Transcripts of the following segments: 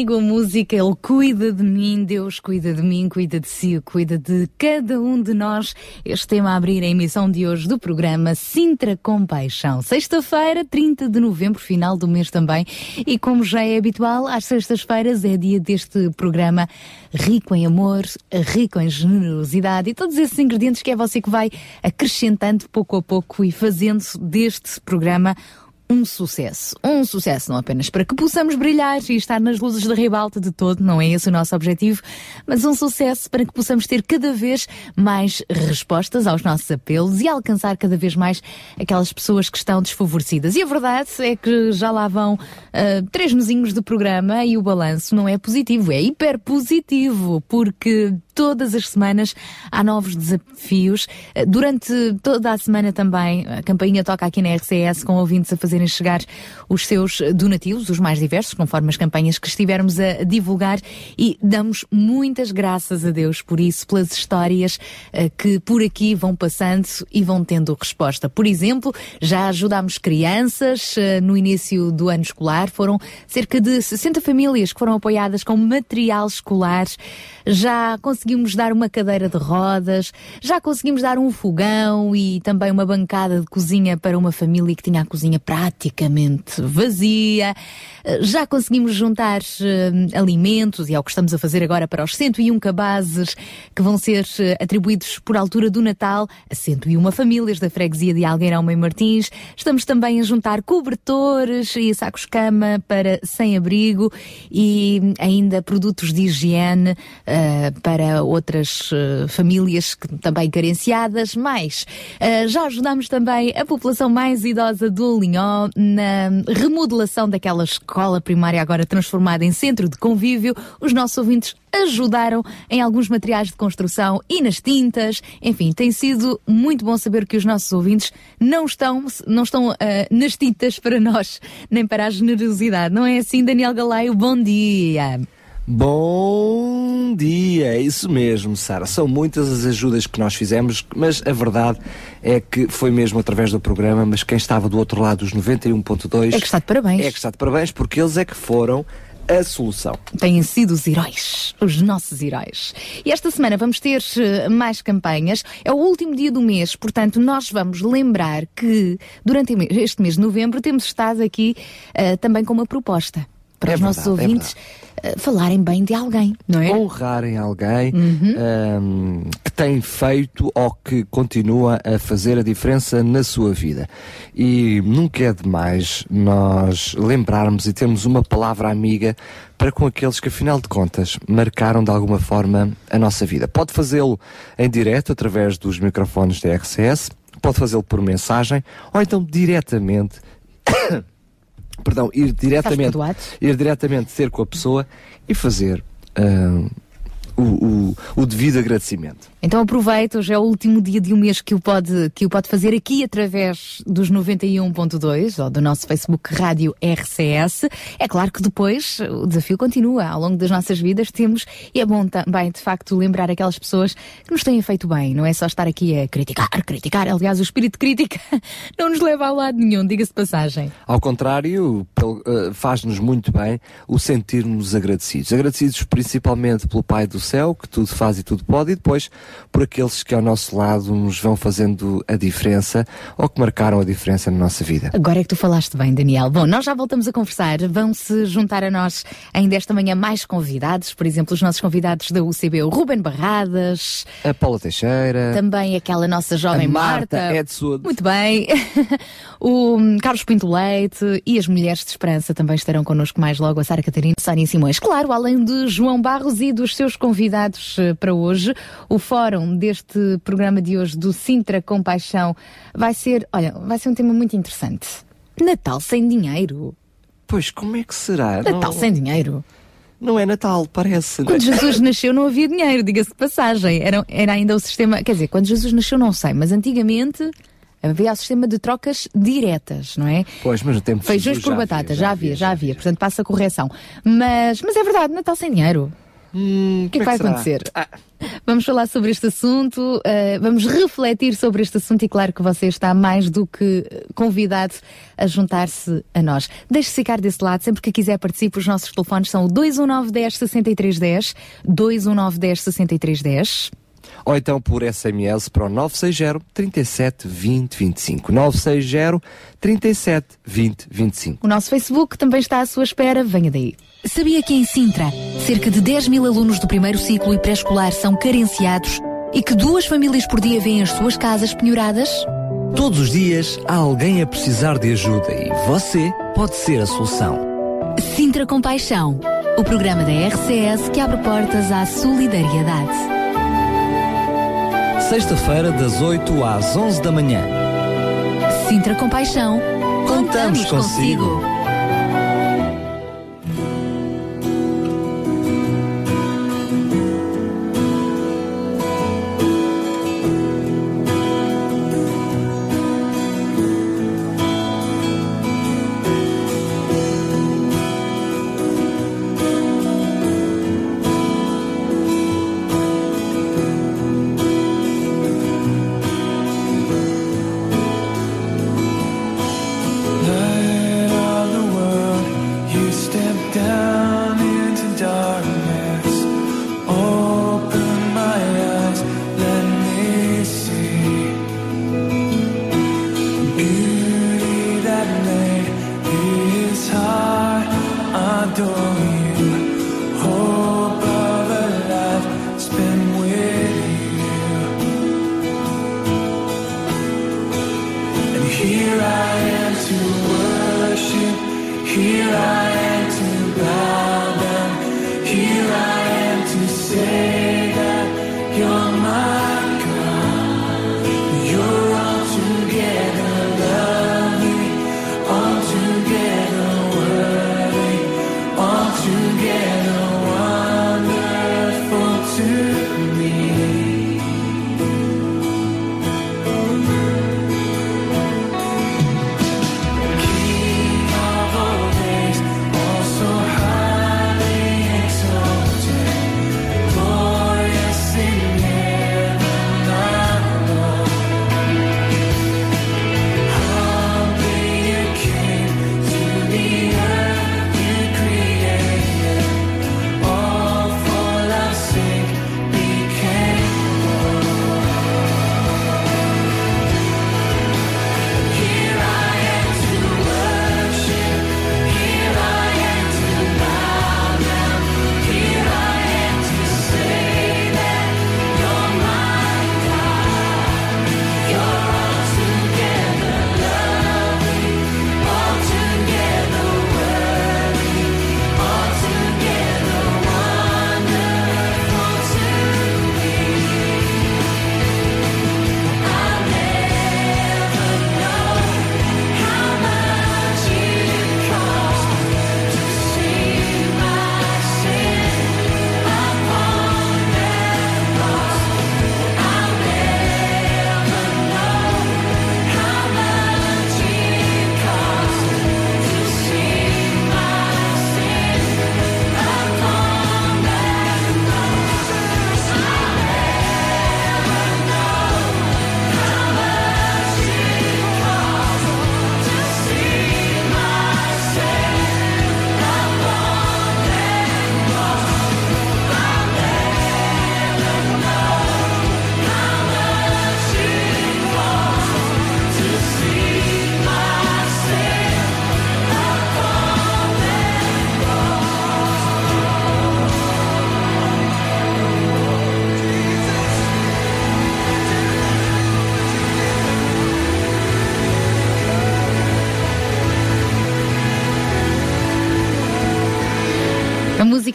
Comigo, a música, Ele cuida de mim, Deus cuida de mim, cuida de si, cuida de cada um de nós. Este tema a abrir a emissão de hoje do programa Sintra Compaixão. Sexta-feira, 30 de novembro, final do mês também. E como já é habitual, às sextas-feiras é dia deste programa rico em amor, rico em generosidade e todos esses ingredientes que é você que vai acrescentando pouco a pouco e fazendo deste programa um sucesso. Um sucesso não apenas para que possamos brilhar e estar nas luzes da ribalta de todo, não é esse o nosso objetivo, mas um sucesso para que possamos ter cada vez mais respostas aos nossos apelos e alcançar cada vez mais aquelas pessoas que estão desfavorecidas. E a verdade é que já lá vão uh, três mesinhos de programa e o balanço não é positivo, é hiper positivo, porque todas as semanas há novos desafios. Uh, Durante toda a semana também a campainha toca aqui na RCS com ouvintes a fazerem chegar os seus donativos, os mais diversos, conforme as campanhas que estivermos a divulgar e damos muitas graças a Deus por isso, pelas histórias uh, que por aqui vão passando e vão tendo resposta. Por exemplo, já ajudámos crianças uh, no início do ano escolar, foram cerca de 60 famílias que foram apoiadas com material escolar, já conseguimos dar uma cadeira de rodas, já conseguimos dar um fogão e também uma bancada de cozinha para uma família que tinha a cozinha praticamente vazia. Uh, Já conseguimos juntar uh, alimentos e é o que estamos a fazer agora para os 101 cabazes que vão ser uh, atribuídos por altura do Natal a 101 famílias da freguesia de Algueirão e Martins. Estamos também a juntar cobertores e sacos-cama para sem-abrigo e ainda produtos de higiene uh, para outras uh, famílias que, também carenciadas. Mais, uh, já ajudamos também a população mais idosa do Alinhó na remodelação daquela escola primária agora transformada em centro de convívio. Os nossos ouvintes ajudaram em alguns materiais de construção e nas tintas. Enfim, tem sido muito bom saber que os nossos ouvintes não estão, não estão uh, nas tintas para nós, nem para a generosidade. Não é assim, Daniel Galaio? Bom dia! Bom dia, é isso mesmo, Sara. São muitas as ajudas que nós fizemos, mas a verdade é que foi mesmo através do programa, mas quem estava do outro lado dos 91.2 É que está de parabéns. é que está de parabéns, porque eles é que foram a solução. têm sido os heróis, os nossos heróis. E esta semana vamos ter eh, mais campanhas. É o último dia do mês, portanto, nós vamos lembrar que durante este mês de novembro temos estado aqui eh, também com uma proposta para É os nossos verdade, é ouvintes eh, falarem bem de alguém, não é? honrarem alguém Uhum. ahm, que tem feito ou que continua a fazer a diferença na sua vida. E nunca é demais nós lembrarmos e termos uma palavra amiga para com aqueles que, afinal de contas, marcaram de alguma forma a nossa vida. Pode fazê-lo em direto através dos microfones da RCS, pode fazê-lo por mensagem ou então diretamente. Perdão, ir diretamente perdoado? ir diretamente ter com a pessoa e fazer ah, o, o, o devido agradecimento. Então aproveita, hoje é o último dia de um mês que o pode, que o pode fazer aqui através dos 91.2 ou do nosso Facebook Rádio RCS. É claro que depois o desafio continua. Ao longo das nossas vidas temos, e é bom também de facto lembrar aquelas pessoas que nos têm feito bem. Não é só estar aqui a criticar, criticar. Aliás, o espírito de crítica não nos leva a lado nenhum, diga-se passagem. Ao contrário, ah, faz-nos muito bem o sentirmos agradecidos. Agradecidos principalmente pelo Pai do Céu, que tudo faz e tudo pode, e depois por aqueles que ao nosso lado nos vão fazendo a diferença ou que marcaram a diferença na nossa vida. Agora é que tu falaste bem, Daniel. Bom, nós já voltamos a conversar. Vão-se juntar a nós ainda esta manhã mais convidados. Por exemplo, os nossos convidados da UCB, o Ruben Barradas, A Paula Teixeira, também aquela nossa jovem Marta, Marta. Edson, Muito bem. o Carlos Pinto Leite e as Mulheres de Esperança também estarão connosco mais logo, a Sara Catarina e Sónia Simões. Claro, além de João Barros e dos seus convidados eh, para hoje, o fórum deste programa de hoje do Sintra Compaixão vai ser, olha, vai ser um tema muito interessante. Natal sem dinheiro. Pois, como é que será? Natal não, sem dinheiro. não é Natal, parece. Quando Jesus nasceu não havia dinheiro, diga-se de passagem. Era, era ainda o sistema. Quer dizer, quando Jesus nasceu não sei, mas antigamente havia o sistema de trocas diretas, não é? Pois, mas no tempo Feijões por já batata, já havia, já havia. Portanto, passa a correção. Mas, mas é verdade, Natal sem dinheiro. Hum, O que é que como vai será? acontecer? Ah, Vamos falar sobre este assunto, eh, vamos refletir sobre este assunto e claro que você está mais do que eh, convidado a juntar-se a nós. Deixe-se ficar desse lado, sempre que quiser participe, os nossos telefones são o 219 10 63 10, 219 10 63 10. Ou então por SMS para o 960 37 20 25. 960 37 20 25. O nosso Facebook também está à sua espera, venha daí. Sabia que em Sintra, cerca de 10 mil alunos do primeiro ciclo e pré-escolar são carenciados e que duas famílias por dia vêm as suas casas penhoradas? Todos os dias há alguém a precisar de ajuda e você pode ser a solução. Sintra Compaixão, o programa da RCS que abre portas à solidariedade. Sexta-feira, das 8 às 11 da manhã. Sintra Compaixão, Contamos consigo. Light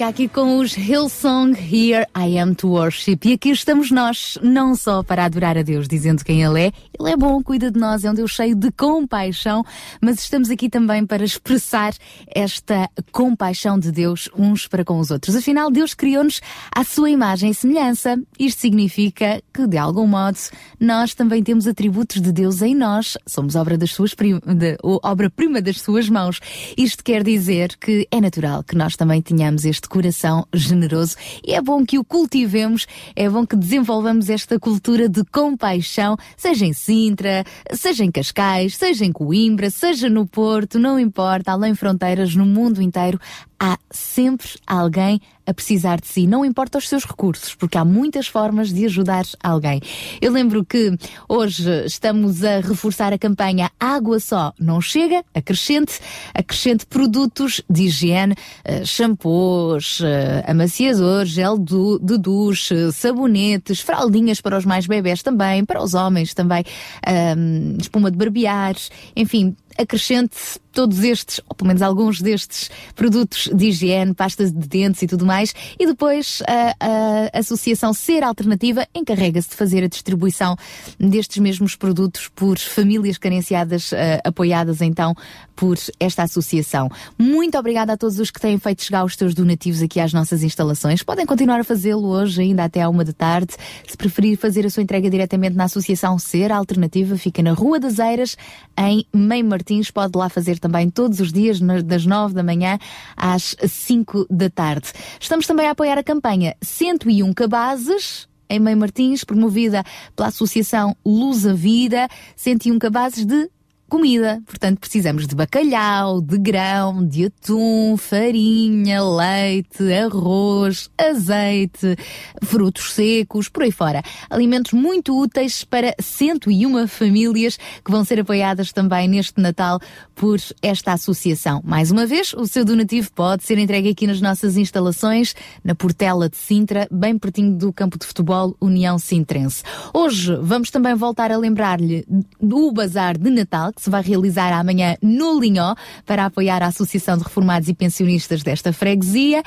A música aqui com os Hillsong Here I Am to Worship. E aqui estamos nós, não só para adorar a Deus, dizendo quem Ele é, Ele é bom, cuida de nós, é um Deus cheio de compaixão, mas estamos aqui também para expressar esta compaixão de Deus uns para com os outros. Afinal, Deus criou-nos à sua imagem e semelhança. Isto significa que, de algum modo, nós também temos atributos de Deus em nós, somos obra das suas de, obra-prima das suas mãos. Isto quer dizer que é natural que nós também tenhamos este coração generoso. E é bom que o cultivemos, é bom que desenvolvamos esta cultura de compaixão, seja em Sintra, seja em Cascais, seja em Coimbra, seja no Porto, não importa, além fronteiras, no mundo inteiro, há sempre alguém a precisar de si, não importa os seus recursos, porque há muitas formas de ajudar alguém. Eu lembro que hoje estamos a reforçar a campanha Água Só Não Chega, acrescente, acrescente produtos de higiene, eh, shampoos, eh, amaciadores, gel de duche, sabonetes, fraldinhas para os mais bebés também, para os homens também, ahm, espuma de barbear, enfim, acrescente todos estes, ou pelo menos alguns destes produtos de higiene, pastas de dentes e tudo mais, e depois a, a Associação Ser Alternativa encarrega-se de fazer a distribuição destes mesmos produtos por famílias carenciadas, eh, apoiadas então por esta associação. Muito obrigada a todos os que têm feito chegar os seus donativos aqui às nossas instalações. Podem continuar a fazê-lo hoje, ainda até à uma da tarde. Se preferir fazer a sua entrega diretamente na Associação Ser Alternativa, fica na Rua das Eiras, em Meio. Pode lá fazer também todos os dias, das nove da manhã às cinco da tarde. Estamos também a apoiar a campanha 101 Cabazes, em Meio Martins, promovida pela Associação Luz a Vida, 101 cabazes de comida. Portanto, precisamos de bacalhau, de grão, de atum, farinha, leite, arroz, azeite, frutos secos, por aí fora. Alimentos muito úteis para 101 famílias que vão ser apoiadas também neste Natal por esta associação. Mais uma vez, o seu donativo pode ser entregue aqui nas nossas instalações, na Portela de Sintra, bem pertinho do campo de futebol União Sintrense. Hoje vamos também voltar a lembrar-lhe do Bazar de Natal, que se vai realizar amanhã no Linhó, para apoiar a Associação de Reformados e Pensionistas desta freguesia.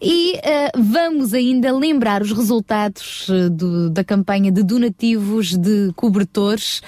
E eh, vamos ainda lembrar os resultados eh, do- da campanha de donativos de cobertores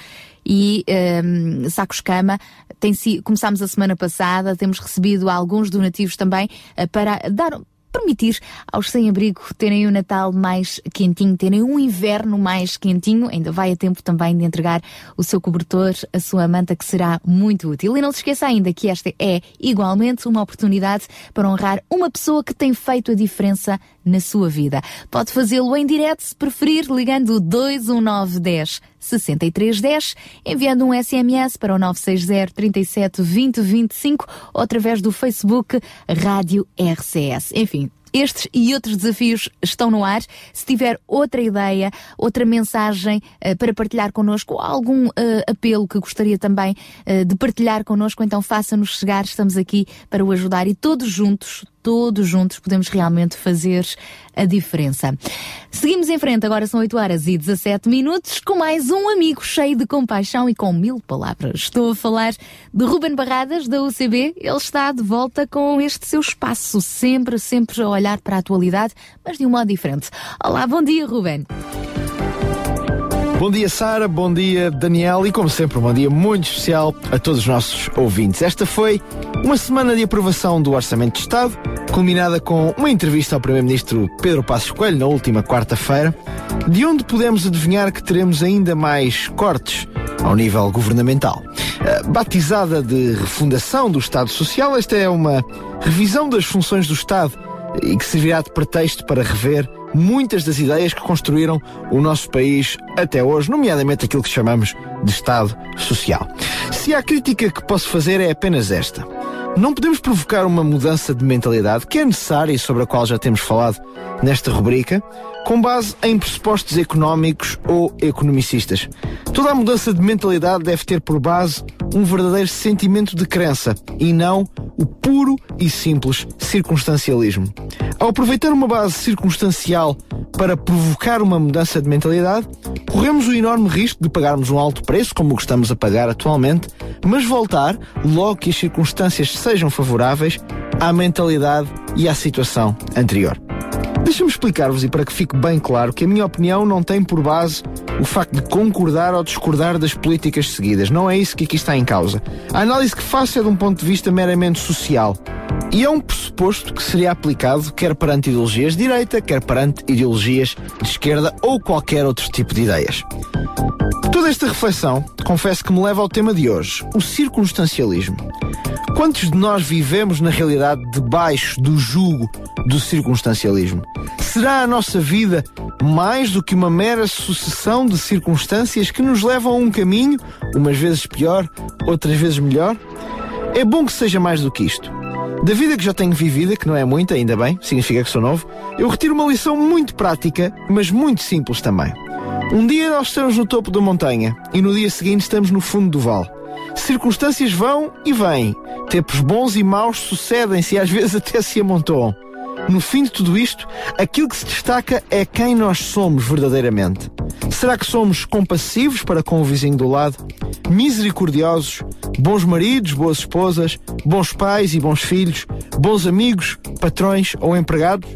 e ehm, sacos cama. Tem começámos a semana passada, temos recebido alguns donativos também eh, para dar permitir aos sem-abrigo terem o Natal mais quentinho, terem um inverno mais quentinho. Ainda vai a tempo também de entregar o seu cobertor, a sua manta, que será muito útil. E não se esqueça ainda que esta é igualmente uma oportunidade para honrar uma pessoa que tem feito a diferença na sua vida. Pode fazê-lo em direto, se preferir, ligando o 21910 6310, enviando um SMS para o 960 37 20 25 ou através do Facebook Rádio RCS. Enfim, estes e outros desafios estão no ar. Se tiver outra ideia, outra mensagem eh, para partilhar connosco, algum eh, apelo que gostaria também eh, de partilhar connosco, então faça-nos chegar. Estamos aqui para o ajudar e todos juntos, todos juntos podemos realmente fazer a diferença. Seguimos em frente, agora são 8 horas e 17 minutos, com mais um amigo cheio de compaixão e com mil palavras. Estou a falar de Ruben Barradas, da UCB. Ele está de volta com este seu espaço, sempre, sempre a olhar para a atualidade, mas de um modo diferente. Olá, bom dia, Ruben. Bom dia, Sara. Bom dia, Daniel. E como sempre, um bom dia muito especial a todos os nossos ouvintes. Esta foi uma semana de aprovação do Orçamento de Estado, culminada com uma entrevista ao Primeiro-Ministro Pedro Passos Coelho na última quarta-feira, de onde podemos adivinhar que teremos ainda mais cortes ao nível governamental. Batizada de refundação do Estado Social, esta é uma revisão das funções do Estado e que servirá de pretexto para rever muitas das ideias que construíram o nosso país até hoje, nomeadamente aquilo que chamamos de Estado Social. Se há crítica que posso fazer é apenas esta. Não podemos provocar uma mudança de mentalidade que é necessária e sobre a qual já temos falado nesta rubrica, com base em pressupostos económicos ou economicistas. Toda a mudança de mentalidade deve ter por base um verdadeiro sentimento de crença e não o puro e simples circunstancialismo. Ao aproveitar uma base circunstancial para provocar uma mudança de mentalidade, corremos o enorme risco de pagarmos um alto preço, como o que estamos a pagar atualmente, mas voltar, logo que as circunstâncias sejam favoráveis, à mentalidade e à situação anterior. Deixa-me explicar-vos e para que fique bem claro que a minha opinião não tem por base o facto de concordar ou discordar das políticas seguidas. Não é isso que aqui está em causa. A análise que faço é de um ponto de vista meramente social. E é um pressuposto que seria aplicado quer perante ideologias de direita, quer perante ideologias de esquerda ou qualquer outro tipo de ideias. Toda esta reflexão, confesso que me leva ao tema de hoje, o circunstancialismo. Quantos de nós vivemos na realidade debaixo do jugo do circunstancialismo? Será a nossa vida mais do que uma mera sucessão de circunstâncias que nos levam a um caminho, umas vezes pior, outras vezes melhor? É bom que seja mais do que isto. Da vida que já tenho vivida, que não é muita, ainda bem, significa que sou novo, eu retiro uma lição muito prática, mas muito simples também. Um dia nós estamos no topo da montanha e no dia seguinte estamos no fundo do vale. Circunstâncias vão e vêm. Tempos bons e maus sucedem-se e às vezes até se amontoam. No fim de tudo isto, aquilo que se destaca é quem nós somos verdadeiramente. Será que somos compassivos para com o vizinho do lado? Misericordiosos? Bons maridos, boas esposas? Bons pais e bons filhos? Bons amigos, patrões ou empregados?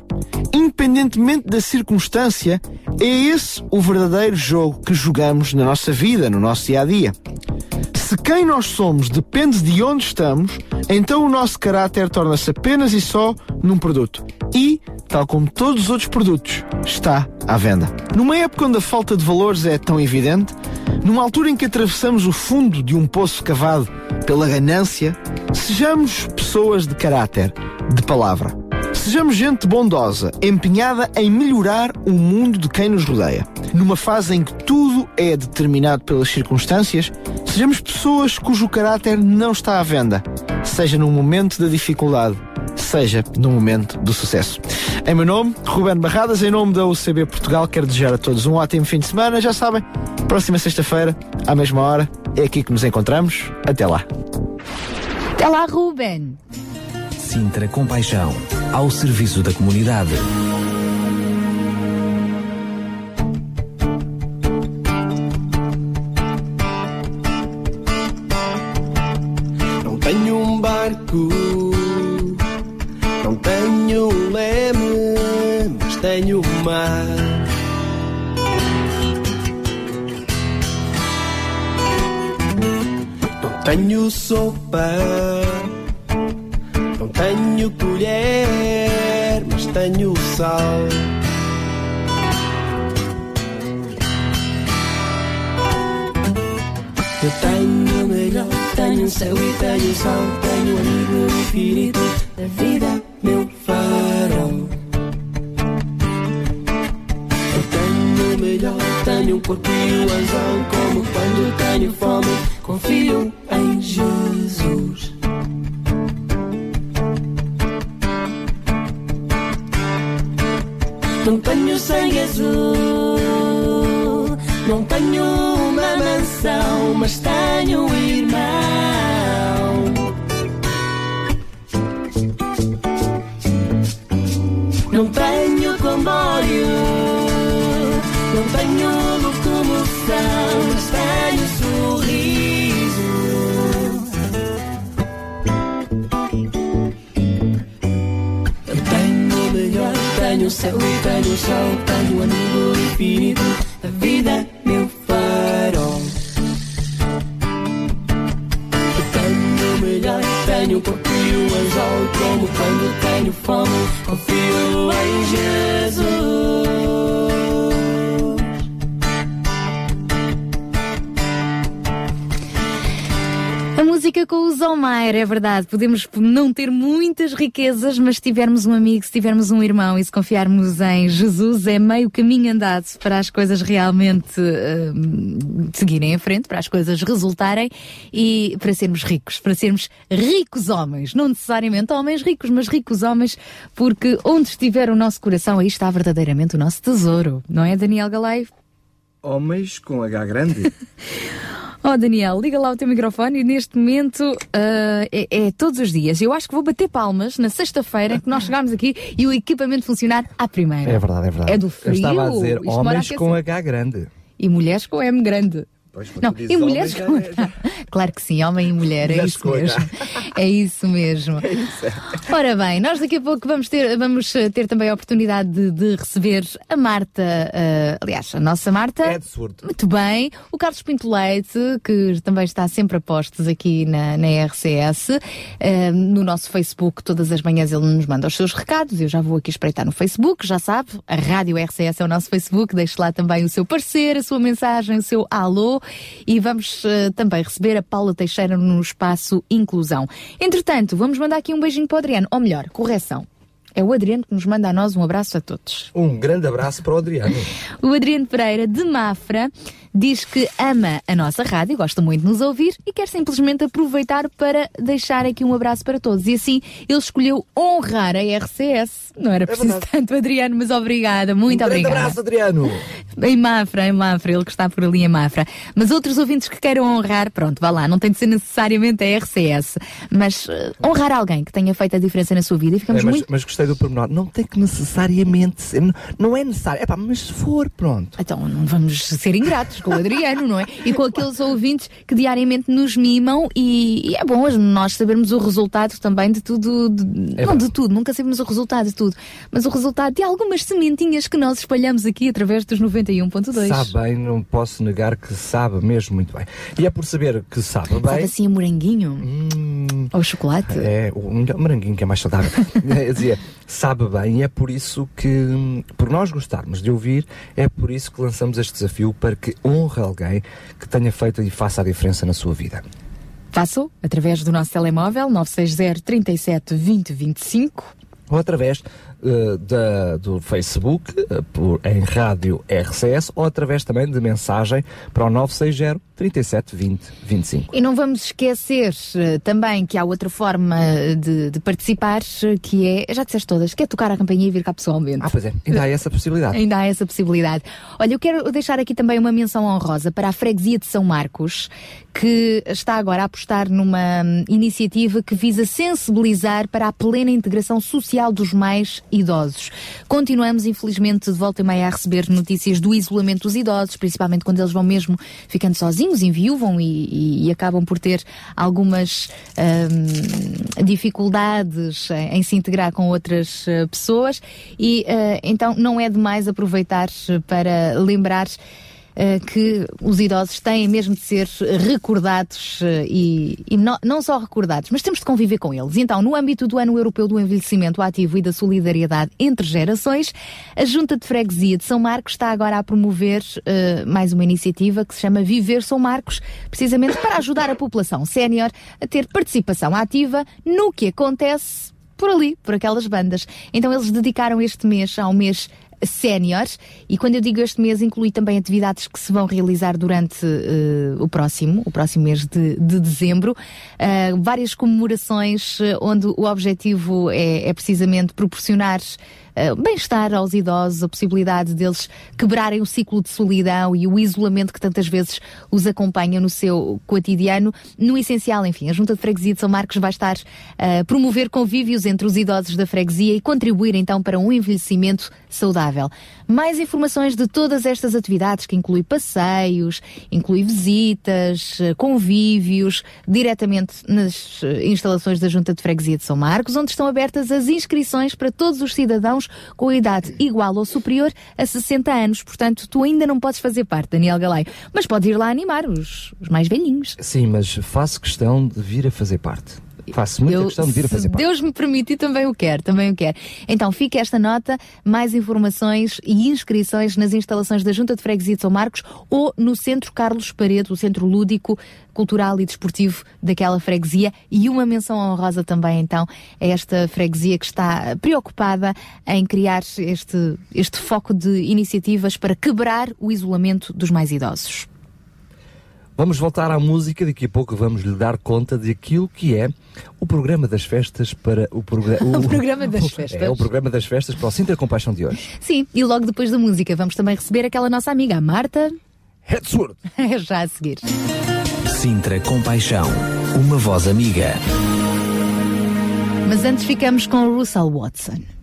Independentemente da circunstância, é esse o verdadeiro jogo que jogamos na nossa vida, no nosso dia a dia. Se quem nós somos depende de onde estamos, então o nosso caráter torna-se apenas e só num produto. E, tal como todos os outros produtos, está à venda. Numa época onde a falta de valores é tão evidente, numa altura em que atravessamos o fundo de um poço cavado pela ganância, sejamos pessoas de caráter, de palavra. Sejamos gente bondosa, empenhada em melhorar o mundo de quem nos rodeia. Numa fase em que tudo é determinado pelas circunstâncias, sejamos pessoas cujo caráter não está à venda, seja no momento da dificuldade, seja no momento do sucesso. Em meu nome, Ruben Barradas, em nome da UCB Portugal, quero desejar a todos um ótimo fim de semana. Já sabem, próxima sexta-feira, à mesma hora, é aqui que nos encontramos. Até lá. Até lá, Ruben! Sintra Compaixão, ao serviço da comunidade. Não tenho um barco, tenho um leme, mas tenho o mar. Não tenho sopa, não tenho colher, mas tenho sal. Eu tenho melhor, tenho céu e tenho sol, tenho amigo infinito da vida, meu farol. Eu tenho o melhor, tenho um corpo e um anzol, como quando tenho fome, confio em Jesus. Não tenho sangue azul, não tenho uma mansão, mas tenho um irmão. Não tenho comboio, não tenho locomoção, mas tenho sorriso. Eu tenho o melhor, tenho o céu e tenho o sol, tenho o amigo infinito, a vida, meu farol. Eu tenho o melhor, tenho o corpo e anzol, como quando tenho fome, confio em Jesus. Música com o Zolmaier, é verdade. Podemos não ter muitas riquezas, mas se tivermos um amigo, se tivermos um irmão e se confiarmos em Jesus, é meio caminho andado para as coisas realmente hum, seguirem em frente, para as coisas resultarem e para sermos ricos, para sermos ricos homens. Não necessariamente homens ricos, mas ricos homens, porque onde estiver o nosso coração, aí está verdadeiramente o nosso tesouro. Não é, Daniel Galay? Homens com H grande. Oh Daniel, liga lá o teu microfone e neste momento ah, é, é todos os dias. Eu acho que vou bater palmas na sexta-feira que nós chegarmos aqui e o equipamento funcionar à primeira. É verdade, é verdade. É do frio. Eu estava a dizer isto homens com. H grande. E mulheres com M grande. Pois, Não, e mulheres já- Claro que sim, homem e mulher, é isso chegou, já. mesmo. É isso mesmo. Ora bem, nós daqui a pouco vamos ter, vamos eh, ter também a oportunidade de, de receber a Marta, eh, aliás, a nossa Marta. É de surto. Muito bem. O Carlos Pinto Leite, que também está sempre a postos aqui na, na RCS. Eh, no nosso Facebook, todas as manhãs ele nos manda os seus recados. Eu já vou aqui espreitar no Facebook, já sabe. A Rádio RCS é o nosso Facebook. Deixe lá também o seu parecer, a sua mensagem, o seu alô. E vamos eh, também receber a Paula Teixeira no espaço Inclusão. Entretanto, vamos mandar aqui um beijinho para o Adriano. Ou melhor, correção. É o Adriano que nos manda a nós um abraço a todos. Um grande abraço para o Adriano. O Adriano Pereira, de Mafra, diz que ama a nossa rádio, gosta muito de nos ouvir e quer simplesmente aproveitar para deixar aqui um abraço para todos. E assim ele escolheu honrar a RCS. Não era preciso tanto, Adriano, mas obrigada, muito um obrigada. abraço, Adriano. Em Mafra, em Mafra, ele que está por ali em Mafra. Mas outros ouvintes que queiram honrar, pronto, vá lá, não tem de ser necessariamente a RCS, mas eh, honrar alguém que tenha feito a diferença na sua vida e ficamos É, mas, muito. mas gostei do pormenor. Não tem que necessariamente ser. não- Não é necessário. É pá, mas se for, pronto. Então, não vamos ser ingratos com o Adriano, não é? E com aqueles ouvintes que diariamente nos mimam e, e é bom nós sabermos o resultado também de tudo, de- não verdade. de tudo, nunca sabemos o resultado de tudo, mas o resultado de algumas sementinhas que nós espalhamos aqui através dos 91.2. Sabe bem, não posso negar que sabe mesmo muito bem. E é por saber que sabe bem. Sabe assim a moranguinho? Hum, Ou chocolate? É, o moranguinho que é mais saudável. Eu dizia, sabe bem, e é por isso que, por nós gostarmos de ouvir, é por isso que lançamos este desafio para que honre alguém que tenha feito e faça a diferença na sua vida. Faço através do nosso telemóvel 960 37 20 25. Ou através eh, da, do Facebook, eh, por, em Rádio RCS, ou através também de mensagem para o 960 37 20 25. E não vamos esquecer eh, também que há outra forma de, de participar, eh, que é, já disseste todas, que é tocar a campainha e vir cá pessoalmente. Ah, pois é, ainda há essa possibilidade. Ainda há essa possibilidade. Olha, eu quero deixar aqui também uma menção honrosa para a freguesia de São Marcos, que está agora a apostar numa hum, iniciativa que visa sensibilizar para a plena integração social dos mais idosos. Continuamos, infelizmente, de volta e meia a receber notícias do isolamento dos idosos, principalmente quando eles vão mesmo ficando sozinhos, enviuvam e, e- acabam por ter algumas hum, dificuldades em, em se integrar com outras eh, pessoas. E eh, então não é demais aproveitar eh, para lembrar que os idosos têm mesmo de ser recordados eh, e, e não, não só recordados, mas temos de conviver com eles. Então, no âmbito do Ano Europeu do Envelhecimento Ativo e da Solidariedade entre Gerações, a Junta de Freguesia de São Marcos está agora a promover eh, mais uma iniciativa que se chama Viver São Marcos, precisamente para ajudar a população sénior a ter participação ativa no que acontece por ali, por aquelas bandas. Então eles dedicaram este mês ao mês séniores e quando eu digo este mês inclui também atividades que se vão realizar durante eh, o próximo, o próximo mês de, de dezembro, Ah, várias comemorações eh, onde o objetivo é, é precisamente proporcionar eh, bem-estar aos idosos, a possibilidade deles quebrarem o ciclo de solidão e o isolamento que tantas vezes os acompanha no seu cotidiano. No essencial, enfim, a Junta de Freguesia de São Marcos vai estar a promover convívios entre os idosos da freguesia e contribuir então para um envelhecimento saudável. Mais informações de todas estas atividades, que inclui passeios, inclui visitas, eh, convívios, diretamente nas eh, instalações da Junta de Freguesia de São Marcos, onde estão abertas as inscrições para todos os cidadãos com idade igual ou superior a 60 anos. Portanto, tu ainda não podes fazer parte, Daniel Galay, mas podes ir lá animar os, os mais velhinhos. Sim, mas faço questão de vir a fazer parte. Faço muita Eu- questão de vir a fazer parte. Deus me permite, também o quero, também o quero. Então fica esta nota, mais informações e inscrições nas instalações da Junta de Freguesia de São Marcos ou no Centro Carlos Paredes, o Centro Lúdico, Cultural e Desportivo daquela freguesia. E uma menção honrosa também, então, a esta freguesia que está preocupada em criar este, este foco de iniciativas para quebrar o isolamento dos mais idosos. Vamos voltar à música, daqui a pouco vamos lhe dar conta daquilo que é o programa das festas para o programa. O programa das festas. É o programa das festas para o Sintra Compaixão de hoje. Sim, e logo depois da música vamos também receber aquela nossa amiga, a Marta, Headsword! já a seguir. Sintra Compaixão, uma voz amiga. Mas antes ficamos com o Russell Watson.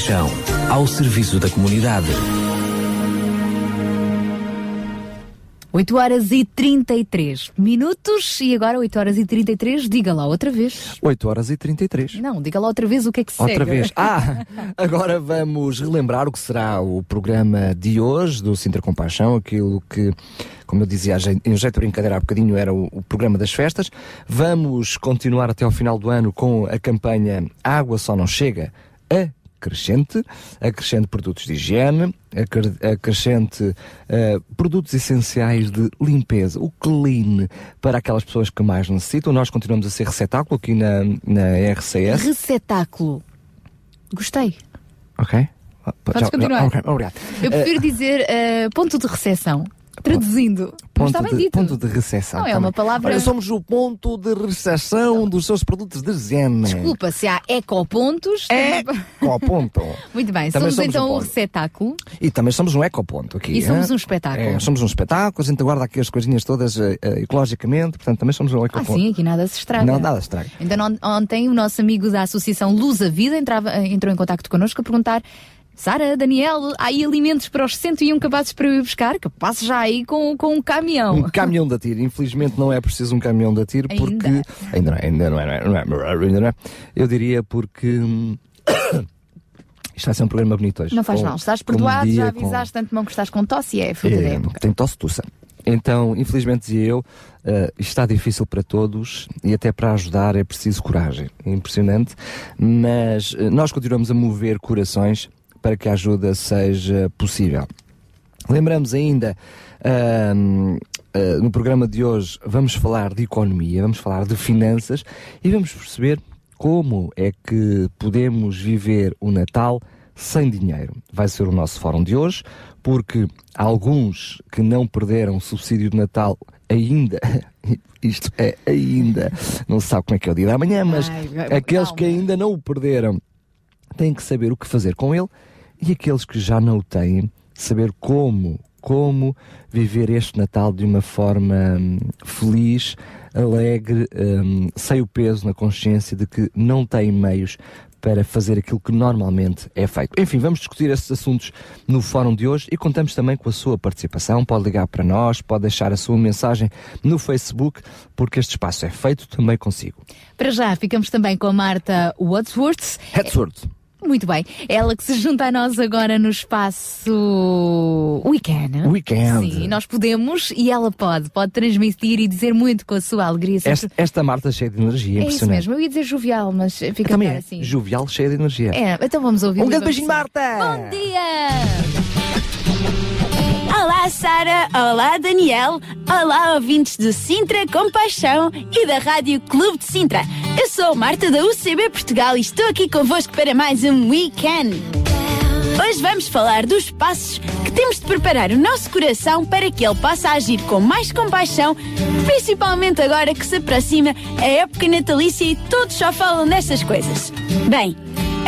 Compaixão, ao serviço da comunidade. 8 horas e 33 minutos e agora 8 horas e 33, diga lá outra vez. 8 horas e 33. Não, diga lá outra vez o que é que se Outra segue. vez. Ah, agora vamos relembrar o que será o programa de hoje do Sintra Compaixão, aquilo que, como eu dizia em jeito de brincadeira há bocadinho, era o, o programa das festas. Vamos continuar até ao final do ano com a campanha Água Só Não Chega a Crescente, acrescente produtos de higiene, acre- acrescente eh, produtos essenciais de limpeza, o clean, para aquelas pessoas que mais necessitam. Nós continuamos a ser receptáculo aqui na, na RCS. Recetáculo. Gostei. Ok. Ah, Podes já- continuar. ok, obrigado. Eu prefiro dizer eh, ponto de recepção. Traduzindo. Ponto está bem de, dito. ponto de recessão. Não, é uma palavra- Olha, somos o ponto de recessão dos seus produtos de higiene. Desculpa, se há ecopontos. É com ponto. Muito bem, Também somos, somos então um o ponto. receptáculo. E também somos um ecoponto aqui. E somos hein? um espetáculo. É, somos um espetáculo, a gente guarda aqui as coisinhas todas eh, ecologicamente, portanto também somos um Ah, ecoponto. sim, aqui nada se estraga. Não, nada estraga. Então, on- ontem o nosso amigo da Associação Luz a Vida entrava, eh, entrou em contato connosco a perguntar Sara, Daniel, há aí alimentos para os 101 capazes para eu ir buscar? Que passe já aí com, com um caminhão. Um caminhão de tiro. Infelizmente não é preciso um caminhão de tiro porque. Ainda não é, ainda não é, não é, não é, ainda não é. Eu diria porque. Isto vai ser um programa bonito hoje. Não faz Com- mal, estás com um perdoado, dia, já com- avisaste tanto mão que estás com tosse e é fruta da É, época. tem tosse tussa. Então, infelizmente dizia eu, isto está difícil para todos e até para ajudar é preciso coragem. É impressionante, mas eh, nós continuamos a mover corações para que a ajuda seja possível. Lembramos ainda, ah, no programa de hoje, vamos falar de economia, vamos falar de finanças e vamos perceber como é que podemos viver o Natal sem dinheiro. Vai ser o nosso fórum de hoje, porque alguns que não perderam o subsídio de Natal ainda, isto é ainda, não se sabe como é que é o dia da manhã, mas Ai, aqueles calma. que ainda não o perderam têm que saber o que fazer com ele e aqueles que já não o têm, saber como, como viver este Natal de uma forma hum, feliz, alegre, hum, sem o peso na consciência de que não têm meios para fazer aquilo que normalmente é feito. Enfim, vamos discutir esses assuntos no fórum de hoje e contamos também com a sua participação. Pode ligar para nós, pode deixar a sua mensagem no Facebook, porque este espaço é feito também consigo. Para já, ficamos também com a Marta Wadsworth. Headsworth. Muito bem. Ela que se junta a nós agora no espaço Weekend. Weekend. Sim, nós podemos e ela pode. Pode transmitir e dizer muito com a sua alegria. sempre- Esta, esta Marta cheia de energia, É isso mesmo. Eu ia dizer jovial, mas fica Também é assim. jovial, cheia de energia. É, então vamos ouvir. Um grande beijinho, Marta! Bom dia! Olá, Sara! Olá, Daniel! Olá, ouvintes do Sintra Compaixão e da Rádio Clube de Sintra. Eu sou Marta da UCB Portugal e estou aqui convosco para mais um Weekend. Hoje vamos falar dos passos que temos de preparar o nosso coração para que ele possa agir com mais compaixão, principalmente agora que se aproxima a época natalícia e todos só falam destas coisas. Bem,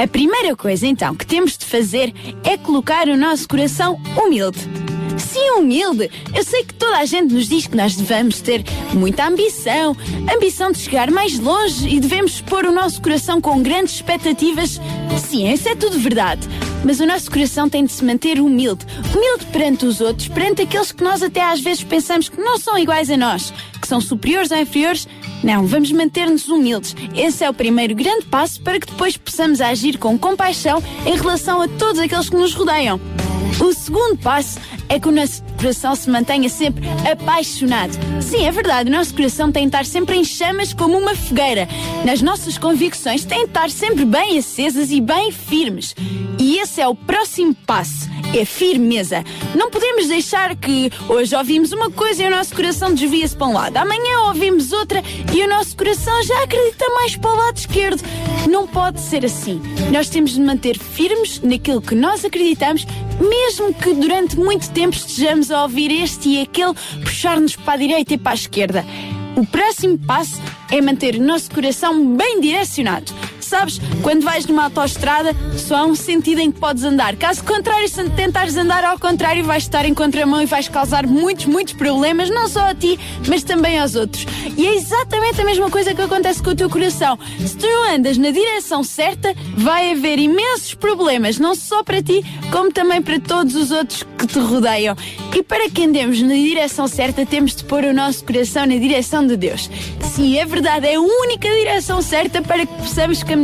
a primeira coisa então que temos de fazer é colocar o nosso coração humilde. Sim, humilde. Eu sei que toda a gente nos diz que nós devemos ter muita ambição, ambição de chegar mais longe e devemos pôr o nosso coração com grandes expectativas. Sim, isso é tudo verdade. Mas o nosso coração tem de se manter humilde. Humilde perante os outros, perante aqueles que nós até às vezes pensamos que não são iguais a nós, que são superiores ou inferiores. Não, vamos manter-nos humildes. Esse é o primeiro grande passo para que depois possamos agir com compaixão em relação a todos aqueles que nos rodeiam. O segundo passo é que o nosso coração se mantenha sempre apaixonado. Sim, é verdade, o nosso coração tem de estar sempre em chamas como uma fogueira. Nas nossas convicções tem de estar sempre bem acesas e bem firmes. E esse é o próximo passo. É firmeza. Não podemos deixar que hoje ouvimos uma coisa e o nosso coração desvia-se para um lado. Amanhã ouvimos outra e o nosso coração já acredita mais para o lado esquerdo. Não pode ser assim. Nós temos de manter firmes naquilo que nós acreditamos, mesmo que durante muito tempo estejamos a ouvir este e aquele puxar-nos para a direita e para a esquerda. O próximo passo é manter o nosso coração bem direcionado. Sabes, quando vais numa autoestrada, só há um sentido em que podes andar. Caso contrário, se tentares andar ao contrário, vais estar em contramão e vais causar muitos, muitos problemas, não só a ti, mas também aos outros. E é exatamente a mesma coisa que acontece com o teu coração. Se tu não andas na direção certa, vai haver imensos problemas, não só para ti, como também para todos os outros que te rodeiam. E para que andemos na direção certa, temos de pôr o nosso coração na direção de Deus. Sim, é verdade, é a única direção certa para que possamos caminhar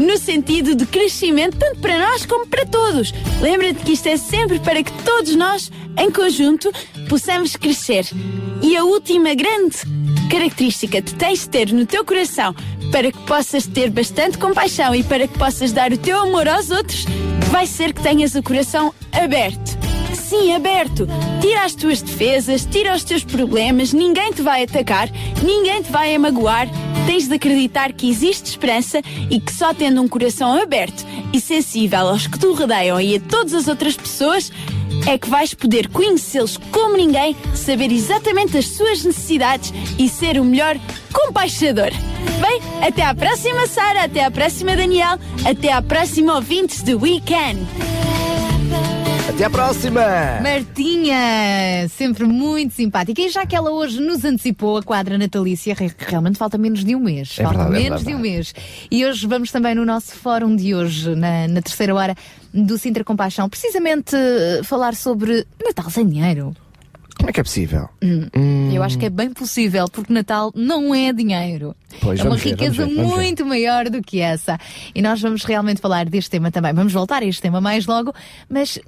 no sentido de crescimento, tanto para nós como para todos. Lembra-te que isto é sempre para que todos nós, em conjunto, possamos crescer. E a última grande característica que tens de ter no teu coração para que possas ter bastante compaixão e para que possas dar o teu amor aos outros, vai ser que tenhas o coração aberto. Sim, aberto. Tira as tuas defesas, tira os teus problemas, ninguém te vai atacar, ninguém te vai magoar. Tens de acreditar que existe esperança e que só tendo um coração aberto e sensível aos que te rodeiam e a todas as outras pessoas, é que vais poder conhecê-los como ninguém, saber exatamente as suas necessidades e ser o melhor compaixador. Bem, até à próxima, Sara, até à próxima, Daniel, até à próxima, ouvintes do Weekend. Até à próxima! Martinha, sempre muito simpática. E já que ela hoje nos antecipou a quadra natalícia, re- realmente falta menos de um mês. É falta verdade, é menos de verdade. um mês. E hoje vamos também no nosso fórum de hoje, na, na terceira hora do Sintra Compaixão, precisamente eh, falar sobre Natal sem dinheiro. Como é que é possível? Eu acho que é bem possível, porque Natal não é dinheiro. Pois, é uma ver, riqueza ver, muito maior do que essa. E nós vamos realmente falar deste tema também. Vamos voltar a este tema mais logo, mas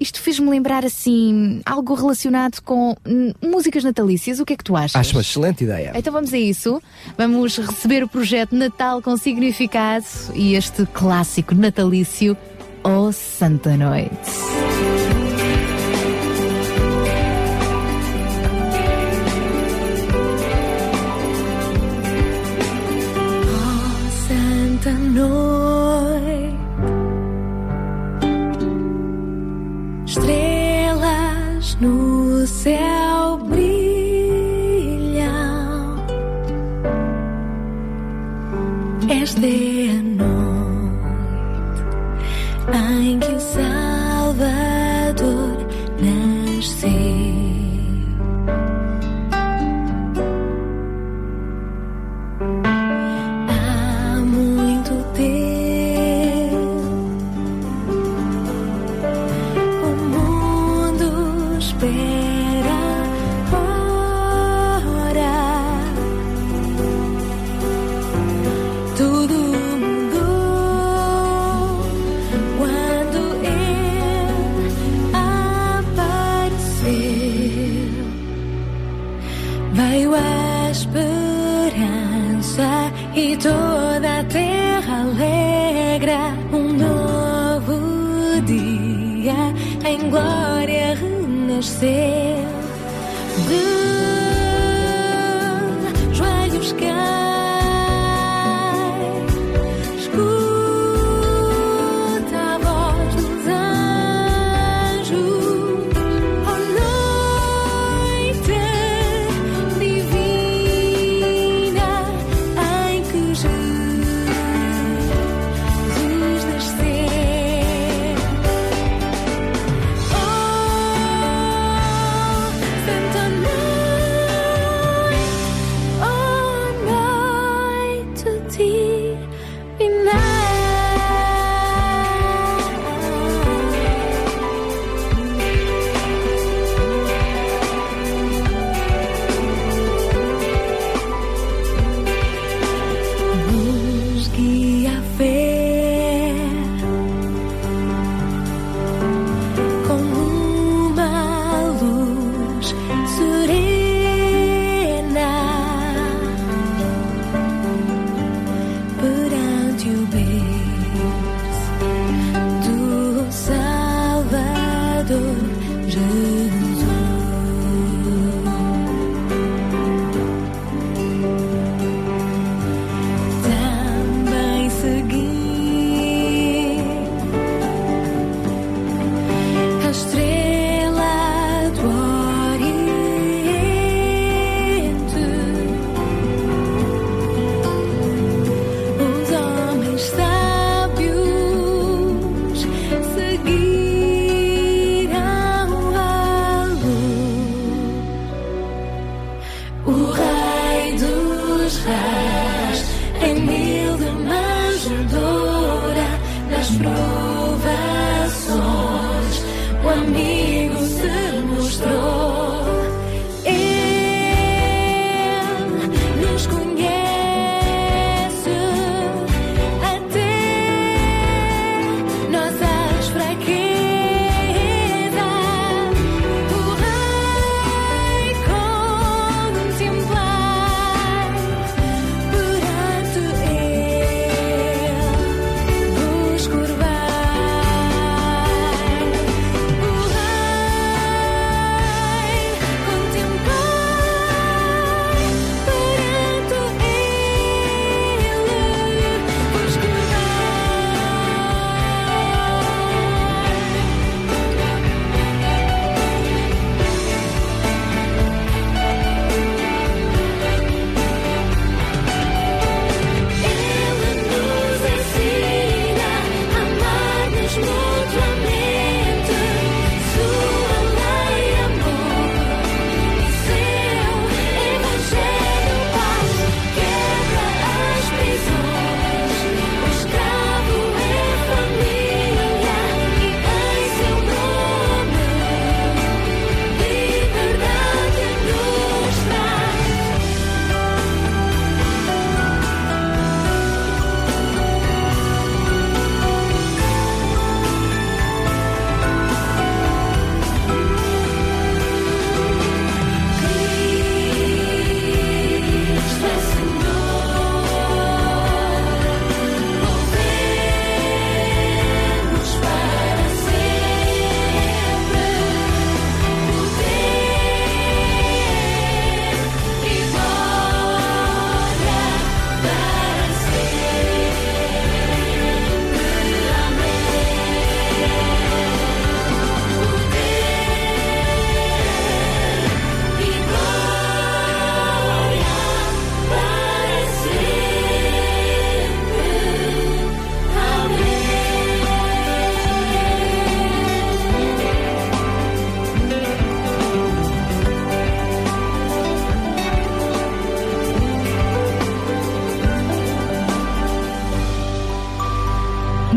isto fez-me lembrar assim algo relacionado com hum, músicas natalícias. O que é que tu achas? Acho uma excelente ideia. Então vamos a isso. Vamos receber o projeto Natal com Significado e este clássico natalício, O Santa Noite. Santa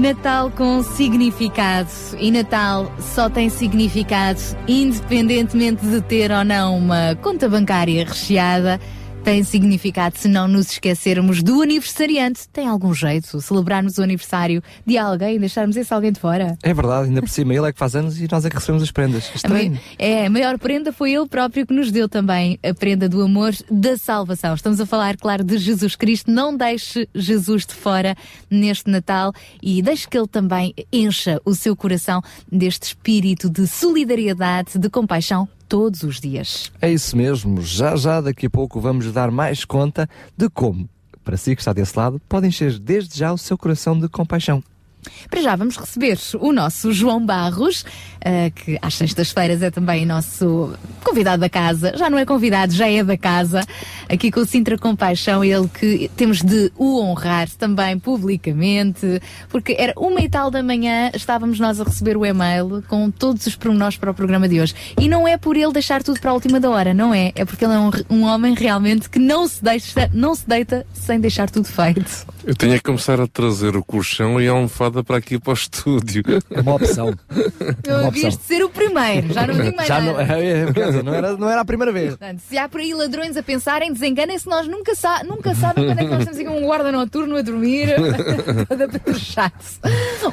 Natal com significado. E Natal só tem significado independentemente de ter ou não uma conta bancária recheada tem significado se não nos esquecermos do aniversariante. Tem algum jeito celebrarmos o aniversário de alguém e deixarmos esse alguém de fora? É verdade, ainda por cima ele é que faz anos e nós é que recebemos as prendas. Estranho. É, a maior prenda foi ele próprio que nos deu também a prenda do amor da salvação. Estamos a falar, claro, de Jesus Cristo. Não deixe Jesus de fora neste Natal e deixe que ele também encha o seu coração deste espírito de solidariedade, de compaixão todos os dias. É isso mesmo, já já daqui a pouco vamos dar mais conta de como, para si que está desse lado, pode encher desde já o seu coração de compaixão. Para já vamos receber o nosso João Barros, uh, que às sextas-feiras é também nosso convidado da casa. Já não é convidado, já é da casa. Aqui com o Sintra Compaixão, ele que temos de o honrar também publicamente, porque era uma e tal da manhã, estávamos nós a receber o e-mail com todos os pormenores para o programa de hoje. E não é por ele deixar tudo para a última da hora, não é? É porque ele é um, um homem realmente que não se, deixa, não se deita sem deixar tudo feito. Eu tenho que começar a trazer o colchão e a almofada para aqui para o estúdio. É uma opção. Eu Uma havias de ser o primeiro, já não digo mais Já nada. não, é, é, dizer, não, era, não era a primeira vez. Portanto, se há por aí ladrões a pensarem, desenganem-se, nós nunca, sa nunca sabem quando é que nós temos aqui um guarda noturno a dormir, todo apetrechado-se.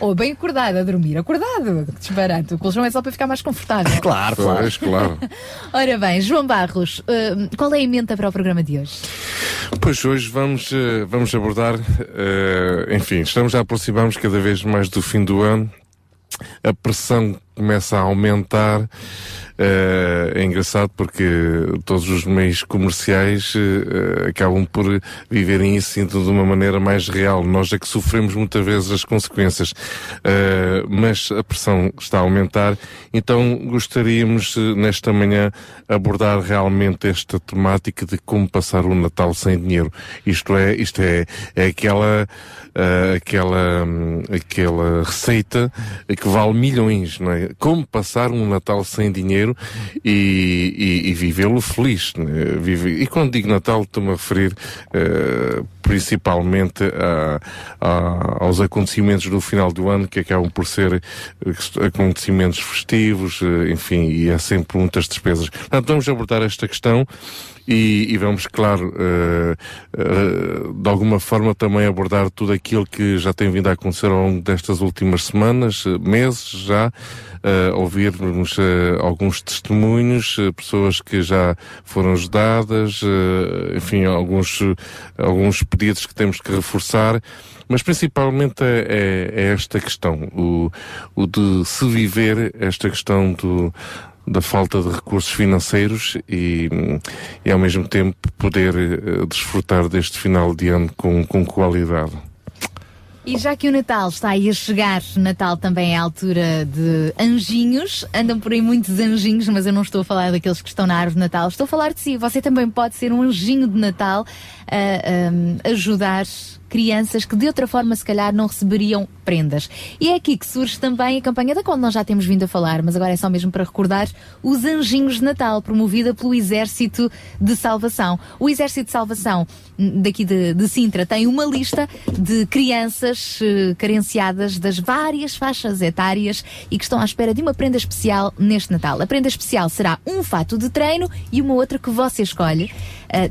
Ou bem acordado, a dormir. Acordado, que disparate. O colchão é só para ficar mais confortável. Claro, Pois, claro. Ora bem, João Barros, hum, qual é a emenda para o programa de hoje? Pois hoje vamos, eh, vamos abordar, eh, enfim, estamos a aproximar-nos cada vez mais do fim do ano, a pressão começa a aumentar. eh, é engraçado porque todos os meios comerciais eh, acabam por viverem isso de uma maneira mais real. Nós é que sofremos muitas vezes as consequências, Eh, mas a pressão está a aumentar. Então gostaríamos nesta manhã abordar realmente esta temática de como passar o Natal sem dinheiro. Isto é, isto é, é aquela, aquela, hum, aquela receita que vale milhões, não é? Como passar um Natal sem dinheiro e, e, e vivê-lo feliz. né? Vive, e quando digo Natal, estou-me a referir eh, principalmente a- a- aos acontecimentos do final do ano, que acabam por ser eh, acontecimentos festivos, eh, enfim, e há sempre muitas despesas. Portanto, vamos abordar esta questão e, e vamos, claro, eh, eh, de alguma forma também abordar tudo aquilo que já tem vindo a acontecer ao longo destas últimas semanas, eh, meses já, eh, ouvirmos alguns testemunhos, pessoas que já foram ajudadas, enfim, alguns, alguns pedidos que temos que reforçar. Mas principalmente é, é- é esta questão, o, o de se viver esta questão do, da falta de recursos financeiros e, e ao mesmo tempo poder eh, desfrutar deste final de ano com, com qualidade. E já que o Natal está aí a chegar, Natal também é a altura de anjinhos. Andam por aí muitos anjinhos, mas eu não estou a falar daqueles que estão na árvore de Natal. Estou a falar de si. Você também pode ser um anjinho de Natal a hum, ajudar crianças que de outra forma se calhar não receberiam prendas. E é aqui que surge também a campanha da qual nós já temos vindo a falar, mas agora é só mesmo para recordar os Anjinhos de Natal, promovida pelo Exército de Salvação. O Exército de Salvação daqui de, de Sintra tem uma lista de crianças eh, carenciadas das várias faixas etárias e que estão à espera de uma prenda especial neste Natal. A prenda especial será um fato de treino e uma outra que você escolhe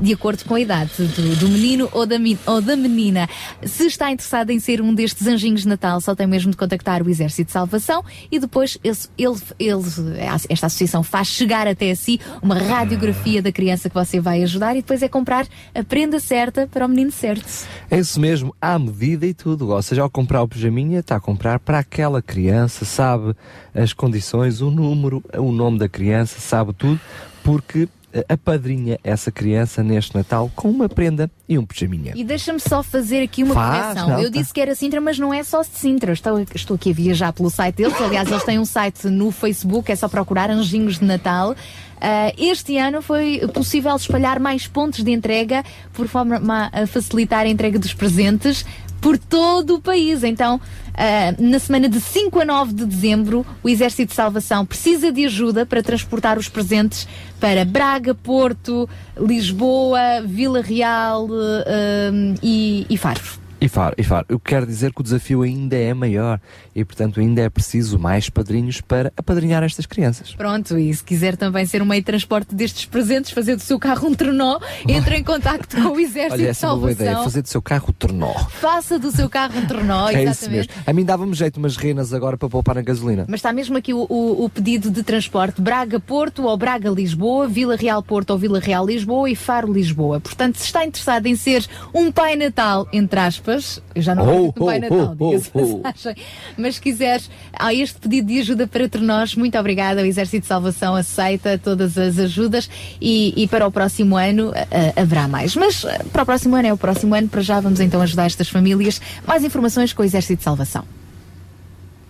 de acordo com a idade do, do menino ou da, ou da menina. Se está interessado em ser um destes anjinhos de Natal, só tem mesmo de contactar o Exército de Salvação e depois esse- ele, ele- esta associação faz chegar até si uma radiografia da criança que você vai ajudar e depois é comprar a prenda certa para o menino certo. É isso mesmo, à medida e tudo. Ou seja, ao comprar o pijaminha, está a comprar para aquela criança, sabe as condições, o número, o nome da criança, sabe tudo, porque apadrinha essa criança neste Natal com uma prenda e um pijaminha. E deixa-me só fazer aqui uma Faz, correção. não, Eu tá. disse que era Sintra, mas não é só de Sintra. Estou, estou aqui a viajar pelo site deles. Aliás, eles têm um site no Facebook, é só procurar Anjinhos de Natal. Ah, este ano foi possível espalhar mais pontos de entrega por forma a facilitar a entrega dos presentes por todo o país. Então, ah, na semana de 5 a 9 de dezembro, o Exército de Salvação precisa de ajuda para transportar os presentes para Braga, Porto, Lisboa, Vila Real ah, e, e Faro. E Faro, e Faro, eu quero dizer que o desafio ainda é maior e, portanto, ainda é preciso mais padrinhos para apadrinhar estas crianças. Pronto, e se quiser também ser um meio de transporte destes presentes, fazer do seu carro um trenó, entre em contacto com o Exército Olha, de essa é uma boa ideia, Salvação. fazer do seu carro o tornó. Faça do seu carro um trenó, É isso exatamente. mesmo. A mim dava-me jeito umas renas agora para poupar na gasolina. Mas está mesmo aqui o, o- o pedido de transporte Braga-Porto ou Braga-Lisboa, Vila Real-Porto ou Vila Real-Lisboa e Faro-Lisboa. Portanto, se está interessado em ser um Pai Natal, entre aspas, eu já não Oh, oh, Natal, oh, diga-se oh, oh. mas se quiseres, há este pedido de ajuda para nós, muito obrigada. O Exército de Salvação aceita todas as ajudas e, e para o próximo ano ah, haverá mais. Mas ah, para o próximo ano é o próximo ano, para já vamos então ajudar estas famílias. Mais informações com o Exército de Salvação.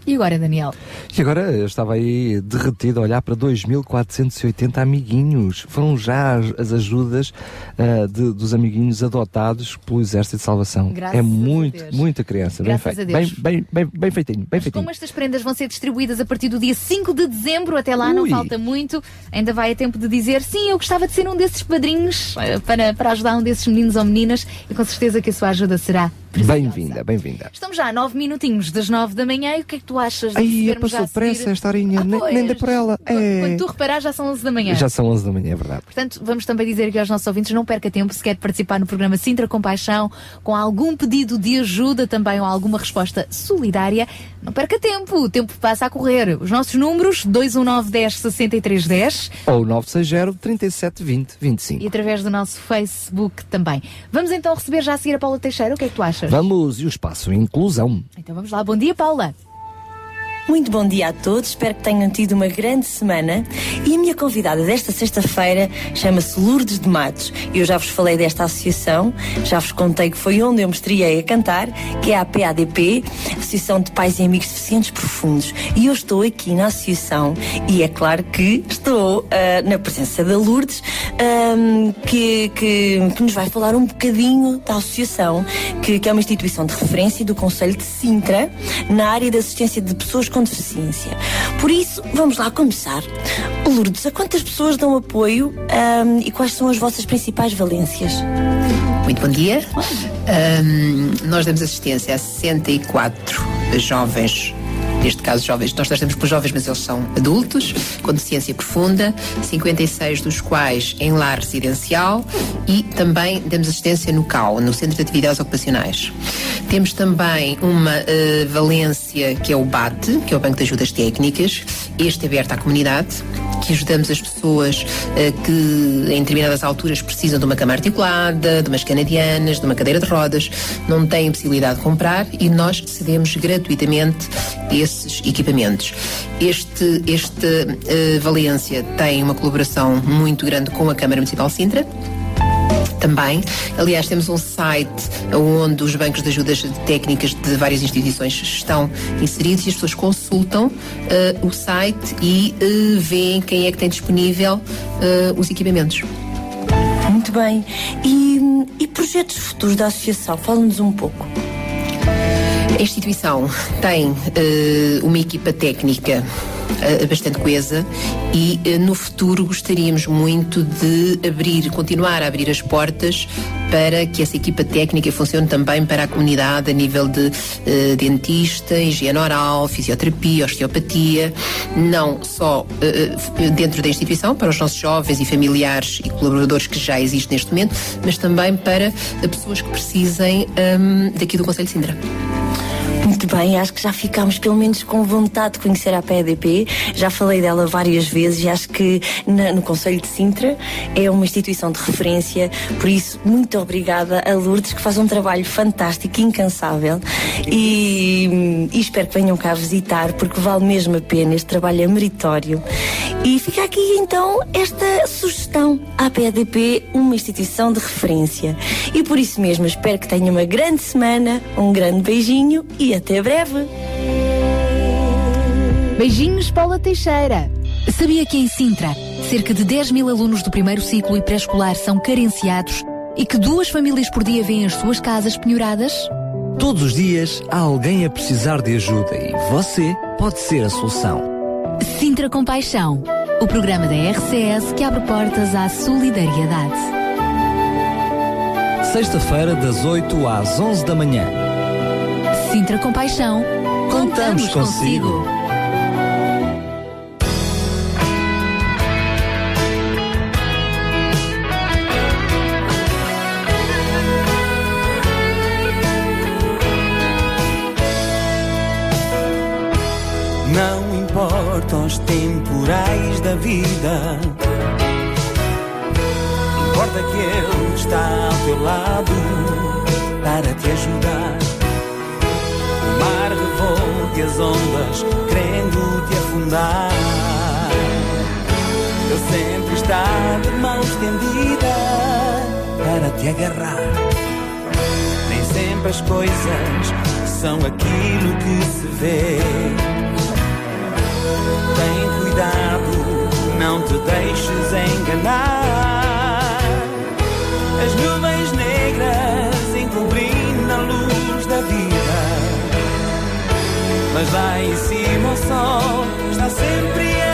E agora, Daniel? E agora eu estava aí derretido a olhar para 2.480 amiguinhos. Foram já as, as ajudas ah, de- dos amiguinhos adotados pelo Exército de Salvação. Graças é muito, muita criança. Graças bem a feito. Deus. Bem, bem, bem, feitinho. Bem Mas feitinho. como estas prendas vão ser distribuídas a partir do dia 5 de dezembro, até lá não Ui. falta muito, ainda vai a tempo de dizer sim, eu gostava de ser um desses padrinhos eh, para, para ajudar um desses meninos ou meninas e com certeza que a sua ajuda será Bem-vinda, bem-vinda. Estamos já a 9 minutinhos das 9 da manhã e o que é que tu achas de Ai, passou depressa esta horinha, nem, pois. nem dei por ela. Quando, É. quando tu reparar já são 11 da manhã. Já são 11 da manhã, é verdade. Portanto, vamos também dizer aqui aos nossos ouvintes, não perca tempo, se quer participar no programa Sintra Compaixão, com algum pedido de ajuda também ou alguma resposta solidária, não perca tempo, o tempo passa a correr. Os nossos números, 219 10 63 10 Ou 960 37 20 25. e através do nosso Facebook também. Vamos então receber já a seguir a Paula Teixeira, o que é que tu achas? Vamos, e o espaço inclusão. Então vamos lá, bom dia Paula. Muito bom dia a todos, espero que tenham tido uma grande semana. E a minha convidada desta sexta-feira chama-se Lourdes de Matos. Eu já vos falei desta associação, já vos contei que foi onde eu me estreiei a cantar, que é a PADP, Associação de Pais e Amigos Deficientes Profundos. E eu estou aqui na associação e é claro que estou ah, na presença da Lourdes, ahm, que, que, que nos vai falar um bocadinho da associação, que, que é uma instituição de referência do Conselho de Sintra, na área da assistência de pessoas com deficiência. Por isso, vamos lá começar. Lourdes, a quantas pessoas dão apoio ahm, e quais são as vossas principais valências? Muito bom dia. Ahm, nós damos assistência a 64 jovens. Neste caso, jovens, nós tratamos por jovens, mas eles são adultos, com deficiência profunda, 56 dos quais em lar residencial e também damos assistência no CAU, no Centro de Atividades Ocupacionais. Temos também uma eh, valência que é o BAT, que é o Banco de Ajudas Técnicas, este é aberto à comunidade, que ajudamos as pessoas eh, que em determinadas alturas precisam de uma cama articulada, de umas canadianas, de uma cadeira de rodas, não têm possibilidade de comprar e nós cedemos gratuitamente esses equipamentos. Este, este eh, Valência tem uma colaboração muito grande com a Câmara Municipal de Sintra, também. Aliás, temos um site onde os bancos de ajudas técnicas de várias instituições estão inseridos e as pessoas consultam eh, o site e eh, veem quem é que tem disponível eh, os equipamentos. Muito bem. E, e projetos futuros da associação? Fala-nos um pouco. A instituição tem eh, uma equipa técnica eh, bastante coesa e eh, no futuro gostaríamos muito de abrir, continuar a abrir as portas para que essa equipa técnica funcione também para a comunidade a nível de dentista, higiene oral, fisioterapia, osteopatia, não só dentro da instituição, para os nossos jovens e familiares e colaboradores que já existem neste momento, mas também para pessoas que precisem hum, daqui do Conselho de Sintra. Muito bem, acho que já ficámos pelo menos com vontade de conhecer a PEDP. Já falei dela várias vezes e acho que na- no Conselho de Sintra é uma instituição de referência. Por isso, muito obrigada a Lourdes, que faz um trabalho fantástico, incansável. E, e espero que venham cá visitar, porque vale mesmo a pena. Este trabalho é meritório. E fica aqui então esta sugestão à PEDP, uma instituição de referência. E por isso mesmo, espero que tenham uma grande semana, um grande beijinho e até breve. Beijinhos, Paula Teixeira. Sabia que em Sintra, cerca de 10 mil alunos do primeiro ciclo e pré-escolar são carenciados e que duas famílias por dia vêm as suas casas penhoradas? Todos os dias há alguém a precisar de ajuda e você pode ser a solução. Sintra Compaixão, o programa da RCS que abre portas à solidariedade. Sexta-feira, das 8 às 11 da manhã. Sintra Compaixão. Contamos consigo. Não importam os temporais da vida. Importa que Ele está ao teu lado para te ajudar. Mar revolve as ondas, querendo te afundar. Ele sempre está de mão estendida para te agarrar. Nem sempre as coisas são aquilo que se vê. Tem cuidado, não te deixes enganar. As nuvens negras encobrindo a luz da vida. Mas lá em cima o sol está sempre a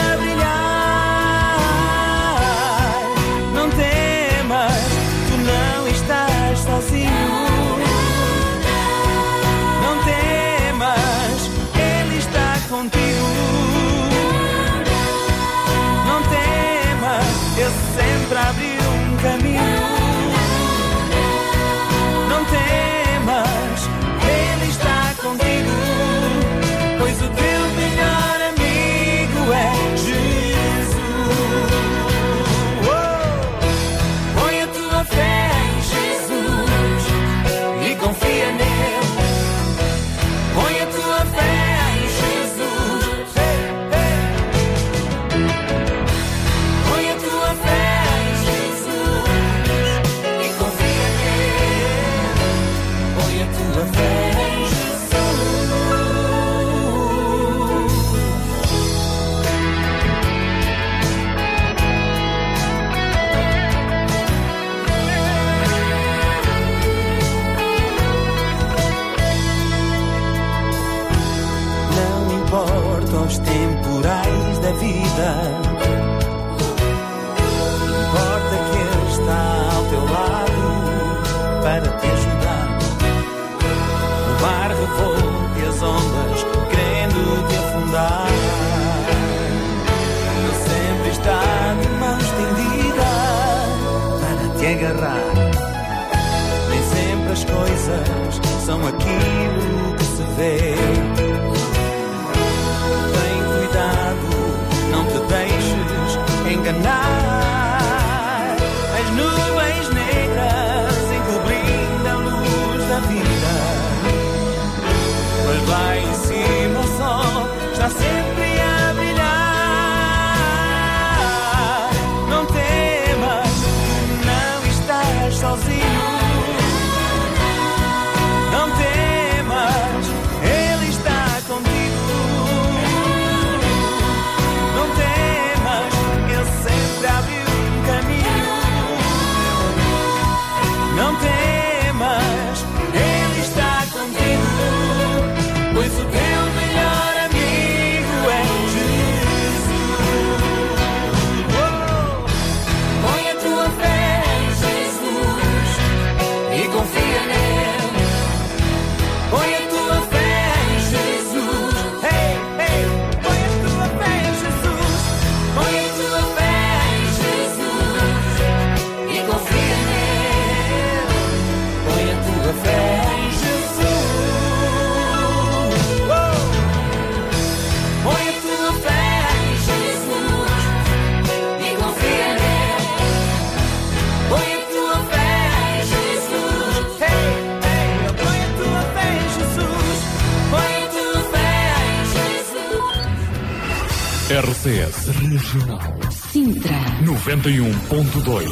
91.2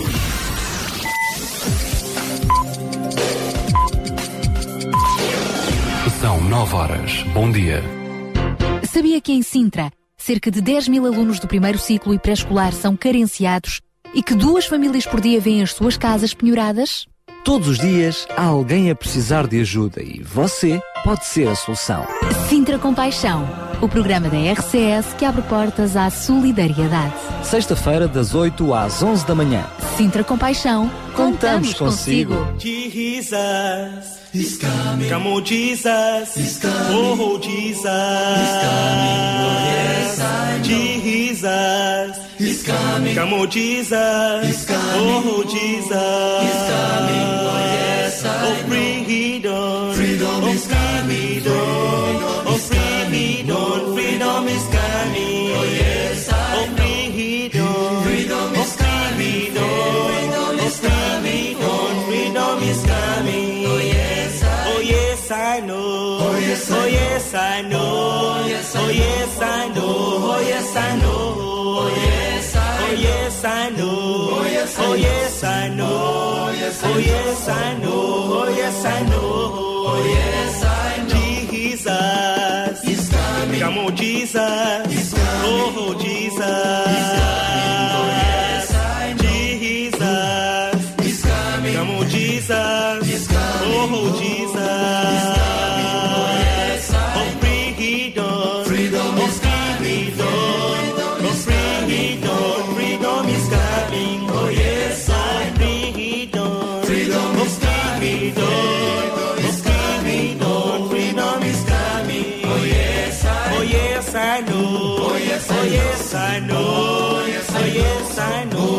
São 9 horas. Bom dia. Sabia que em Sintra, cerca de 10 mil alunos do primeiro ciclo e pré-escolar são carenciados e que duas famílias por dia vêm as suas casas penhoradas? Todos os dias há alguém a precisar de ajuda e você pode ser a solução. Sintra Compaixão, o programa da RCS que abre portas à solidariedade. Sexta-feira, das 8 às 11 da manhã. Sintra Compaixão, contamos consigo. Jesus is coming. Come on, Jesus is coming. Oh, Jesus is coming. Oh, yes, I know. Jesus is coming. Come on, Jesus is coming. Oh, Jesus is coming. Oh, yes, I know. Oh, freedom. Freedom is coming. Oh, freedom. Yes, oh, yes, I know. Oh, yes, I, know. oh, yes, I know. Oh, yes, I know. Oh, yes, I, oh, know. Oh, yes, I, oh, know. Oh, yes, I, oh, know. Oh, yes, I know. Oh, yes, I know. Jesus is coming. Come on, Jesus. He's coming. Oh, Jesus. He's coming.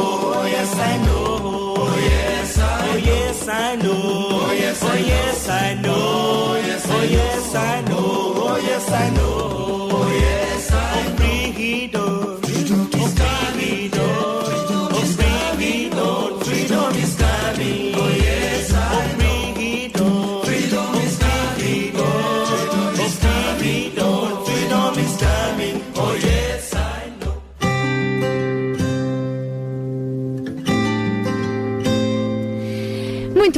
Oh, yes, I know. Oh, yes, I. Oh, yes, I know. Oh, yes, I know. Oh, yes, I know. Oh, yes, I know.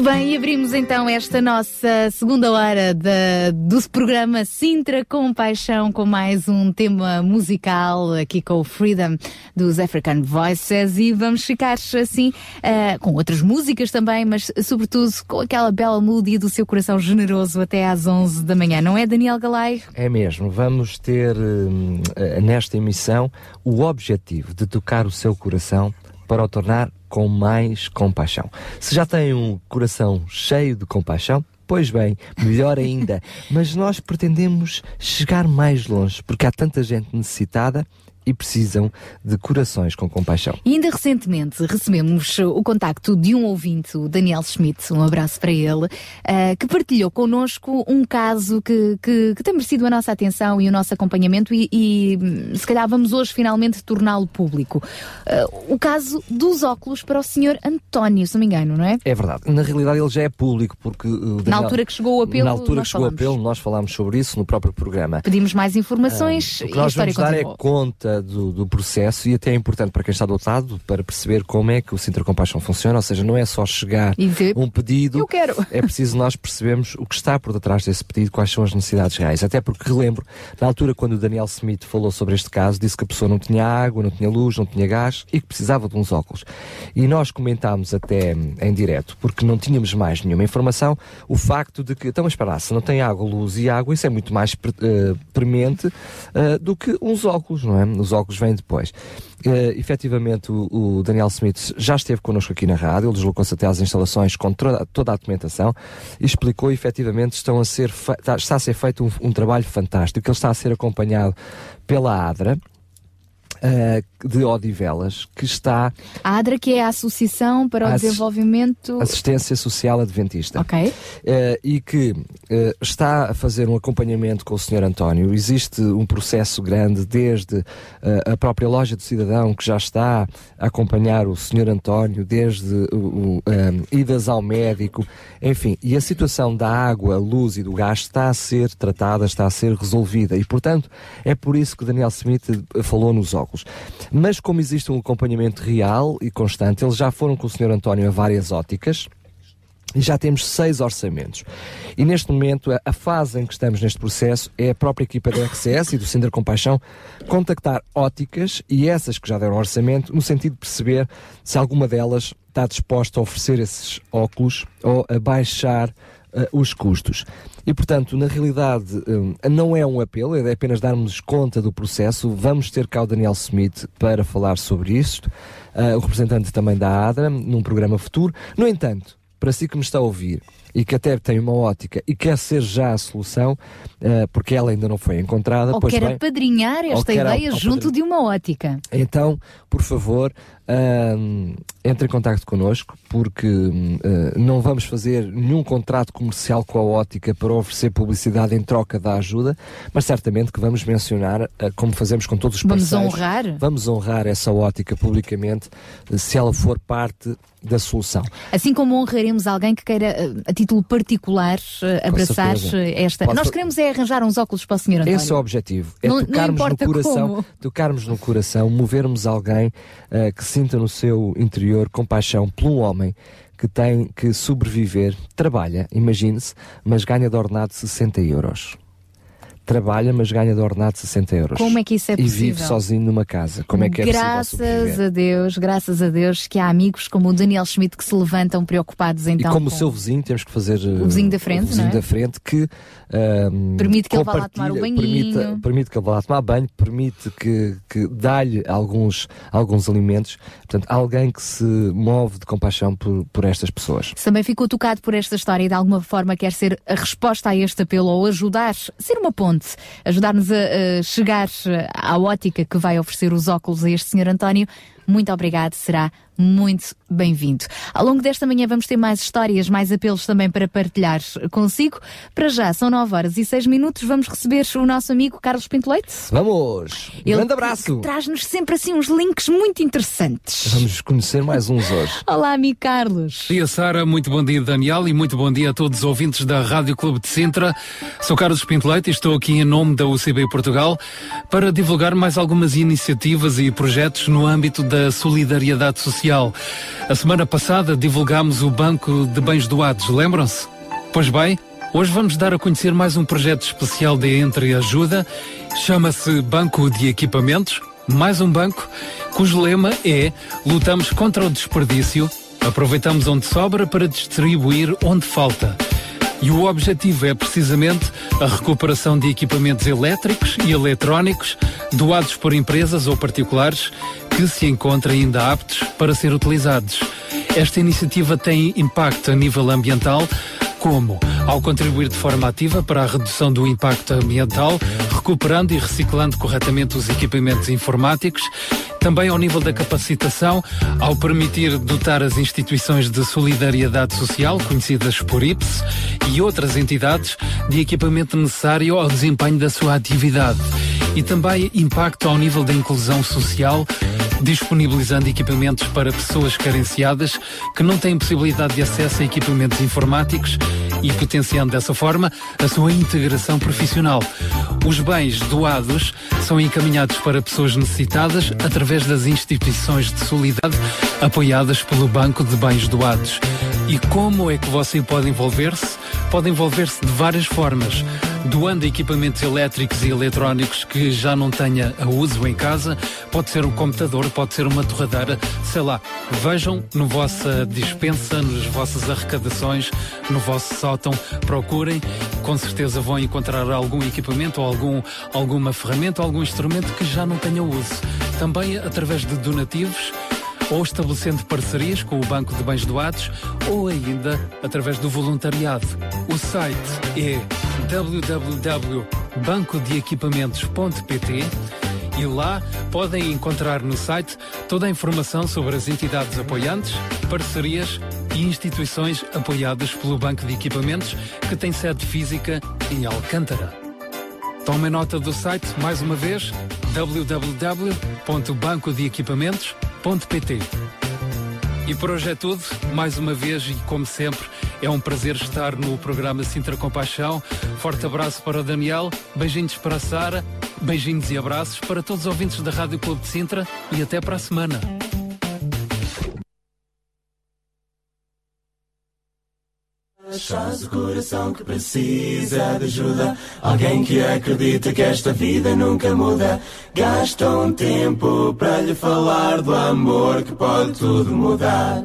Muito bem, e abrimos então esta nossa segunda hora do programa Sintra com Paixão com mais um tema musical aqui com o Freedom dos African Voices. E vamos ficar assim ah, com outras músicas também, mas sobretudo com aquela bela melodia do seu coração generoso até às 11 da manhã, não é Daniel Galay? É mesmo, vamos ter eh, nesta emissão o objetivo de tocar o seu coração para o tornar com mais compaixão. Se já tem um coração cheio de compaixão, pois bem, melhor ainda, mas nós pretendemos chegar mais longe, porque há tanta gente necessitada e precisam de corações com compaixão. E ainda recentemente recebemos o contacto de um ouvinte, o Daniel Schmidt, um abraço para ele, ah, que partilhou connosco um caso que, que, que tem merecido a nossa atenção e o nosso acompanhamento e, e, hum, se calhar vamos hoje finalmente torná-lo público. Ah, o caso dos óculos para o Sr. António, se não me engano, não é? É verdade. Na realidade ele já é público porque Na Daniel- altura que chegou o apelo, na altura nós que chegou o falámos. apelo, nós falámos sobre isso no próprio programa. Pedimos mais informações Ah, o que e a nós história vamos dar é conta do, do processo e até é importante para quem está do outro lado para perceber como é que o Sintra Compaixão funciona, ou seja, não é só chegar um pedido, Eu quero. é preciso nós percebermos o que está por detrás desse pedido, quais são as necessidades reais. Até porque relembro, na altura quando o Daniel Smith falou sobre este caso, disse que a pessoa não tinha água, não tinha luz, não tinha gás e que precisava de uns óculos. E nós comentámos até em direto, porque não tínhamos mais nenhuma informação, o facto de que, então, mas espera lá, se não tem água, luz e água, isso é muito mais eh, premente eh, do que uns óculos, não é? Os óculos vêm depois. Eh, efetivamente, o, o Daniel Smith já esteve connosco aqui na rádio, ele deslocou-se até às instalações com toda, a documentação e explicou efetivamente estão a ser está, está a ser feito um, um trabalho fantástico, ele está a ser acompanhado pela ADRA, eh, de Odivelas, que está A ADRA, que é a Associação para o Assis- Desenvolvimento. Assistência Social Adventista. Ok. Eh, e que eh, está a fazer um acompanhamento com o Sr. António. Existe um processo grande desde a própria loja do cidadão que já está a acompanhar o Sr. António, desde eh, idas ao médico, enfim. E a situação da água, luz e do gás está a ser tratada, está a ser resolvida. E, portanto, é por isso que Daniel Smith falou nos óculos. Mas como existe um acompanhamento real e constante, eles já foram com o Sr. António a várias óticas, e já temos seis orçamentos. E neste momento, a, fase em que estamos neste processo é a própria equipa da RCS e do Centro Compaixão contactar óticas e essas que já deram orçamento, no sentido de perceber se alguma delas está disposta a oferecer esses óculos ou a baixar os custos. E, portanto, na realidade, eh, não é um apelo, é apenas darmos conta do processo. Vamos ter cá o Daniel Smith para falar sobre isto, eh, o representante também da ADRA, num programa futuro. No entanto, para si que me está a ouvir e que até tem uma ótica e quer ser já a solução, eh, porque ela ainda não foi encontrada, Ou pois quer bem, apadrinhar esta ideia ao- ao junto de uma ótica. então, por favor, entre em contato connosco, porque ah, não vamos fazer nenhum contrato comercial com a ótica para oferecer publicidade em troca da ajuda, mas certamente que vamos mencionar, ah, como fazemos com todos os Vamos parceiros, honrar. vamos honrar essa ótica publicamente, eh, se ela for parte da solução. Assim como honraremos alguém que queira, a título particular, abraçar esta. Pode Nós queremos é arranjar uns óculos para o senhor António. Esse é o objetivo. É Não- não tocarmos no importa coração, como. tocarmos no coração, movermos alguém que sinta no seu interior compaixão por um homem que tem que sobreviver, trabalha, imagine-se, mas ganha de ordenado 60 euros. Trabalha, mas ganha de ordenado 60 euros. Como é que isso é E vive possível? sozinho numa casa. Como é que é possível graças a Deus, graças a Deus, que há amigos como o Daniel Schmidt que se levantam preocupados E então. como o com- seu vizinho, temos que fazer O vizinho da frente, o vizinho é? da frente que um, Permite que ele vá lá tomar o banhinho. Permite, permite que ele vá lá tomar banho, permite que, que dá-lhe alguns, alguns alimentos. Portanto, alguém que se move de compaixão por, por estas pessoas. Também ficou tocado por esta história e de alguma forma quer ser a resposta a este apelo ou ajudar, ser uma ponte, ajudar-nos a, a chegar eh, à ótica que vai oferecer os óculos a este senhor António, muito obrigado, será muito bem-vindo. Ao longo desta manhã vamos ter mais histórias, mais apelos também para partilhar consigo. Para já, são 9 horas e 6 minutos, vamos receber o nosso amigo Carlos Pinto Leite. Vamos! Ele Grande abraço! Traz-nos sempre assim uns links muito interessantes. Vamos conhecer mais uns hoje. Olá, amigo Carlos. Bom dia, Sara. Muito bom dia, Daniel. E muito bom dia a todos os ouvintes da Rádio Clube de Sintra. Sou Carlos Pinto Leite e estou aqui em nome da UCB Portugal para divulgar mais algumas iniciativas e projetos no âmbito da solidariedade social. A semana passada divulgámos o Banco de Bens Doados, lembram-se? Pois bem, hoje vamos dar a conhecer mais um projeto especial de Entre Ajuda. Chama-se Banco de Equipamentos. Mais um banco cujo lema é Lutamos contra o desperdício, aproveitamos onde sobra para distribuir onde falta. E o objetivo é precisamente a recuperação de equipamentos elétricos e eletrónicos doados por empresas ou particulares que se encontram ainda aptos para ser utilizados. Esta iniciativa tem impacto a nível ambiental, como ao contribuir de forma ativa para a redução do impacto ambiental, recuperando e reciclando corretamente os equipamentos informáticos, também ao nível da capacitação, ao permitir dotar as instituições de solidariedade social, conhecidas por IPS, e outras entidades de equipamento necessário ao desempenho da sua atividade. E também impacto ao nível da inclusão social, disponibilizando equipamentos para pessoas carenciadas que não têm possibilidade de acesso a equipamentos informáticos e potenciando dessa forma a sua integração profissional. Os bens doados são encaminhados para pessoas necessitadas através das instituições de solidariedade apoiadas pelo Banco de Bens Doados. E como é que você pode envolver-se? Pode envolver-se de várias formas. Doando equipamentos elétricos e eletrónicos que já não tenha a uso em casa, pode ser um computador, pode ser uma torradeira, sei lá. Vejam no vossa dispensa, nas vossas arrecadações, no vosso sótão, procurem, com certeza vão encontrar algum equipamento ou algum, alguma ferramenta algum instrumento que já não tenha uso. Também através de donativos ou estabelecendo parcerias com o Banco de Bens Doados ou ainda através do voluntariado. O site é www.bancodeequipamentos.pt e lá podem encontrar no site toda a informação sobre as entidades apoiantes, parcerias e instituições apoiadas pelo Banco de Equipamentos que tem sede física em Alcântara. Tomem nota do site mais uma vez www.bancodeequipamentos.pt E por hoje é tudo, mais uma vez e como sempre, é um prazer estar no programa Sintra Compaixão. Forte abraço para o Daniel, beijinhos para a Sara, beijinhos e abraços para todos os ouvintes da Rádio Clube de Sintra e até para a semana. Achas o coração que precisa de ajuda. Alguém que acredita que esta vida nunca muda. Gasta um tempo para lhe falar do amor que pode tudo mudar.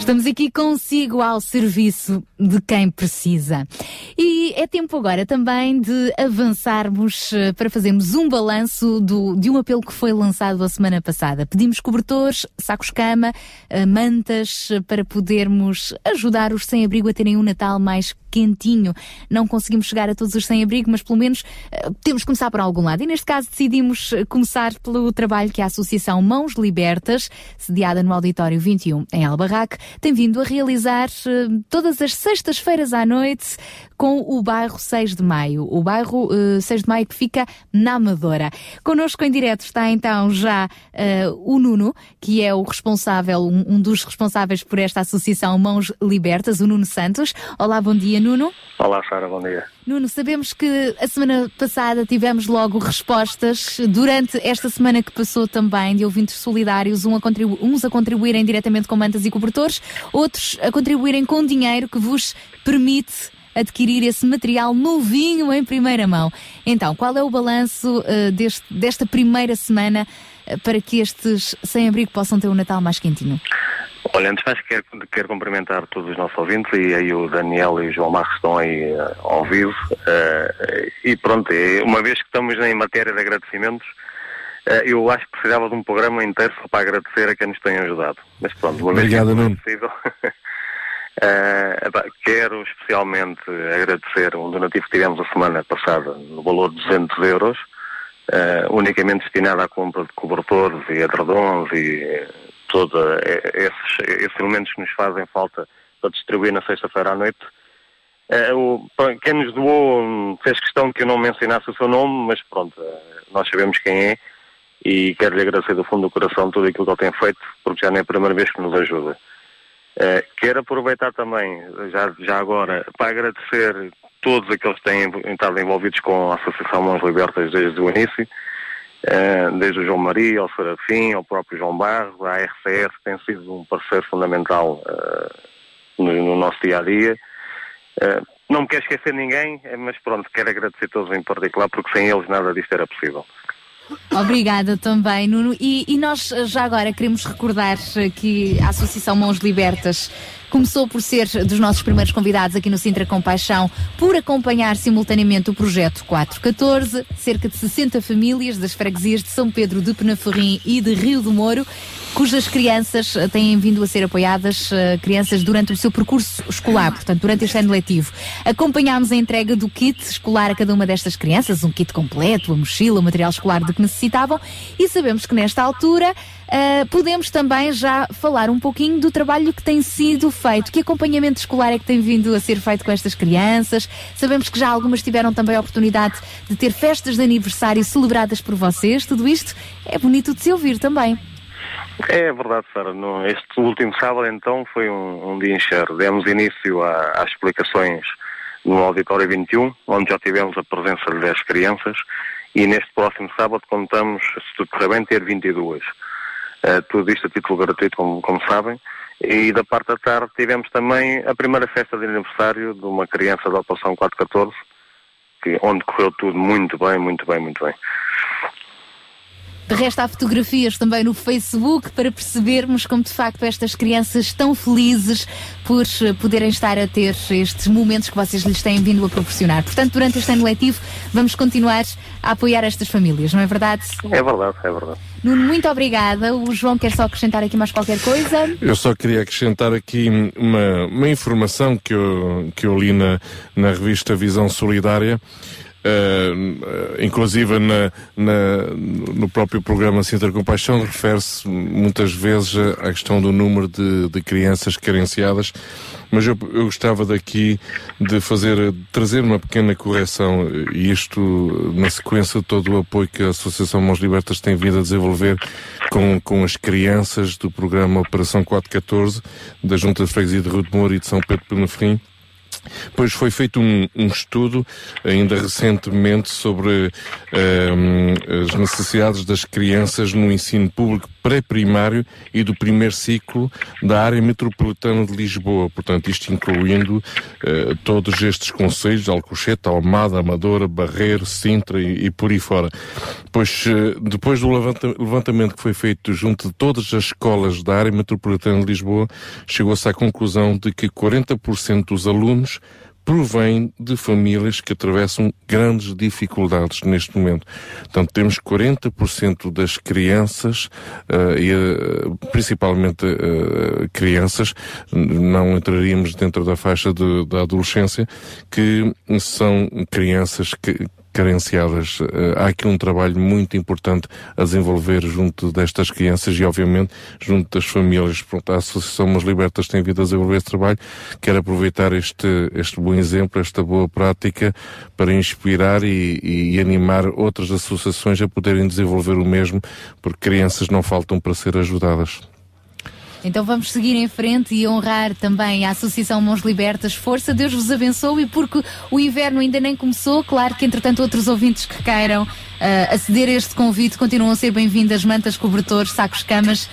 Estamos aqui consigo ao serviço de quem precisa. E é tempo agora também de avançarmos eh, para fazermos um balanço do, de um apelo que foi lançado a semana passada. Pedimos cobertores, sacos-cama, eh, mantas eh, para podermos ajudar os sem-abrigo a terem um Natal mais quentinho. Não conseguimos chegar a todos os sem-abrigo, mas pelo menos eh, temos que começar por algum lado. E neste caso decidimos eh, começar pelo trabalho que a Associação Mãos Libertas, sediada no Auditório 21 em Albarraque, tem vindo a realizar eh, todas as sextas-feiras à noite com o bairro 6 de Maio. O bairro eh, 6 de Maio que fica na Amadora. Connosco em direto está então já eh, o Nuno, que é o responsável, um, um dos responsáveis por esta Associação Mãos Libertas, o Nuno Santos. Olá, bom dia, Nuno. Olá, Sara, bom dia. Nuno, sabemos que a semana passada tivemos logo respostas. Durante esta semana que passou também, de ouvintes solidários, um a uns a contribuírem diretamente com mantas e cobertores, outros a contribuírem com dinheiro que vos permite adquirir esse material novinho em primeira mão. Então, qual é o balanço eh, deste- desta primeira semana eh, para que estes sem-abrigo possam ter um Natal mais quentinho? Olha, antes de mais quero, quero cumprimentar todos os nossos ouvintes e aí o Daniel e o João Marcos estão aí eh, ao vivo. e pronto, eh, uma vez que estamos em matéria de agradecimentos, eu acho que precisava de um programa inteiro só para agradecer a quem nos tem ajudado. Mas pronto, uma Obrigado, vez que é possível, eh, quero especialmente agradecer um donativo que tivemos a semana passada no valor de 200 euros, eh, unicamente destinado à compra de cobertores e edredons e eh, todos esses, esses elementos que nos fazem falta para distribuir na sexta-feira à noite. Eh, quem nos doou fez questão que eu não mencionasse o seu nome, mas pronto, eh, nós sabemos quem é e quero-lhe agradecer do fundo do coração tudo aquilo que ele tem feito, porque já não é a primeira vez que nos ajuda. Eh, quero aproveitar também, já, já agora, para agradecer todos aqueles que têm estado envolvidos com a Associação Mãos Libertas desde o início, eh, desde o João Maria, ao Serafim, ao próprio João Barro, à RCS, que tem sido um parceiro fundamental eh, no, no nosso dia a dia. Não me quero esquecer ninguém, mas pronto, quero agradecer todos em particular, porque sem eles nada disto era possível. Obrigada também, Nuno. E, e nós eh, já agora queremos recordar eh, que a Associação Mãos Libertas Começou por ser dos nossos primeiros convidados aqui no Sintra Compaixão, por acompanhar simultaneamente o projeto 414, cerca de 60 famílias das freguesias de São Pedro de Penaferrim e de Rio do Moro, cujas crianças eh, têm vindo a ser apoiadas, eh, crianças durante o seu percurso escolar, portanto, durante este ano letivo. Acompanhámos a entrega do kit escolar a cada uma destas crianças, um kit completo, a mochila, o material escolar de que necessitavam, e sabemos que nesta altura Uh, podemos também já falar um pouquinho do trabalho que tem sido feito. Que acompanhamento escolar é que tem vindo a ser feito com estas crianças? Sabemos que já algumas tiveram também a oportunidade de ter festas de aniversário celebradas por vocês. Tudo isto é bonito de se ouvir também. É verdade, Sara. Este último sábado, então, foi um, um dia encher. Demos início às explicações no Auditório 21, onde já tivemos a presença de 10 crianças, e neste próximo sábado contamos, se tudo correr bem, ter 22. Eh, tudo isto a título gratuito, como, como sabem. E da parte da tarde tivemos também a primeira festa de aniversário de uma criança da Operação 414, que, onde correu tudo muito bem, muito bem, muito bem. De resto, há fotografias também no Facebook para percebermos como de facto estas crianças estão felizes por poderem estar a ter estes momentos que vocês lhes têm vindo a proporcionar. Portanto, durante este ano letivo, vamos continuar a apoiar estas famílias, não é verdade? É verdade, é verdade. Nuno, muito obrigada. O João quer só acrescentar aqui mais qualquer coisa. Eu só queria acrescentar aqui uma, uma informação que eu, que eu li na, na revista Visão Solidária. Eh, inclusive na, na- no próprio programa Sintra Compaixão refere-se muitas vezes à questão do número de, de crianças carenciadas. Mas eu, eu gostava daqui de fazer, de trazer uma pequena correção, e isto na sequência de todo o apoio que a Associação Mãos Libertas tem vindo a desenvolver com, com as crianças do programa Operação 414, da Junta de Freguesia de Rio de Moura e de São Pedro de Penaferrim, Pois foi feito um, um estudo, ainda recentemente, sobre ehm, as necessidades das crianças no ensino público pré-primário e do primeiro ciclo da área metropolitana de Lisboa. Portanto, isto incluindo eh, todos estes conselhos, Alcochete, Almada, Amadora, Barreiro, Sintra e, e por aí fora. Pois, eh, depois do levanta- levantamento que foi feito junto de todas as escolas da área metropolitana de Lisboa, chegou-se à conclusão de que 40% dos alunos provém de famílias que atravessam grandes dificuldades neste momento. Portanto, temos 40% das crianças, eh, e, eh, principalmente eh, crianças, não entraríamos dentro da faixa de- da adolescência, que são crianças que carenciadas. Eh, há aqui um trabalho muito importante a desenvolver junto destas crianças e, obviamente, junto das famílias. Pronto, a Associação Mãos Libertas tem vindo a desenvolver esse trabalho. Quero aproveitar este, este bom exemplo, esta boa prática, para inspirar e, e animar outras associações a poderem desenvolver o mesmo, porque crianças não faltam para ser ajudadas. Então vamos seguir em frente e honrar também a Associação Mãos Libertas. Força, Deus vos abençoe, porque o inverno ainda nem começou. Claro que, entretanto, outros ouvintes que queiram ah, aceder a este convite continuam a ser bem-vindas mantas, cobertores, sacos, camas,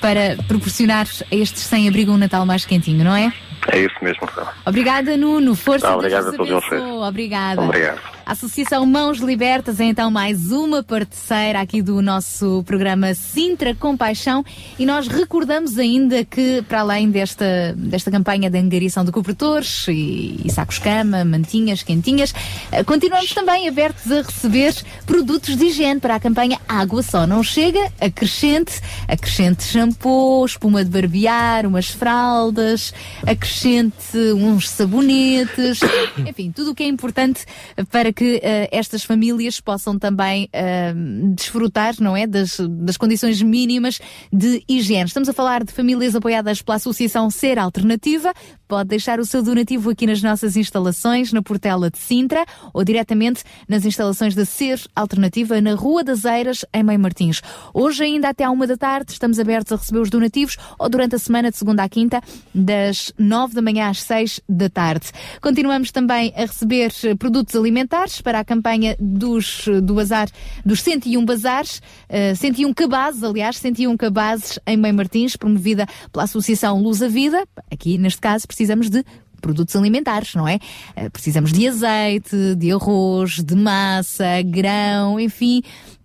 para proporcionar a estes sem-abrigo um Natal mais quentinho, não é? É isso mesmo, Sara. Obrigada, Nuno. Força, obrigado Deus a vos todos vocês. abençoe. Obrigada. Obrigado. A Associação Mãos Libertas é então mais uma parceira aqui do nosso programa Sintra Compaixão. E nós recordamos ainda que, para além desta, desta campanha de angariação de cobertores e, e sacos-cama, mantinhas, quentinhas, eh, continuamos também abertos a receber produtos de higiene para a campanha Água Só Não Chega, acrescente, acrescente shampoo, espuma de barbear, umas fraldas, acrescente uns sabonetes, enfim, tudo o que é importante para que eh, estas famílias possam também eh, desfrutar, não é, das, das condições mínimas de higiene. Estamos a falar de famílias apoiadas pela Associação Ser Alternativa. Pode deixar o seu donativo aqui nas nossas instalações, na Portela de Sintra, ou diretamente nas instalações da Ser Alternativa, na Rua das Eiras, em Meio Martins. Hoje, ainda até à uma da tarde, estamos abertos a receber os donativos, ou durante a semana, de segunda à quinta, das nove da manhã às seis da tarde. Continuamos também a receber eh, produtos alimentares para a campanha dos, do bazar, dos 101 bazares, eh, 101 cabazes, aliás, 101 cabazes em Meio Martins, promovida pela Associação Luz a Vida. Aqui, neste caso, precisamos de produtos alimentares, não é? Eh, Precisamos de azeite, de arroz, de massa, grão, enfim,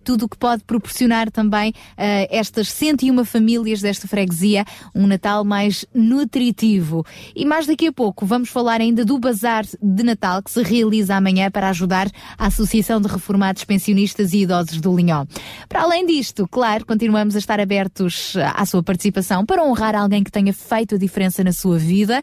tudo o que pode proporcionar também a estas 101 famílias desta freguesia um Natal mais nutritivo. E mais daqui a pouco vamos falar ainda do Bazar de Natal que se realiza amanhã para ajudar a Associação de Reformados Pensionistas e Idosos do Linhó. Para além disto, claro, continuamos a estar abertos à sua participação para honrar alguém que tenha feito a diferença na sua vida.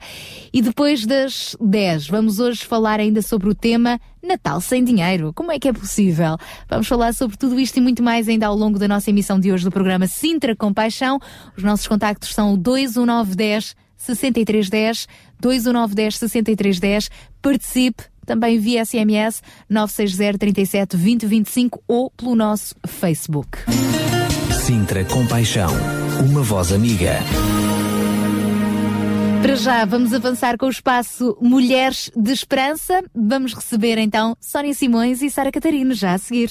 E depois das 10, vamos hoje falar ainda sobre o tema Natal sem dinheiro. Como é que é possível? Vamos falar sobre tudo isto e muito mais ainda ao longo da nossa emissão de hoje do programa Sintra Compaixão. Os nossos contactos são o 21910 6310, 21910 6310. Participe também via SMS 960 37 20 25 ou pelo nosso Facebook. Sintra Compaixão, uma voz amiga. Para já, vamos avançar com o espaço Mulheres de Esperança. Vamos receber então Sónia Simões e Sara Catarino já a seguir.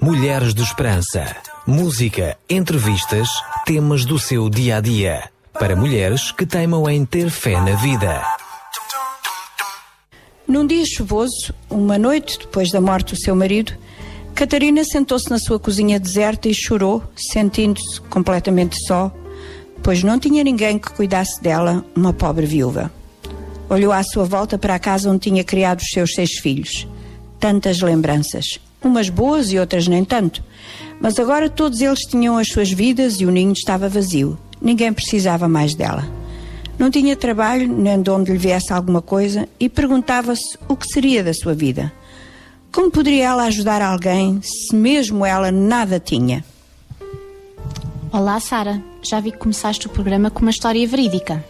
Mulheres de Esperança. Música, entrevistas, temas do seu dia a dia. Para mulheres que teimam em ter fé na vida. Num dia chuvoso, uma noite depois da morte do seu marido, Catarina sentou-se na sua cozinha deserta e chorou, sentindo-se completamente só, pois não tinha ninguém que cuidasse dela, uma pobre viúva. Olhou à sua volta para a casa onde tinha criado os seus seis filhos. Tantas lembranças, umas boas e outras nem tanto, mas agora todos eles tinham as suas vidas e o ninho estava vazio. Ninguém precisava mais dela. Não tinha trabalho, nem de onde lhe viesse alguma coisa, e perguntava-se o que seria da sua vida. Como poderia ela ajudar alguém se mesmo ela nada tinha? Olá, Sara. Já vi que começaste o programa com uma história verídica.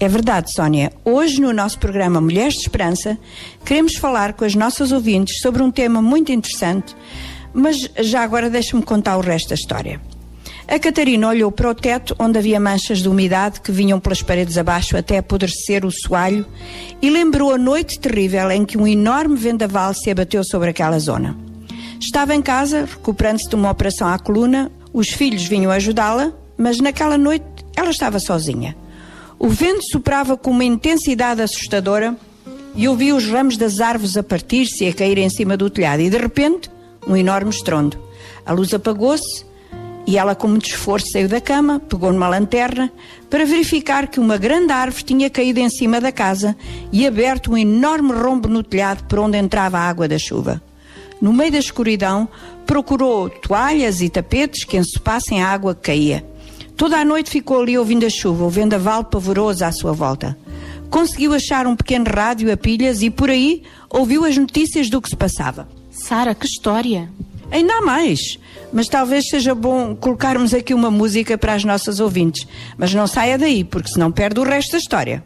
É verdade, Sónia. Hoje, no nosso programa Mulheres de Esperança, queremos falar com as nossas ouvintes sobre um tema muito interessante, mas já agora deixa-me contar o resto da história. A Catarina olhou para o teto onde havia manchas de umidade que vinham pelas paredes abaixo até apodrecer o soalho e lembrou a noite terrível em que um enorme vendaval se abateu sobre aquela zona. Estava em casa, recuperando-se de uma operação à coluna, os filhos vinham ajudá-la, mas naquela noite ela estava sozinha. O vento soprava com uma intensidade assustadora e ouvia os ramos das árvores a partir-se e a cair em cima do telhado e de repente um enorme estrondo. A luz apagou-se e ela, com muito esforço, saiu da cama, pegou numa lanterna para verificar que uma grande árvore tinha caído em cima da casa e aberto um enorme rombo no telhado por onde entrava a água da chuva. No meio da escuridão, procurou toalhas e tapetes que ensopassem a água que caía. Toda a noite ficou ali ouvindo a chuva, o vendaval pavoroso à sua volta. Conseguiu achar um pequeno rádio a pilhas e por aí ouviu as notícias do que se passava. Sara, que história! Ainda mais, mas talvez seja bom colocarmos aqui uma música para as nossas ouvintes. Mas não saia daí, porque senão perde o resto da história.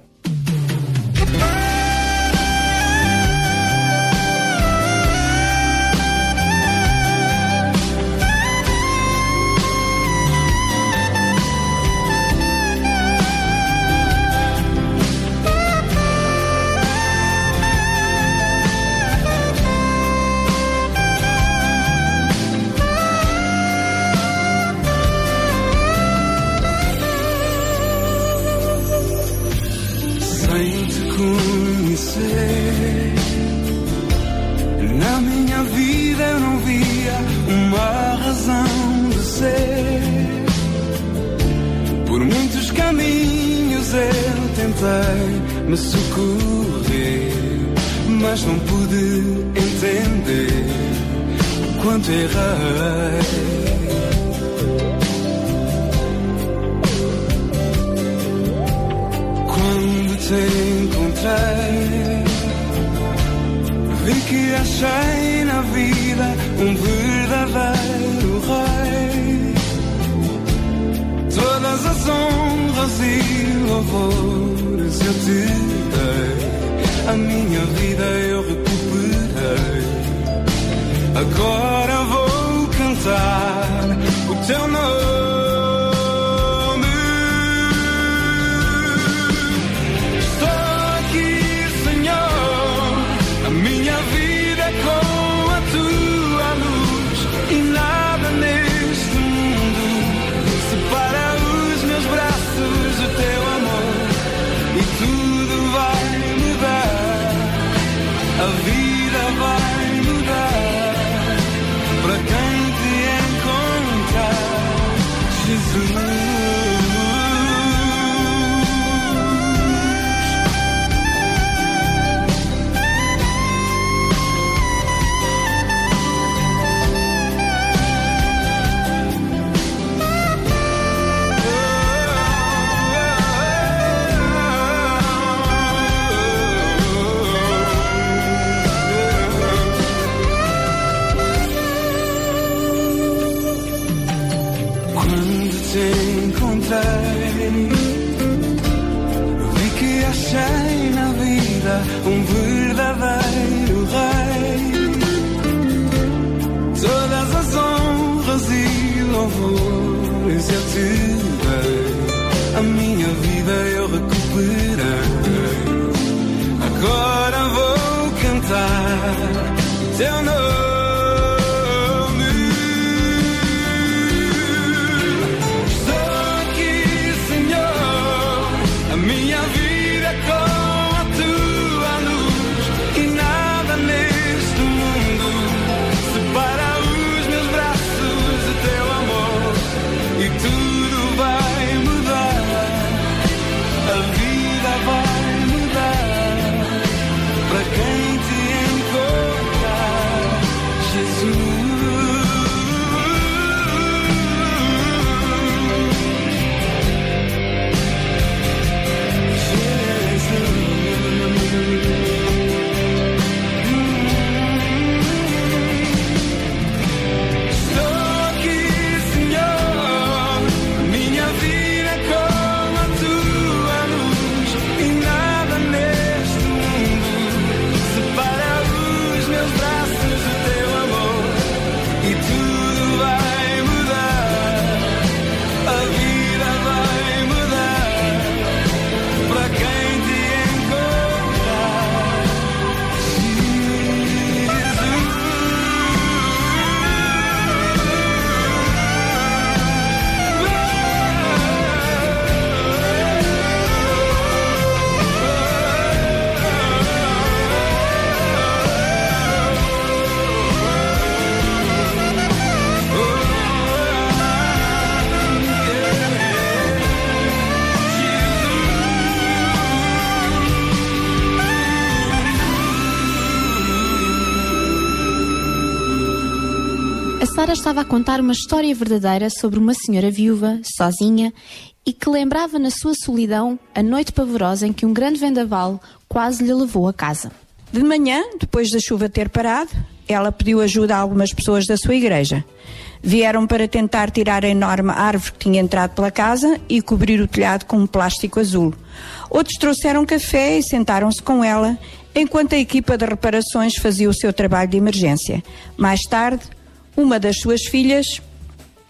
Estava a contar uma história verdadeira sobre uma senhora viúva, sozinha, e que lembrava na sua solidão a noite pavorosa em que um grande vendaval quase lhe levou a casa. De manhã, depois da chuva ter parado, ela pediu ajuda a algumas pessoas da sua igreja. Vieram para tentar tirar a enorme árvore que tinha entrado pela casa e cobrir o telhado com um plástico azul. Outros trouxeram café e sentaram-se com ela, enquanto a equipa de reparações fazia o seu trabalho de emergência. Mais tarde, uma das suas filhas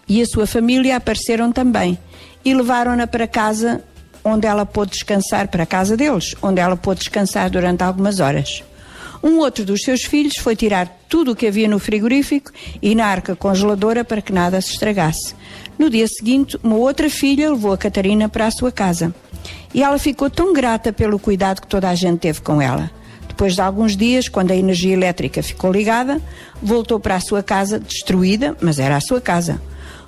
e a sua família apareceram também e levaram-na para casa onde ela pôde descansar, para a casa deles, onde ela pôde descansar durante algumas horas. Um outro dos seus filhos foi tirar tudo o que havia no frigorífico e na arca congeladora para que nada se estragasse. No dia seguinte, uma outra filha levou a Catarina para a sua casa. E ela ficou tão grata pelo cuidado que toda a gente teve com ela. Depois de alguns dias, quando a energia elétrica ficou ligada, voltou para a sua casa destruída, mas era a sua casa.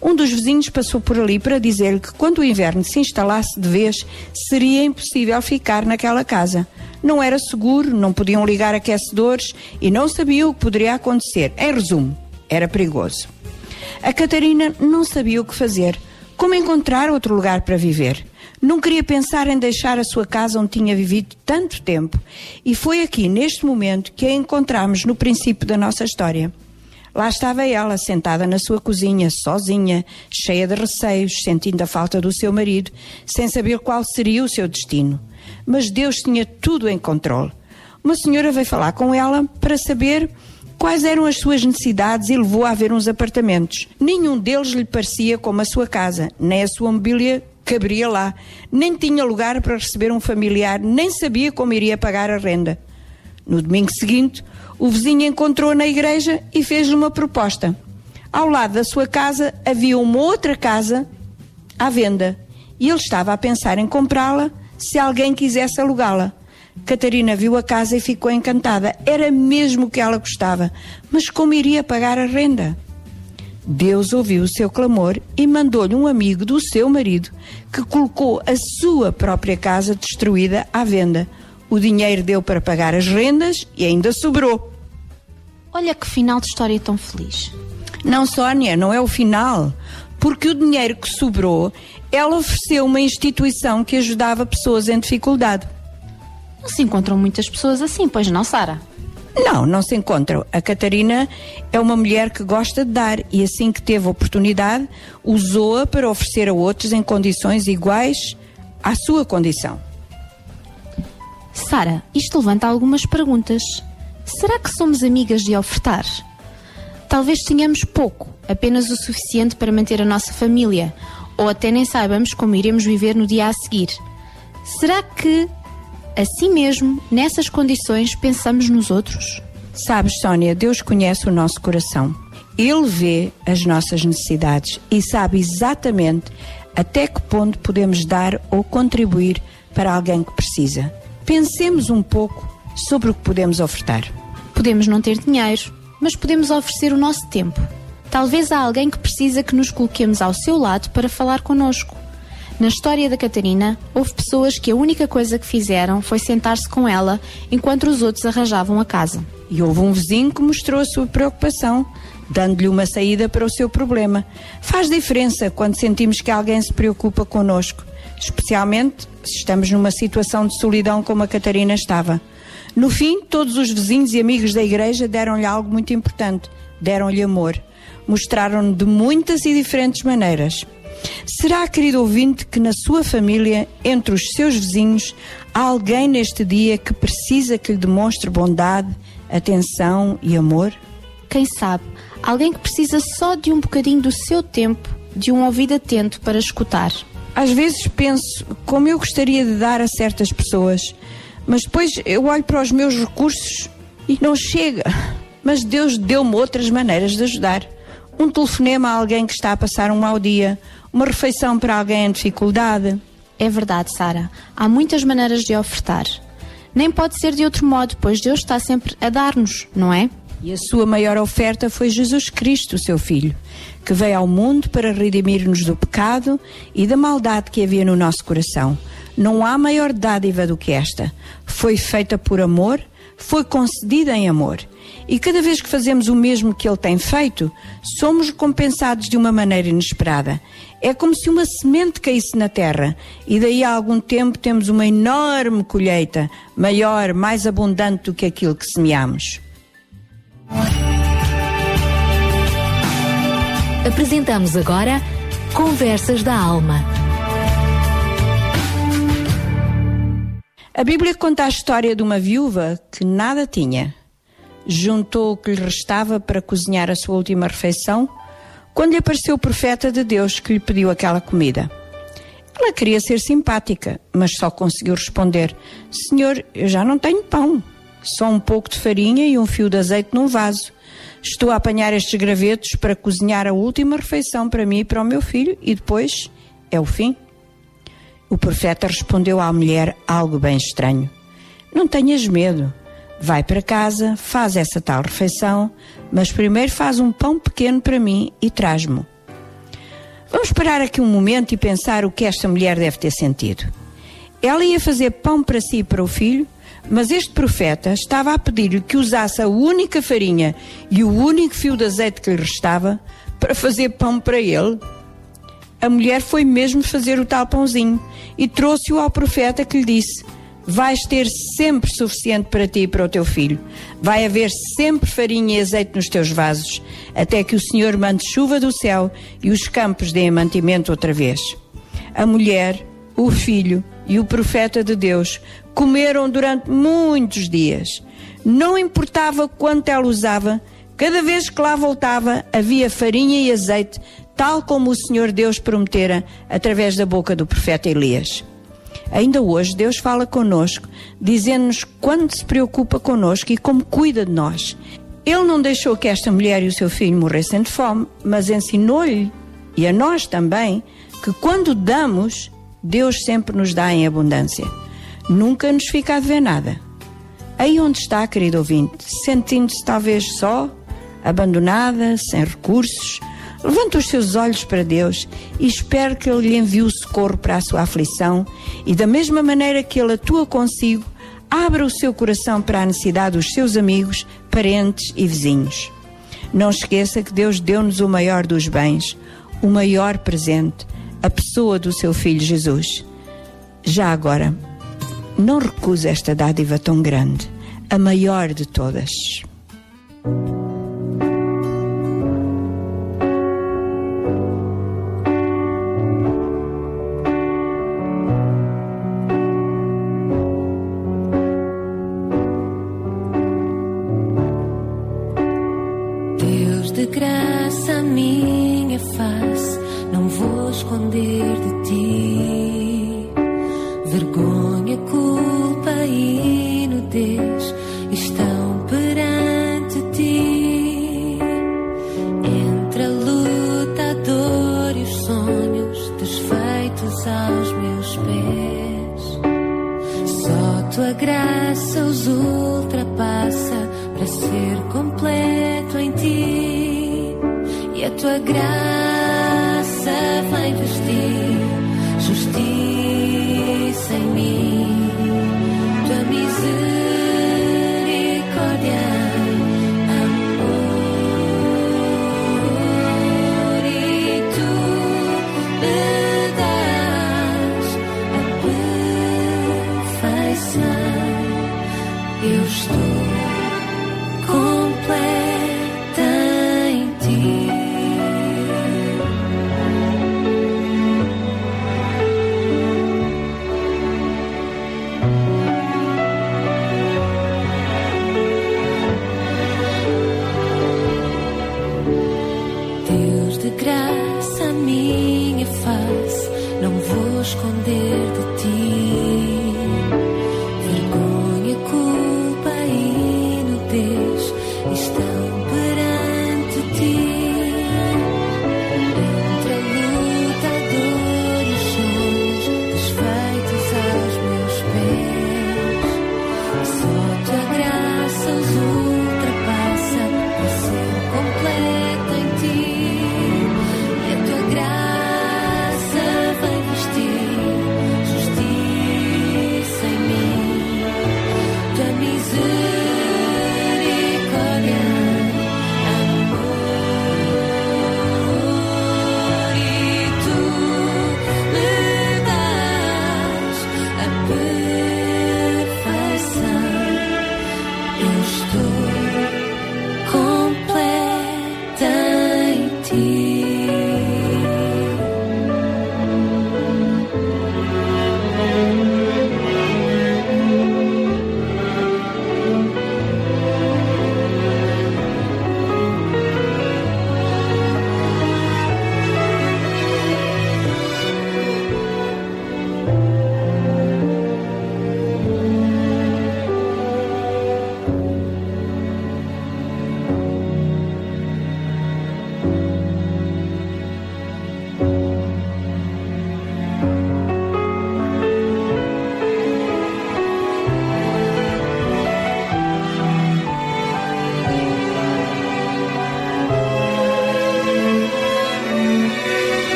Um dos vizinhos passou por ali para dizer-lhe que quando o inverno se instalasse de vez, seria impossível ficar naquela casa. Não era seguro, não podiam ligar aquecedores e não sabia o que poderia acontecer. Em resumo, era perigoso. A Catarina não sabia o que fazer, como encontrar outro lugar para viver. Não queria pensar em deixar a sua casa onde tinha vivido tanto tempo. E foi aqui, neste momento, que a encontramos no princípio da nossa história. Lá estava ela, sentada na sua cozinha, sozinha, cheia de receios, sentindo a falta do seu marido, sem saber qual seria o seu destino. Mas Deus tinha tudo em controle. Uma senhora veio falar com ela para saber quais eram as suas necessidades e levou a ver uns apartamentos. Nenhum deles lhe parecia como a sua casa, nem a sua mobília caberia lá, nem tinha lugar para receber um familiar, nem sabia como iria pagar a renda. No domingo seguinte, o vizinho encontrou na igreja e fez-lhe uma proposta. Ao lado da sua casa havia uma outra casa à venda e ele estava a pensar em comprá-la se alguém quisesse alugá-la. Catarina viu a casa e ficou encantada. Era mesmo o que ela gostava. Mas como iria pagar a renda? Deus ouviu o seu clamor e mandou-lhe um amigo do seu marido que colocou a sua própria casa destruída à venda. O dinheiro deu para pagar as rendas e ainda sobrou. Olha que final de história tão feliz. Não, Sónia, não é o final. Porque o dinheiro que sobrou, ela ofereceu uma instituição que ajudava pessoas em dificuldade. Não se encontram muitas pessoas assim, pois não, Sara? Não, não se encontram. A Catarina é uma mulher que gosta de dar e assim que teve oportunidade, usou-a para oferecer a outros em condições iguais à sua condição. Sara, isto levanta algumas perguntas. Será que somos amigas de ofertar? Talvez tenhamos pouco, apenas o suficiente para manter a nossa família, ou até nem saibamos como iremos viver no dia a seguir. Será que, assim mesmo, nessas condições, pensamos nos outros? Sabes, Sónia, Deus conhece o nosso coração. Ele vê as nossas necessidades e sabe exatamente até que ponto podemos dar ou contribuir para alguém que precisa. Pensemos um pouco sobre o que podemos ofertar. Podemos não ter dinheiro, mas podemos oferecer o nosso tempo. Talvez há alguém que precisa que nos coloquemos ao seu lado para falar connosco. Na história da Catarina, houve pessoas que a única coisa que fizeram foi sentar-se com ela enquanto os outros arranjavam a casa. E houve um vizinho que mostrou a sua preocupação, dando-lhe uma saída para o seu problema. Faz diferença quando sentimos que alguém se preocupa connosco, especialmente se estamos numa situação de solidão como a Catarina estava. No fim, todos os vizinhos e amigos da igreja deram-lhe algo muito importante: deram-lhe amor. Mostraram-no de muitas e diferentes maneiras. Será, querido ouvinte, que na sua família, entre os seus vizinhos, há alguém neste dia que precisa que lhe demonstre bondade, atenção e amor? Quem sabe, alguém que precisa só de um bocadinho do seu tempo, de um ouvido atento para escutar. Às vezes penso como eu gostaria de dar a certas pessoas, mas depois eu olho para os meus recursos e não chega. Mas Deus deu-me outras maneiras de ajudar. Um telefonema a alguém que está a passar um mau dia, uma refeição para alguém em dificuldade. É verdade, Sara. Há muitas maneiras de ofertar. Nem pode ser de outro modo, pois Deus está sempre a dar-nos, não é? E a sua maior oferta foi Jesus Cristo, seu Filho, que veio ao mundo para redimir-nos do pecado e da maldade que havia no nosso coração. Não há maior dádiva do que esta. Foi feita por amor, foi concedida em amor. E cada vez que fazemos o mesmo que Ele tem feito, somos recompensados de uma maneira inesperada. É como se uma semente caísse na terra e daí a algum tempo temos uma enorme colheita, maior, mais abundante do que aquilo que semeamos. Apresentamos agora Conversas da Alma. A Bíblia conta a história de uma viúva que nada tinha. Juntou o que lhe restava para cozinhar a sua última refeição quando lhe apareceu o profeta de Deus que lhe pediu aquela comida. Ela queria ser simpática, mas só conseguiu responder: Senhor, eu já não tenho pão, só um pouco de farinha e um fio de azeite num vaso. Estou a apanhar estes gravetos para cozinhar a última refeição para mim e para o meu filho e depois é o fim. O profeta respondeu à mulher algo bem estranho: Não tenhas medo. Vai para casa, faz essa tal refeição, mas primeiro faz um pão pequeno para mim e traz-me. Vamos parar aqui um momento e pensar o que esta mulher deve ter sentido. Ela ia fazer pão para si e para o filho, mas este profeta estava a pedir-lhe que usasse a única farinha e o único fio de azeite que lhe restava para fazer pão para ele. A mulher foi mesmo fazer o tal pãozinho e trouxe-o ao profeta que lhe disse: Vais ter sempre suficiente para ti e para o teu filho. Vai haver sempre farinha e azeite nos teus vasos, até que o Senhor mande chuva do céu e os campos deem mantimento outra vez. A mulher, o filho e o profeta de Deus comeram durante muitos dias. Não importava quanto ela usava, cada vez que lá voltava havia farinha e azeite, tal como o Senhor Deus prometera através da boca do profeta Elias. Ainda hoje Deus fala conosco, dizendo-nos quanto se preocupa conosco e como cuida de nós. Ele não deixou que esta mulher e o seu filho morressem de fome, mas ensinou-lhe, e a nós também, que quando damos, Deus sempre nos dá em abundância. Nunca nos fica a dever nada. Aí onde está, querido ouvinte, sentindo-se talvez só, abandonada, sem recursos, Levanta os seus olhos para Deus e espere que Ele lhe envie o socorro para a sua aflição e, da mesma maneira que Ele atua consigo, abra o seu coração para a necessidade dos seus amigos, parentes e vizinhos. Não esqueça que Deus deu-nos o maior dos bens, o maior presente, a pessoa do seu Filho Jesus. Já agora, não recuse esta dádiva tão grande, a maior de todas.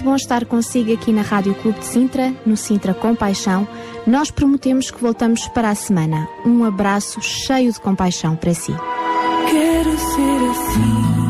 muito bom estar consigo aqui na Rádio Clube de Sintra, no Sintra Compaixão. Nós prometemos que voltamos para a semana. Um abraço cheio de compaixão para si. Quero ser assim.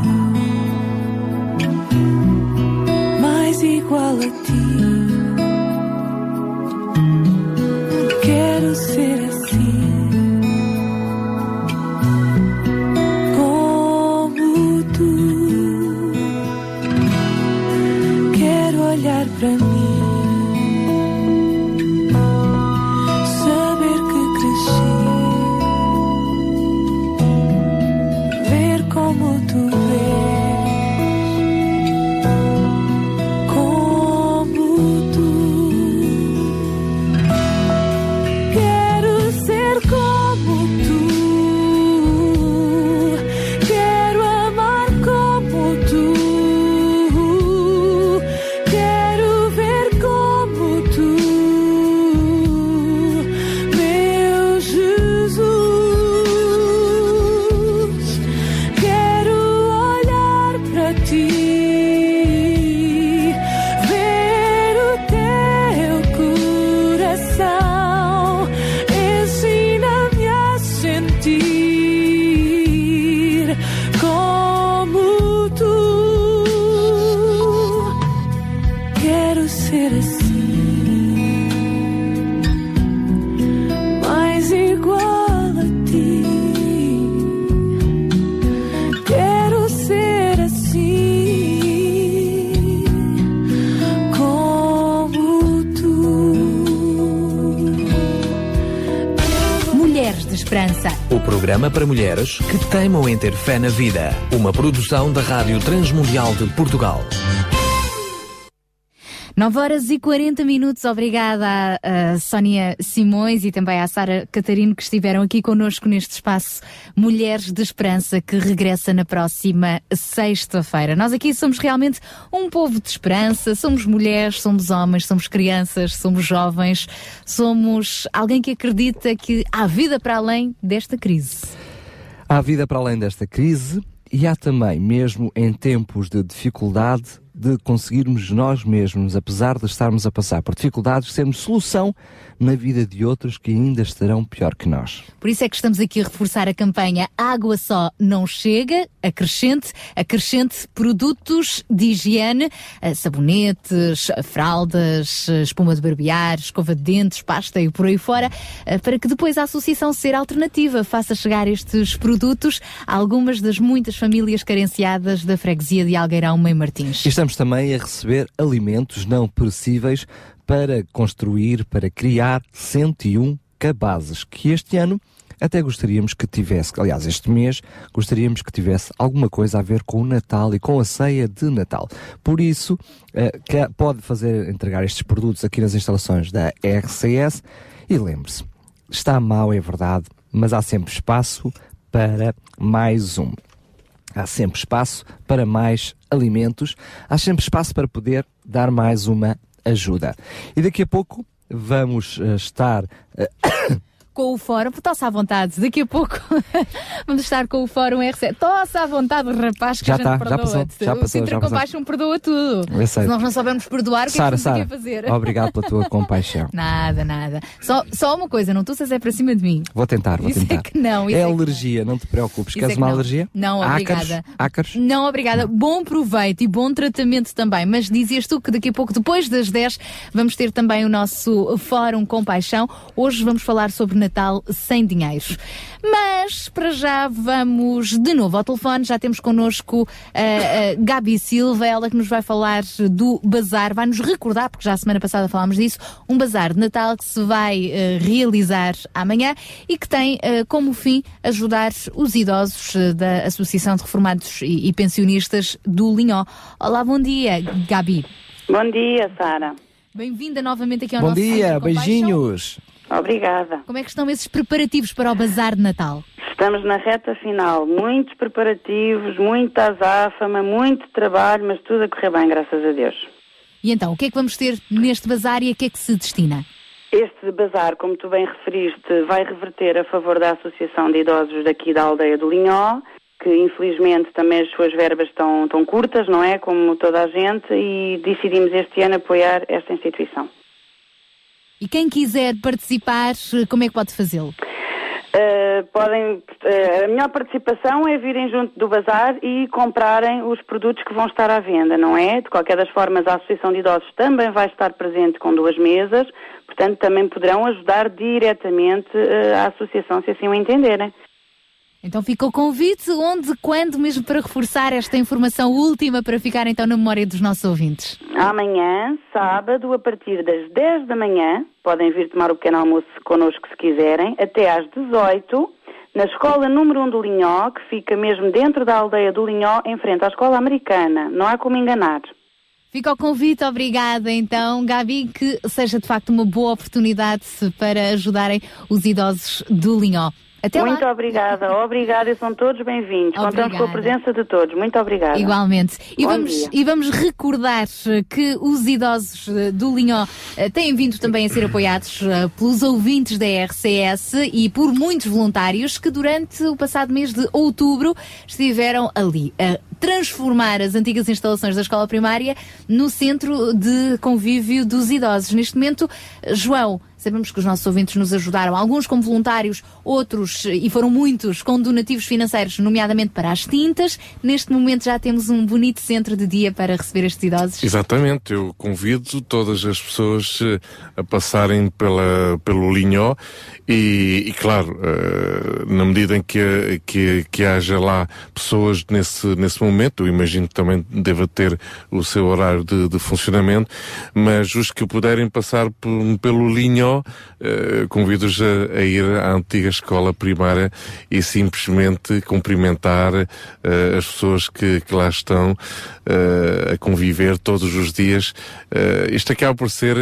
Para mulheres que teimam em ter fé na vida. Uma produção da Rádio Transmundial de Portugal. 9 horas e 40 minutos. Obrigada à Sónia Simões e também à Sara Catarino que estiveram aqui connosco neste espaço Mulheres de Esperança que regressa na próxima sexta-feira. Nós aqui somos realmente um povo de esperança. Somos mulheres, somos homens, somos crianças, somos jovens, somos alguém que acredita que há vida para além desta crise. Há vida para além desta crise e há também, mesmo em tempos de dificuldade, de conseguirmos nós mesmos, apesar de estarmos a passar por dificuldades, sermos solução na vida de outros que ainda estarão pior que nós. Por isso é que estamos aqui a reforçar a campanha Água Só Não Chega, acrescente, acrescente produtos de higiene, eh, sabonetes, fraldas, eh, espuma de barbear, escova de dentes, pasta e por aí fora, eh, para que depois a Associação Ser Alternativa faça chegar estes produtos a algumas das muitas famílias carenciadas da freguesia de Algueirão Mãe Martins. E estamos também a receber alimentos não perecíveis para construir, para criar 101 cabazes, que este ano até gostaríamos que tivesse, aliás, este mês, gostaríamos que tivesse alguma coisa a ver com o Natal e com a ceia de Natal. Por isso, eh, pode fazer entregar estes produtos aqui nas instalações da RCS e lembre-se, está mal, é verdade, mas há sempre espaço para mais um. Há sempre espaço para mais alimentos, há sempre espaço para poder dar mais uma ajuda. E daqui a pouco vamos eh, estar. com o fórum, tosse à vontade, daqui a pouco vamos estar com o fórum RC. Tosse à vontade, rapaz, que Já a gente tá, já perdoa. passou, já o passou, Sintra já passou. Compaixão perdoa tudo. Se nós não soubermos perdoar, o que Sara, é que Sara, fazer? obrigado pela tua compaixão. Nada, nada. Só, só uma coisa, não tu é para cima de mim. Vou tentar, vou Isso é tentar. que não, é é que alergia, não te preocupes. Isso Queres é que uma não. alergia? Não, obrigada. Ácaros? Não, obrigada. Bom proveito e bom tratamento também. Mas dizias tu que daqui a pouco, depois das 10, vamos ter também o nosso Fórum Compaixão. Hoje vamos falar sobre Natal sem dinheiros. Mas, para já, vamos de novo ao telefone. Já temos connosco a, a Gabi Silva, ela que nos vai falar do bazar, vai nos recordar, porque já a semana passada falámos disso, um bazar de Natal que se vai eh, realizar amanhã e que tem eh, como fim ajudar os idosos eh, da Associação de Reformados e, e Pensionistas do Linhó. Olá, bom dia, Gabi. Bom dia, Sara. Bem-vinda novamente aqui ao Bom nosso dia, beijinhos. Obrigada. Como é que estão esses preparativos para o bazar de Natal? Estamos na reta final. Muitos preparativos, muita azáfama, muito trabalho, mas tudo a correr bem, graças a Deus. E então, o que é que vamos ter neste bazar e a que é que se destina? Este bazar, como tu bem referiste, vai reverter a favor da Associação de Idosos daqui da aldeia do Linhó, que infelizmente também as suas verbas estão, estão curtas, não é? Como toda a gente, e decidimos este ano apoiar esta instituição. E quem quiser participar, como é que pode fazê-lo? Uh, podem, uh, a melhor participação é virem junto do bazar e comprarem os produtos que vão estar à venda, não é? De qualquer das formas, a Associação de Idosos também vai estar presente com duas mesas, portanto, também poderão ajudar diretamente uh, a Associação, se assim o entenderem. Então fica o convite, onde, quando, mesmo para reforçar esta informação última para ficar então na memória dos nossos ouvintes. Amanhã, sábado, a partir das 10 da manhã, podem vir tomar o pequeno almoço connosco se quiserem, até às 18, na escola número 1 do Linhó, que fica mesmo dentro da aldeia do Linhó, em frente à escola americana. Não há como enganar. Fica o convite, obrigada então, Gabi, que seja de facto uma boa oportunidade para ajudarem os idosos do Linhó. Até Muito lá. obrigada, obrigada e são todos bem-vindos. Contamos com a presença de todos. Muito obrigada. Igualmente. E Bom vamos, dia. e vamos recordar eh, que os idosos eh, do Linhó eh, têm vindo também a ser apoiados pelos ouvintes da RCS e por muitos voluntários que durante o passado mês de outubro estiveram ali a transformar as antigas instalações da escola primária no centro de convívio dos idosos. Neste momento, João, Sabemos que os nossos ouvintes nos ajudaram, alguns como voluntários, outros, e foram muitos, com donativos financeiros, nomeadamente para as tintas. Neste momento já temos um bonito centro de dia para receber estes idosos. Exatamente, eu convido todas as pessoas eh, a passarem pela, pelo Linhó e, e claro, eh, na medida em que, que, que haja lá pessoas nesse, nesse momento, eu imagino que também deva ter o seu horário de, de funcionamento, mas os que puderem passar pelo Linhó, eh, convido-os a, a ir à antiga escola primária e simplesmente cumprimentar eh, as pessoas que, que lá estão eh, a conviver todos os dias. Isto acaba por ser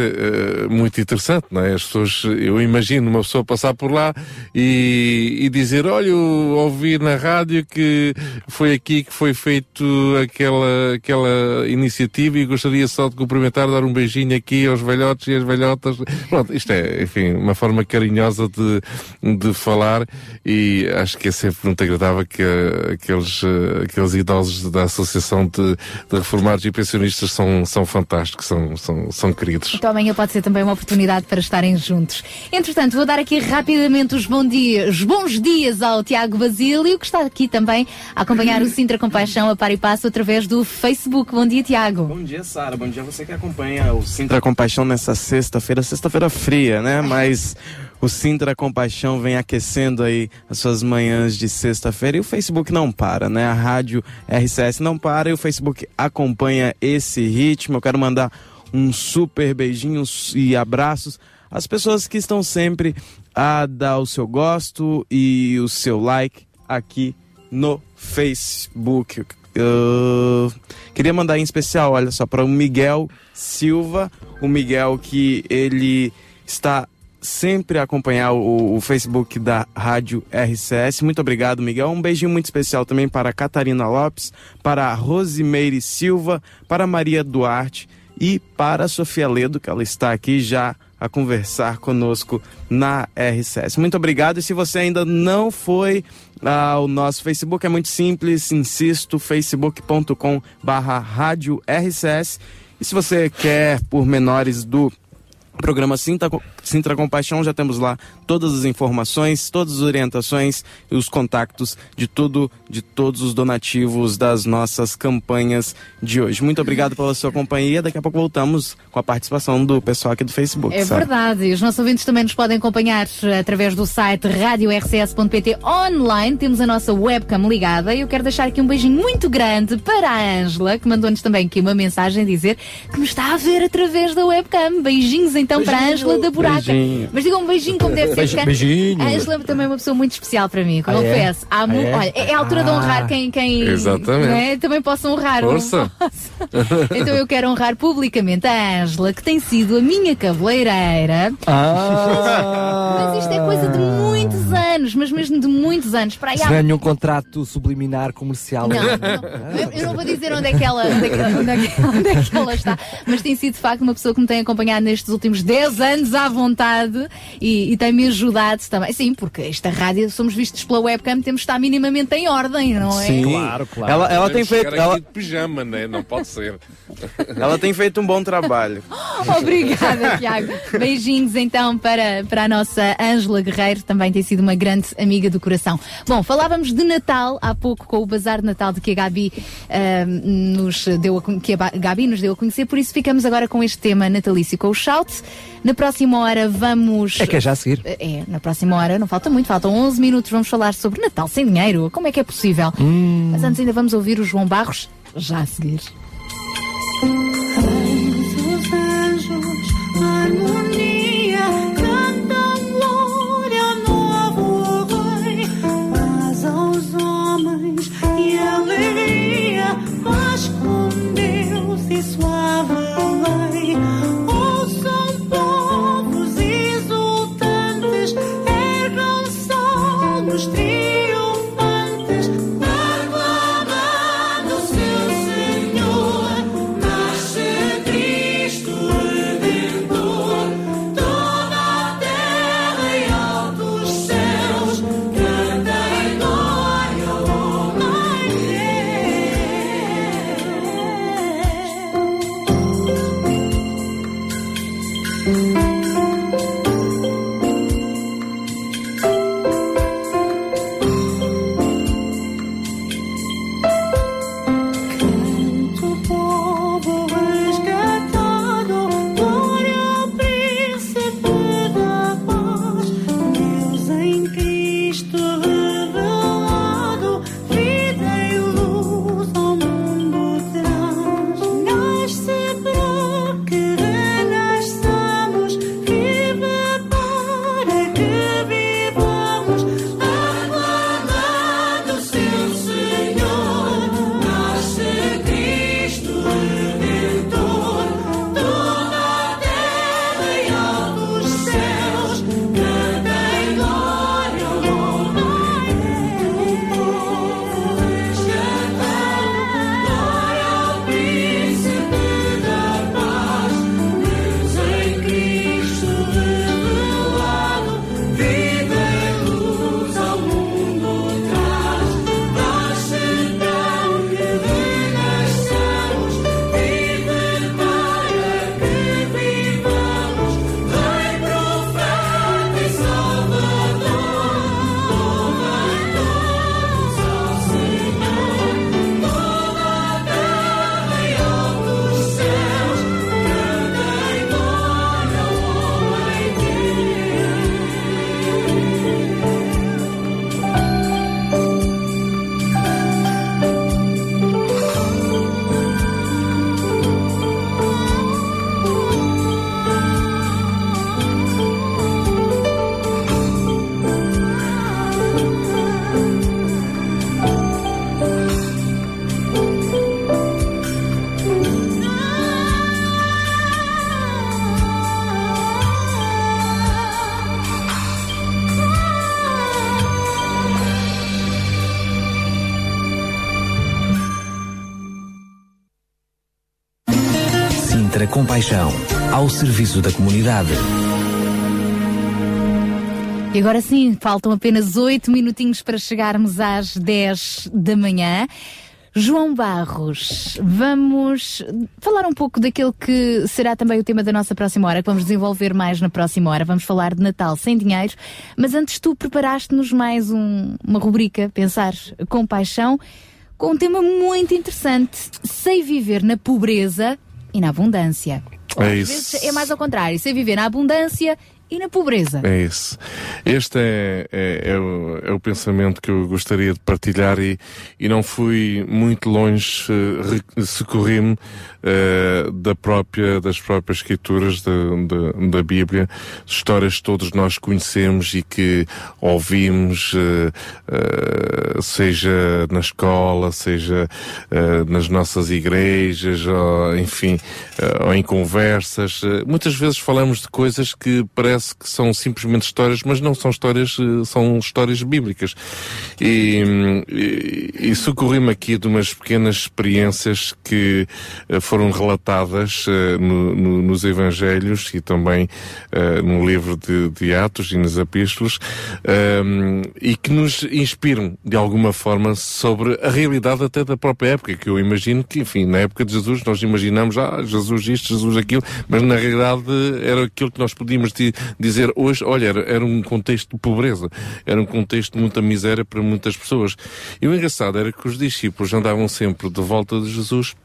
muito interessante, não é? As pessoas, eu imagino uma pessoa passar por lá e, e dizer, olha, ouvi na rádio que foi aqui que foi feito aquela, aquela iniciativa e gostaria só de cumprimentar, dar um beijinho aqui aos velhotes e às velhotas. Pronto, isto é, enfim, uma forma carinhosa de, de falar e acho que é sempre muito agradável que eh, aqueles, eh, aqueles idosos da Associação de, de Reformados e Pensionistas são, são fantásticos, são, são, são queridos. Então amanhã pode ser também uma oportunidade para estarem juntos. Entretanto, vou dar aqui rapidamente os bons dias, bons dias ao Tiago Basílio, que está aqui também a acompanhar o Sintra Compaixão a par e passo através do Facebook. Bom dia, Tiago. Bom dia, Sara. Bom dia a você que acompanha o Sintra Compaixão nessa sexta-feira, sexta-feira fria, né? Mas o Sintra Compaixão vem aquecendo aí as suas manhãs de sexta-feira e o Facebook não para, né? A rádio RCS não para e o Facebook acompanha esse ritmo. Eu quero mandar um super beijinho e abraços às pessoas que estão sempre a dar o seu gosto e o seu like aqui no Facebook. Eu queria mandar em especial, olha só, para o Miguel Silva, o Miguel que ele está sempre a acompanhar o, o Facebook da Rádio RCS. Muito obrigado, Miguel. Um beijinho muito especial também para a Catarina Lopes, para a Rosimeire Silva, para a Maria Duarte e para a Sofia Ledo, que ela está aqui já a conversar conosco na RCS. Muito obrigado. E se você ainda não foi ao nosso Facebook, é muito simples, insisto, facebook.com barra rádio RCS. E se você quer por menores do programa Sintra, Sintra Compaixão, já temos lá todas as informações, todas as orientações e os contatos de tudo, de todos os donativos das nossas campanhas de hoje. Muito obrigado pela sua companhia. Daqui a pouco voltamos com a participação do pessoal aqui do Facebook. É Sara. verdade, os nossos ouvintes também nos podem acompanhar eh, através do site radiorcs.pt online. Temos a nossa webcam ligada e eu quero deixar aqui um beijinho muito grande para a Ângela, que mandou-nos também aqui uma mensagem dizer que nos está a ver através da webcam. Beijinhos então para a Beijinho. Ângela da Buraca. Beijinho. Mas diga um beijinho como deve ser. Beijinho. Beijinho. A Ângela também é uma pessoa muito especial para mim, Ah, é? confesso. Há mu- Ah, é? Olha, é a altura de honrar Ah. quem, quem Exatamente. não é? também posso honrar. Força. então eu quero honrar publicamente a Ângela, que tem sido a minha cabeleireira. Ah. Mas isto é coisa de muitos anos, mas mesmo de muitos anos. Para aí Se há- não é nenhum contrato subliminar comercial. Não, não. Eu, eu não vou dizer onde é, que ela, onde, é que, onde, é que, onde é que ela está, mas tem sido de facto uma pessoa que me tem acompanhado nestes últimos 10 anos à vontade e, e tem-me ajudado também. Sim, porque esta rádio somos vistos pela webcam, temos de estar minimamente em ordem, não é? Sim, Ela, ela tem feito. Ela, de pijama, né? Não pode ser. ela tem feito um bom trabalho. Obrigada, Tiago. Beijinhos então para, para a nossa Ângela Guerreiro, também tem sido uma grande amiga do coração. Bom, falávamos de Natal há pouco com o Bazar de Natal de que a Gabi, ah, nos deu a, que a Gabi nos deu a conhecer, por isso ficamos agora com este tema natalício com o Shout. Na próxima hora vamos. É que é já a seguir. É, na próxima hora, não falta muito, faltam 11 minutos, vamos falar sobre Natal sem dinheiro. Como é que é possível? Hum. Mas antes ainda vamos ouvir o João Barros, já a seguir. Os anjos, harmonia, Compaixão, ao serviço da comunidade. E agora sim, faltam apenas 8 minutinhos para chegarmos às 10 da manhã. João Barros, vamos falar um pouco daquilo que será também o tema da nossa próxima hora, que vamos desenvolver mais na próxima hora. Vamos falar de Natal sem dinheiro, mas antes tu preparaste-nos mais um- uma rubrica, Pensar com Paixão, com um tema muito interessante. Sei viver na pobreza e na abundância. É Às isso. vezes é mais ao contrário, sei viver na abundância e na pobreza. É isso. Este é, é, é o, é o pensamento que eu gostaria de partilhar e, e não fui muito longe, re- socorri-me eh, da própria, das próprias escrituras da, da, da Bíblia, histórias que todos nós conhecemos e que ouvimos, eh, seja na escola, seja nas nossas igrejas, ou, enfim, ou em conversas. Muitas vezes falamos de coisas que parece que são simplesmente histórias, mas não são histórias, são histórias bíblicas. E, e, e socorri-me aqui de umas pequenas experiências que eh, foram relatadas eh, no- no- nos Evangelhos e também eh, no livro de, de Atos e nos Epístolos, hum, e que nos inspiram de alguma forma sobre a realidade até da própria época, que eu imagino que, enfim, na época de Jesus nós imaginamos, ah, Jesus isto, Jesus aquilo, mas na realidade era aquilo que nós podíamos di- dizer hoje, olha, era, era um contexto de pobreza, era um contexto de muita miséria para muitas pessoas. E o engraçado era que os discípulos andavam sempre de volta de Jesus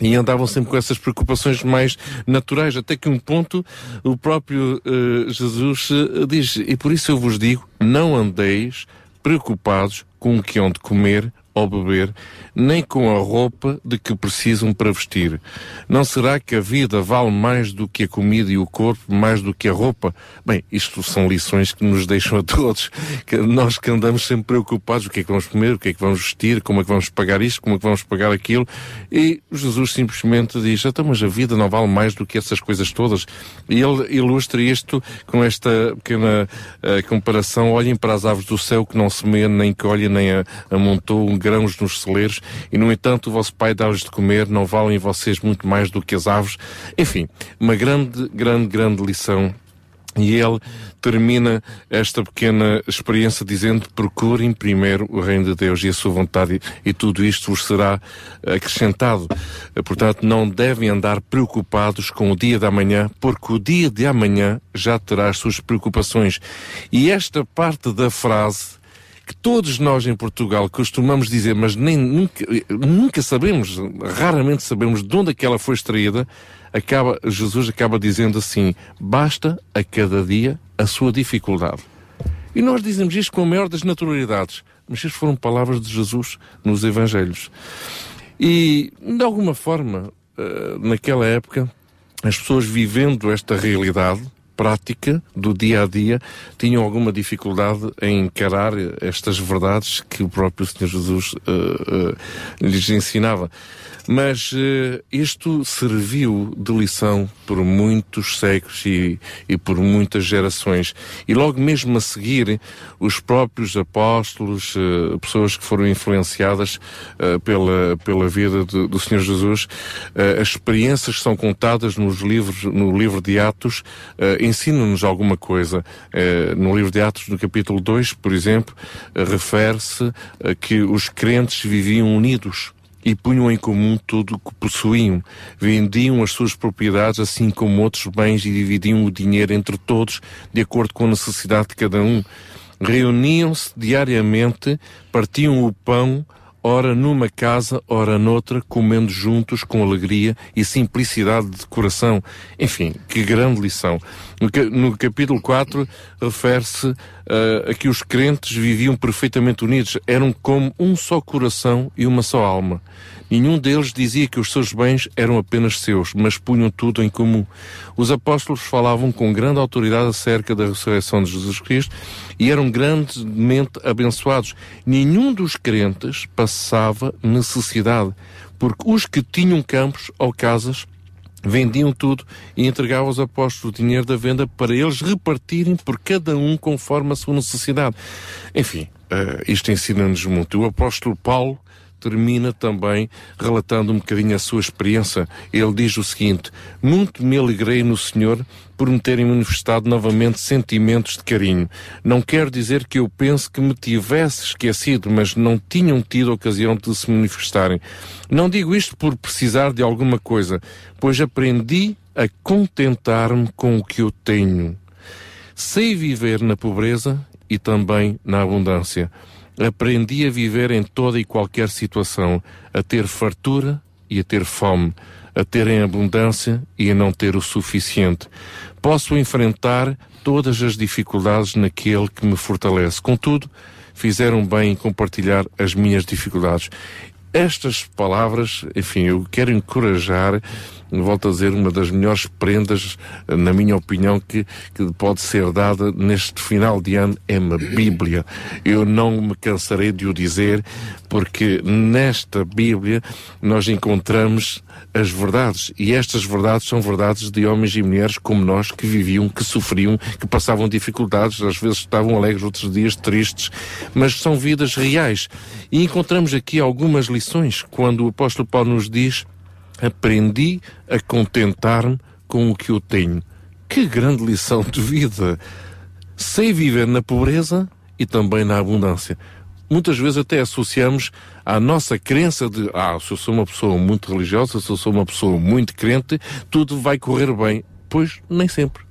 e andavam sempre com essas preocupações mais naturais, até que um ponto o próprio eh, Jesus eh, diz, e por isso eu vos digo, não andeis preocupados com o que hão de comer ou beber, nem com a roupa de que precisam para vestir. Não será que a vida vale mais do que a comida e o corpo, mais do que a roupa? Bem, isto são lições que nos deixam a todos, que nós que andamos sempre preocupados, o que é que vamos comer, o que é que vamos vestir, como é que vamos pagar isto, como é que vamos pagar aquilo, e Jesus simplesmente diz, então, mas a vida não vale mais do que essas coisas todas. E ele ilustra isto com esta pequena eh, comparação, olhem para as aves do céu que não semeiam, nem colhem, nem a- amontoam grãos nos celeiros, e no entanto o vosso Pai dá-lhes de comer, não valem vocês muito mais do que as aves. Enfim, uma grande, grande, grande lição e ele termina esta pequena experiência dizendo: procurem primeiro o reino de Deus e a sua vontade, e, tudo isto vos será acrescentado. Portanto, não devem andar preocupados com o dia da manhã, porque o dia de amanhã já terá as suas preocupações. E esta parte da frase que todos nós em Portugal costumamos dizer, mas nem nunca, nunca sabemos, raramente sabemos de onde é que ela foi extraída, acaba, Jesus acaba dizendo assim: basta a cada dia a sua dificuldade. E nós dizemos isto com a maior das naturalidades, mas isto foram palavras de Jesus nos Evangelhos. E, de alguma forma, eh, naquela época, as pessoas vivendo esta realidade prática do dia a dia tinham alguma dificuldade em encarar estas verdades que o próprio Senhor Jesus eh, eh, lhes ensinava. Mas eh, isto serviu de lição por muitos séculos e, e por muitas gerações. E logo mesmo a seguir, os próprios apóstolos, eh, pessoas que foram influenciadas eh, pela, pela vida de- do Senhor Jesus, as experiências que são contadas nos livros, no livro de Atos, ensinam-nos alguma coisa. No livro de Atos, no capítulo 2, por exemplo, refere-se a que os crentes viviam unidos e punham em comum tudo o que possuíam. Vendiam as suas propriedades, assim como outros bens, e dividiam o dinheiro entre todos, de acordo com a necessidade de cada um. Reuniam-se diariamente, partiam o pão, ora numa casa, ora noutra, comendo juntos com alegria e simplicidade de coração. Enfim, que grande lição. No, ca- no capítulo 4 refere-se ah, a que os crentes viviam perfeitamente unidos, eram como um só coração e uma só alma. Nenhum deles dizia que os seus bens eram apenas seus, mas punham tudo em comum. Os apóstolos falavam com grande autoridade acerca da ressurreição de Jesus Cristo e eram grandemente abençoados. Nenhum dos crentes passava necessidade, porque os que tinham campos ou casas vendiam tudo e entregavam aos apóstolos o dinheiro da venda para eles repartirem por cada um conforme a sua necessidade. Enfim, eh, isto ensina-nos muito. O apóstolo Paulo termina também relatando um bocadinho a sua experiência. Ele diz o seguinte: Muito me alegrei no Senhor por me terem manifestado novamente sentimentos de carinho. Não quero dizer que eu penso que me tivesse esquecido, mas não tinham tido ocasião de se manifestarem. Não digo isto por precisar de alguma coisa, pois aprendi a contentar-me com o que eu tenho. Sei viver na pobreza e também na abundância. Aprendi a viver em toda e qualquer situação, a ter fartura e a ter fome, a ter em abundância e a não ter o suficiente. Posso enfrentar todas as dificuldades naquele que me fortalece. Contudo, fizeram bem em compartilhar as minhas dificuldades. Estas palavras, enfim, eu quero encorajar, volto a dizer, uma das melhores prendas, na minha opinião, que, que pode ser dada neste final de ano é uma Bíblia. Eu não me cansarei de o dizer, porque nesta Bíblia nós encontramos as verdades. E estas verdades são verdades de homens e mulheres como nós que viviam, que sofriam, que passavam dificuldades, às vezes estavam alegres, outros dias tristes, mas são vidas reais. E encontramos aqui algumas lições quando o apóstolo Paulo nos diz: Aprendi a contentar-me com o que eu tenho. Que grande lição de vida! Sei viver na pobreza e também na abundância muitas vezes até associamos à nossa crença de ah, se eu sou uma pessoa muito religiosa, se eu sou uma pessoa muito crente, tudo vai correr bem. Pois nem sempre.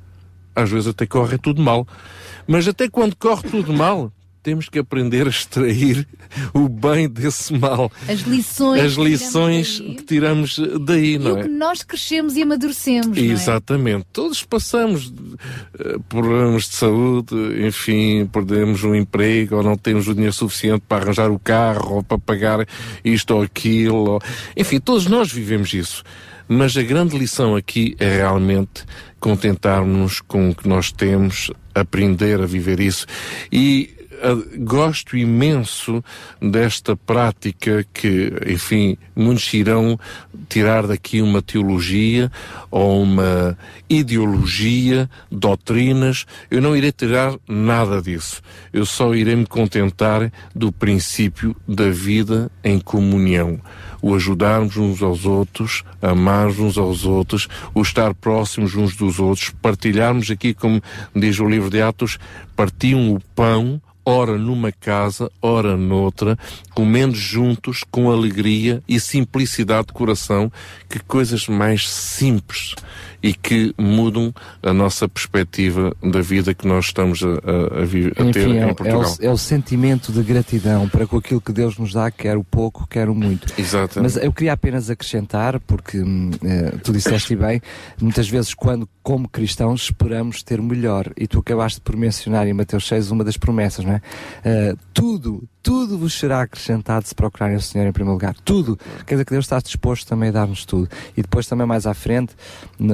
Às vezes até corre tudo mal. Mas até quando corre tudo mal, temos que aprender a extrair o bem desse mal. As lições. As lições que tiramos daí, E não o é? que nós crescemos e amadurecemos, não é? Exatamente. Todos passamos eh, problemas de saúde, enfim, perdemos um emprego ou não temos o dinheiro suficiente para arranjar o carro ou para pagar isto ou aquilo. ou- Enfim, todos nós vivemos isso. Mas a grande lição aqui é realmente contentarmos com o que nós temos, aprender a viver isso. E gosto imenso desta prática que, enfim, muitos irão tirar daqui uma teologia ou uma ideologia, doutrinas. Eu não irei tirar nada disso. Eu só irei me contentar do princípio da vida em comunhão. O ajudarmos uns aos outros, amarmos uns aos outros, o estar próximos uns dos outros, partilharmos aqui, como diz o livro de Atos, partiam o pão, ora numa casa, ora noutra, comendo juntos com alegria e simplicidade de coração, que coisas mais simples e que mudam a nossa perspectiva da vida que nós estamos a, a, a a ter Enfim, é, em o- é Portugal. o, é o sentimento de gratidão para com aquilo que Deus nos dá, quer o pouco, quer o muito. Exato. Mas eu queria apenas acrescentar, porque hum, eh, tu disseste bem, muitas vezes quando, como cristãos, esperamos ter melhor, e tu acabaste por mencionar em Mateus 6 uma das promessas, não é? Eh, tudo, tudo vos será acrescentado se procurarem o Senhor em primeiro lugar. Tudo. Quer dizer que Deus está disposto também a dar-nos tudo. E depois também mais à frente,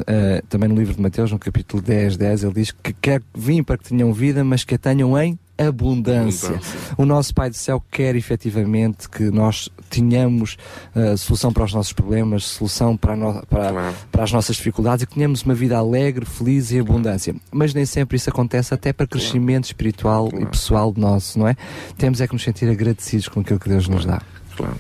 eh, também no livro de Mateus, no capítulo 10, 10, ele diz que quer vir para que tenham vida, mas que a tenham em abundância. Abundância. O nosso Pai do Céu quer efetivamente que nós tenhamos uh, solução para os nossos problemas, solução para, no- para, para as nossas dificuldades e que tenhamos uma vida alegre, feliz e abundância. Mas nem sempre isso acontece, até para crescimento espiritual e pessoal nosso, não é? Temos é que nos sentir agradecidos com aquilo que Deus nos dá. Claro.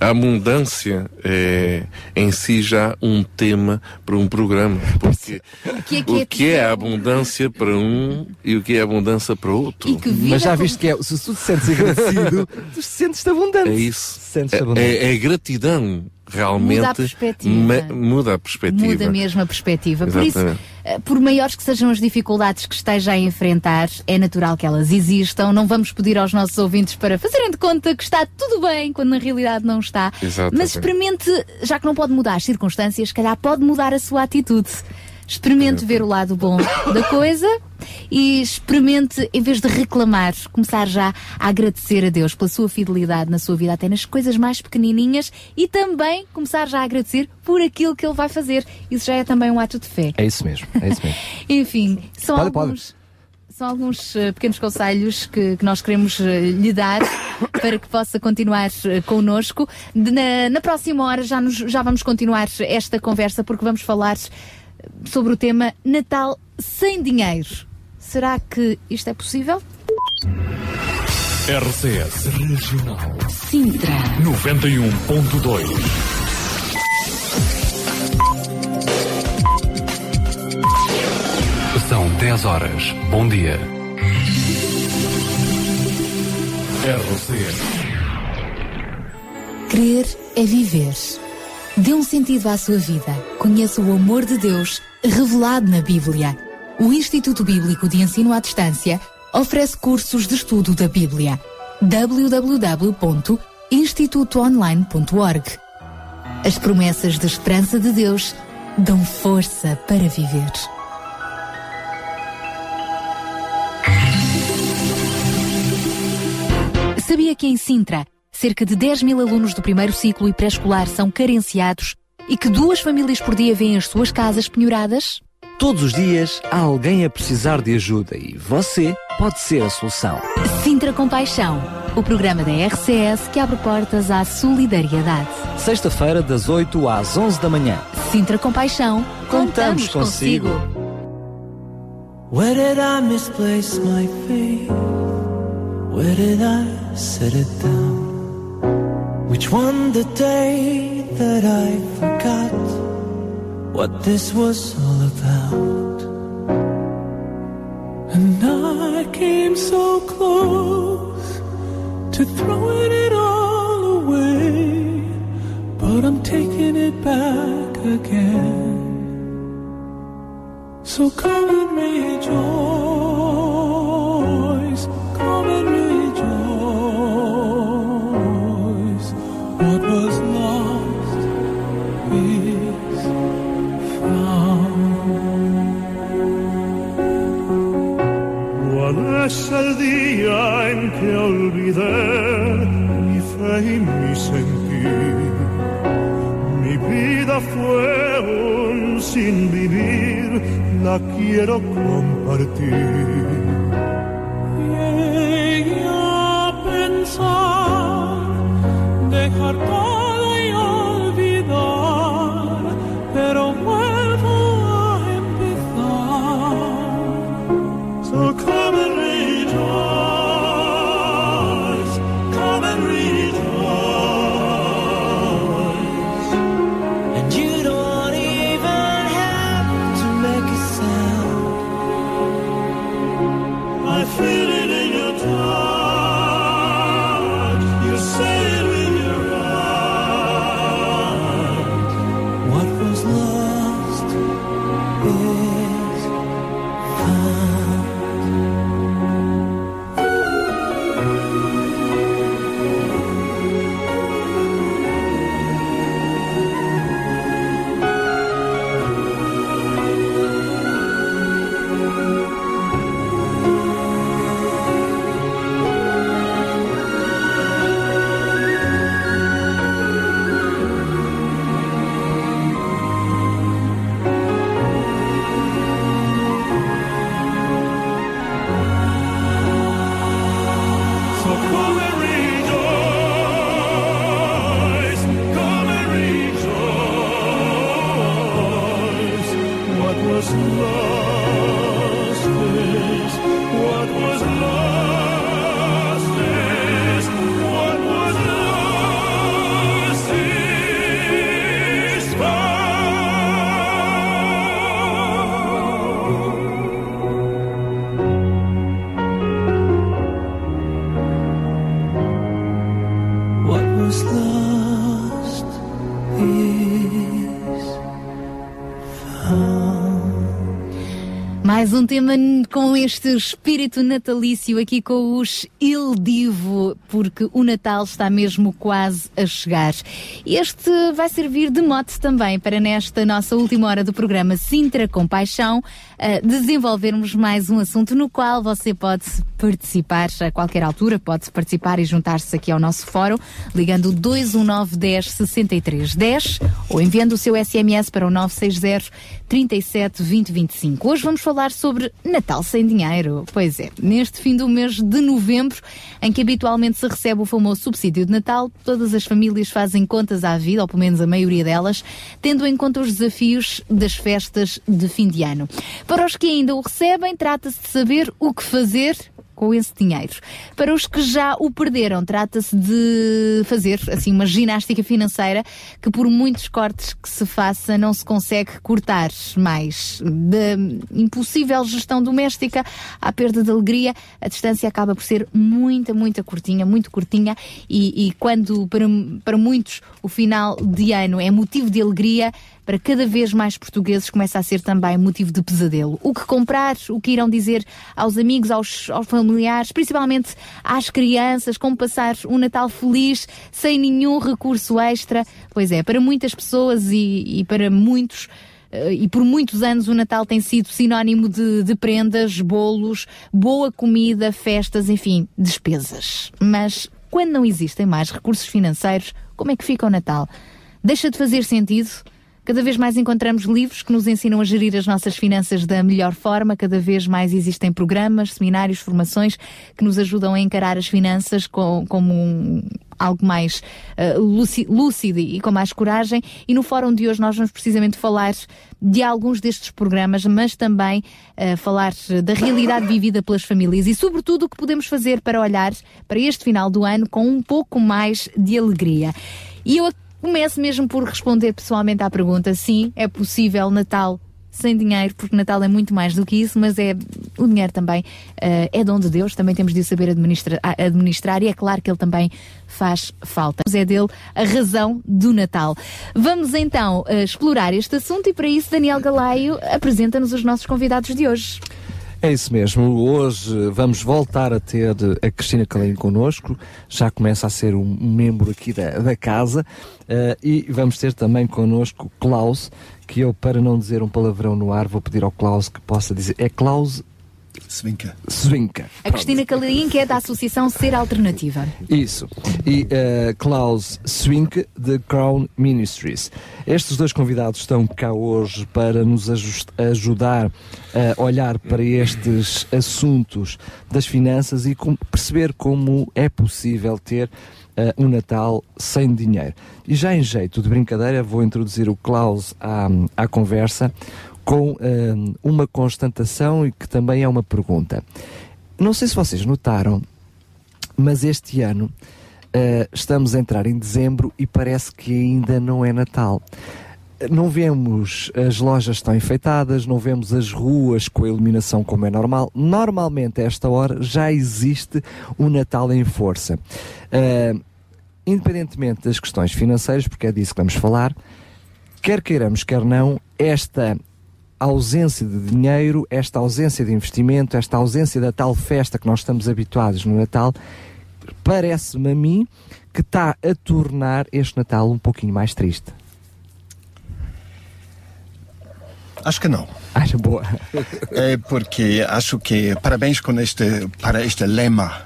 A abundância é em si já um tema para um programa. Porque que é que o é que é a abundância para um e o que é a abundância para outro. Mas já viste que é, se tu te sentes agradecido, tu sentes-te abundante. É isso. Sentes-te É, abundante. é, é gratidão realmente Muda a perspectiva. muda a perspectiva. Muda mesmo a perspectiva. Por isso, eh, por maiores que sejam as dificuldades que esteja a enfrentar, é natural que elas existam. Não vamos pedir aos nossos ouvintes para fazerem de conta que está tudo bem, quando na realidade não está. Exatamente. Mas experimente, já que não pode mudar as circunstâncias, se calhar pode mudar a sua atitude. Experimente ver o lado bom da coisa e experimente, em vez de reclamar, começar já a agradecer a Deus pela sua fidelidade na sua vida, até nas coisas mais pequenininhas e também começar já a agradecer por aquilo que Ele vai fazer. Isso já é também um ato de fé. É isso mesmo, é isso mesmo. Enfim, são Pode, pode. alguns. São alguns eh, pequenos conselhos que, que nós queremos eh, lhe dar para que possa continuar eh, connosco. De- na, na próxima hora já, nos- já vamos continuar esta conversa porque vamos falar sobre o tema Natal sem dinheiro. Será que isto é possível? RCS Regional Sintra. 91.2 São 10 horas. Bom dia. RCS Crer é viver. Dê um sentido à sua vida. Conheça o amor de Deus revelado na Bíblia. O Instituto Bíblico de Ensino à Distância oferece cursos de estudo da Bíblia. www.institutoonline.org As promessas de esperança de Deus dão força para viver. Sabia que em Sintra, cerca de 10 mil alunos do primeiro ciclo e pré-escolar são carenciados e que duas famílias por dia vêm as suas casas penhoradas? Todos os dias há alguém a precisar de ajuda e você pode ser a solução. Sintra Compaixão, o programa da RCS que abre portas à solidariedade. Sexta-feira, das 8 às 11 da manhã. Sintra Compaixão, contamos consigo. Where did I misplace my faith? Where did I set it down? Which one the day that I forgot what this was all about? And I came so close to throwing it all away, but I'm taking it back again. So come and rejoice, come and rejoice. Es el día en que olvidé mi fe y mi sentir? Mi vida fue un sin vivir, la quiero compartir. Llegué a pensar, dejar love. Mais um tema com este espírito natalício aqui com os Il Divo, porque o Natal está mesmo quase a chegar. Este vai servir de mote também para nesta nossa última hora do programa Sintra com Paixão, desenvolvermos mais um assunto no qual você pode participar a qualquer altura, pode participar e juntar-se aqui ao nosso fórum, ligando 219 10 63 10 ou enviando o seu SMS para o 960 37 20 25. Hoje vamos falar sobre Natal sem dinheiro. Pois é, neste fim do mês de novembro, em que habitualmente se recebe o famoso subsídio de Natal, todas as famílias fazem contas à vida, ou pelo menos a maioria delas, tendo em conta os desafios das festas de fim de ano. Para os que ainda o recebem, trata-se de saber o que fazer com esse dinheiro. Para os que já o perderam, trata-se de fazer assim uma ginástica financeira que por muitos cortes que se faça não se consegue cortar mais. Da impossível gestão doméstica à perda de alegria, a distância acaba por ser muita, muita curtinha, muito curtinha e, e quando para, para muitos o final de ano é motivo de alegria, para cada vez mais portugueses começa a ser também motivo de pesadelo. O que comprar, o que irão dizer aos amigos, aos, aos familiares, principalmente às crianças, como passar um Natal feliz sem nenhum recurso extra. Pois é, para muitas pessoas e, e para muitos eh, e por muitos anos o Natal tem sido sinónimo de, de prendas, bolos, boa comida, festas, enfim, despesas. Mas quando não existem mais recursos financeiros, como é que fica o Natal? Deixa de fazer sentido? Cada vez mais encontramos livros que nos ensinam a gerir as nossas finanças da melhor forma, cada vez mais existem programas, seminários, formações que nos ajudam a encarar as finanças com, como um, algo mais uh, lúci- lúcido e com mais coragem. E no fórum de hoje nós vamos precisamente falar de alguns destes programas, mas também uh, falar da realidade vivida pelas famílias e, sobretudo, o que podemos fazer para olhar para este final do ano com um pouco mais de alegria. E eu começo mesmo por responder pessoalmente à pergunta: sim, é possível Natal sem dinheiro, porque Natal é muito mais do que isso, mas é o dinheiro também eh, é dom de Deus, também temos de o saber administra- administrar e é claro que ele também faz falta. É dele a razão do Natal. Vamos então eh, explorar este assunto e para isso Daniel Galaio apresenta-nos os nossos convidados de hoje. É isso mesmo. Hoje vamos voltar a ter a Cristina Calinho connosco. Já começa a ser um membro aqui da, da casa. Eh, e vamos ter também connosco Klaus, que eu, para não dizer um palavrão no ar, vou pedir ao Klaus que possa dizer. É Klaus Svinka. Svinka. A Cristina que é da Associação Ser Alternativa. Isso. E eh, Klaus Swink, de Crown Ministries. Estes dois convidados estão cá hoje para nos ajudar a olhar para estes assuntos das finanças e com- perceber como é possível ter eh, um Natal sem dinheiro. E já em jeito de brincadeira, vou introduzir o Klaus à, à conversa com eh, uma constatação e que também é uma pergunta. Não sei se vocês notaram, mas este ano eh, estamos a entrar em dezembro e parece que ainda não é Natal. Não vemos as lojas estão enfeitadas, não vemos as ruas com a iluminação como é normal. Normalmente, a esta hora, já existe o Natal em força. Eh, independentemente das questões financeiras, porque é disso que vamos falar, quer queiramos, quer não, esta ausência de dinheiro, esta ausência de investimento, esta ausência da tal festa que nós estamos habituados no Natal, parece-me a mim que está a tornar este Natal um pouquinho mais triste. Acho que não. Acho boa. É porque acho que parabéns com este, para este lema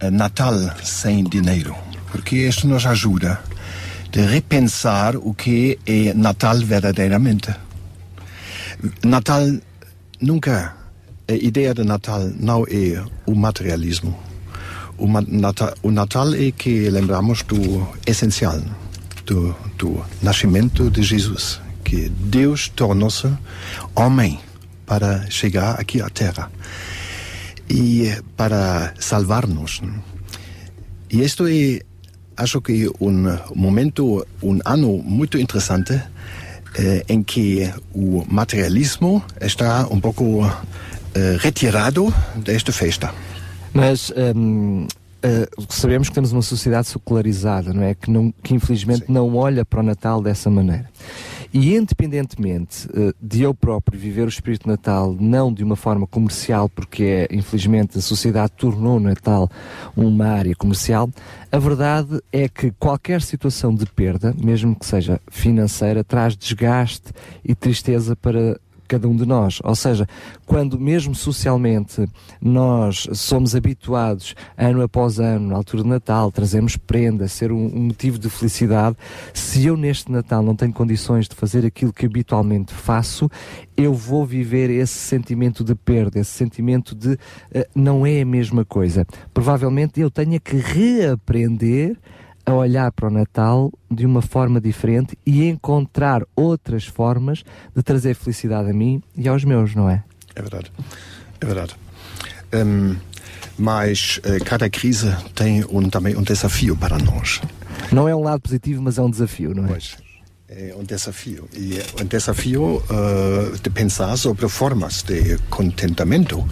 eh, Natal sem dinheiro. Porque isso nos ajuda de repensar o que é Natal verdadeiramente. Natal nunca, a ideia de Natal não é o materialismo. O, Natal, o Natal é que lembramos do essencial, do, do nascimento de Jesus, que Deus tornou-se homem para chegar aqui à Terra e para salvar-nos. E isto é, acho que um momento, um ano muito interessante eh, em que o materialismo está um pouco eh, retirado desta festa. Mas eh, sabemos que temos uma sociedade secularizada, não é? Que, não, que infelizmente não olha para o Natal dessa maneira. E independentemente eh, de eu próprio viver o espírito Natal não de uma forma comercial, porque é, infelizmente a sociedade tornou o Natal uma área comercial, a verdade é que qualquer situação de perda, mesmo que seja financeira, traz desgaste e tristeza para cada um de nós. Ou seja, quando mesmo socialmente nós somos habituados ano após ano, na altura de Natal, trazemos prenda, ser um, um motivo de felicidade, se eu neste Natal não tenho condições de fazer aquilo que habitualmente faço, eu vou viver esse sentimento de perda, esse sentimento de eh, não é a mesma coisa. Provavelmente eu tenha que reaprender a olhar para o Natal de uma forma diferente e encontrar outras formas de trazer felicidade a mim e aos meus, não é? É verdade. É verdade. Hum, Mas eh, cada crise tem um, também um desafio para nós. Não é um lado positivo, mas é um desafio, não é? Pois. É um desafio. E é um desafio eh, de pensar sobre formas de contentamento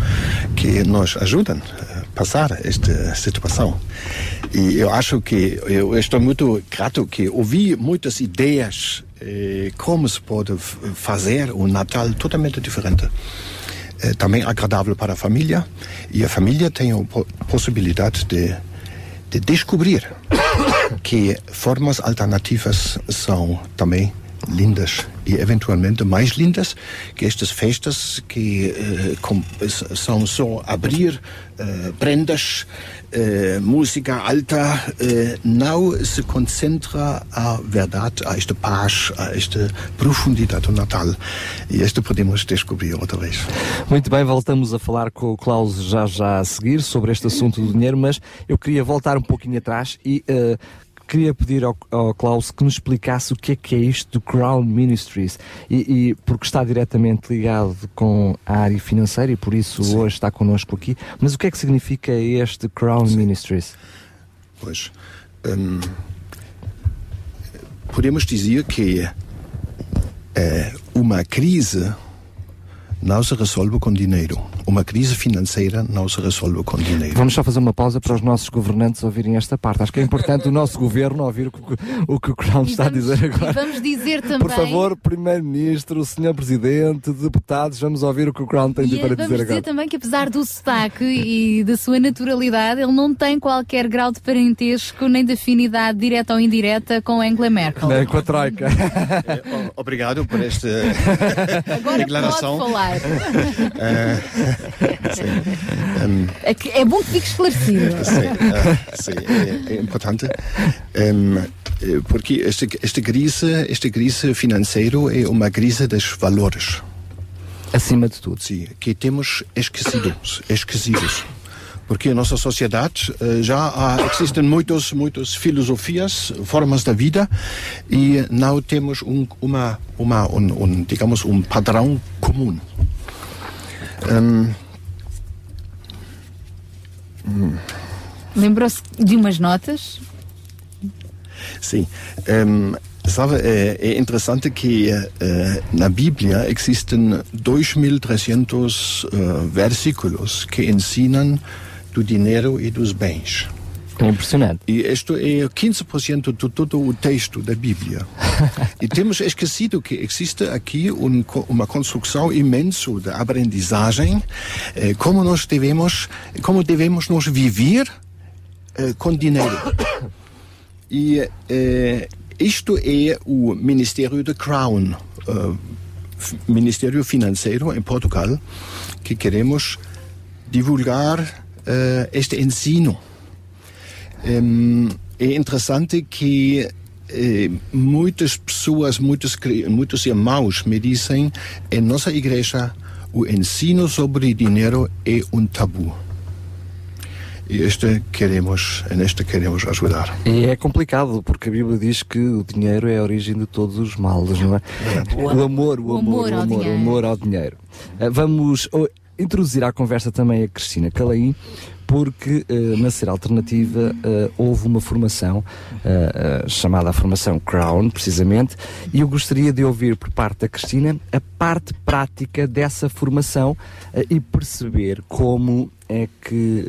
que nos ajudam a passar esta situação. E eu acho que eu estou muito grato que ouvi muitas ideias eh, como se pode fazer um Natal totalmente diferente. Eh, também agradável para a família e a família tem a po- possibilidade de, de descobrir que formas alternativas são também lindas e eventualmente mais lindas que estas festas que eh, com- são só abrir eh, prendas, eh, música alta, eh, não se concentra a verdade, a esta paz, a esta profundidade do Natal. E isto podemos descobrir outra vez. Muito bem, voltamos a falar com o Klaus já já a seguir sobre este assunto do dinheiro, mas eu queria voltar um pouquinho atrás e eh, queria pedir ao, ao Klaus que nos explicasse o que é que é isto do Crown Ministries e, e porque está diretamente ligado com a área financeira e por isso hoje está connosco aqui. Mas o que é que significa este Crown Ministries? Pois, hum, podemos dizer que eh, uma crise não se resolve com dinheiro. Uma crise financeira não se resolve com dinheiro. Vamos só fazer uma pausa para os nossos governantes ouvirem esta parte. Acho que é importante o nosso governo ouvir o que, o que o Crown está a dizer agora. vamos dizer também. Por favor, Primeiro-Ministro, Senhor Presidente, deputados, vamos ouvir o que o Crown tem E para vamos dizer dizer agora. também que apesar do sotaque e da sua naturalidade, ele não tem qualquer grau de parentesco nem de afinidade direta ou indireta com Angela Merkel. É, com a Troika. O- Obrigado por esta Agora declaração. pode falar. Sim. Hum, É, é bom que fique esclarecido. Sim, ah, sim, é, é importante. Em, eh, porque esta, esta crise, esta crise financeira é uma crise dos valores. Acima de tudo. Sim, que temos esquecidos, esquecidos. Porque na nossa sociedade eh, já há, existem muitas, muitas filosofias, formas da vida e não temos um, uma, uma, um, um, digamos, um padrão comum. Em, Lembrou-se de umas notas? Sim. Ehm, sabe, é, é interessante que eh, na Bíblia existem 2.300 eh, versículos que ensinam do dinheiro e dos bens. É impressionante. E isto é 15% de todo o texto da Bíblia. e temos esquecido que existe aqui um, uma construção imensa de aprendizagem, eh, como nós devemos, como devemos nos viver eh, com dinheiro. E eh, isto é o Ministério da Crown, eh, Ministério Financeiro em Portugal, que queremos divulgar eh, este ensino. É interessante que eh, muitas pessoas, muitos, muitos irmãos me dizem, em nossa igreja, o ensino sobre dinheiro é um tabu. E este queremos, neste queremos ajudar. E é complicado, porque a Bíblia diz que o dinheiro é a origem de todos os males, não é? O amor, o O amor, amor o ao amor, o dinheiro. amor ao dinheiro. Ah, Vamos oh, introduzir à conversa também a Cristina Calaim, porque eh, na Ser Alternativa eh, houve uma formação eh, chamada a formação Crown, precisamente, e eu gostaria de ouvir por parte da Cristina a parte prática dessa formação e perceber como é que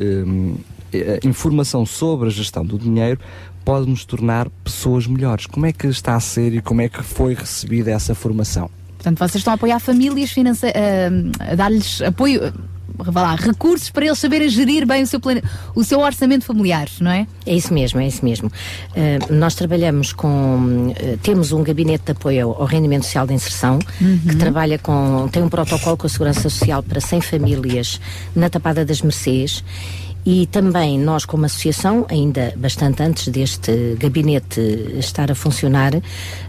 eh, a informação sobre a gestão do dinheiro pode nos tornar pessoas melhores. Como é que está a ser e como é que foi recebida essa formação? Portanto, vocês estão a apoiar famílias, finance... ah, a dar-lhes apoio, vá lá, recursos para eles saberem gerir bem o seu, plane... o seu orçamento familiar, não é? É isso mesmo, é isso mesmo. Uh, nós trabalhamos com. uh, temos um gabinete de apoio ao, ao rendimento social de inserção, Uhum. que trabalha com. tem um protocolo com a Segurança Social para 100 famílias na Tapada das Mercês. E também nós, como associação, ainda bastante antes deste gabinete estar a funcionar,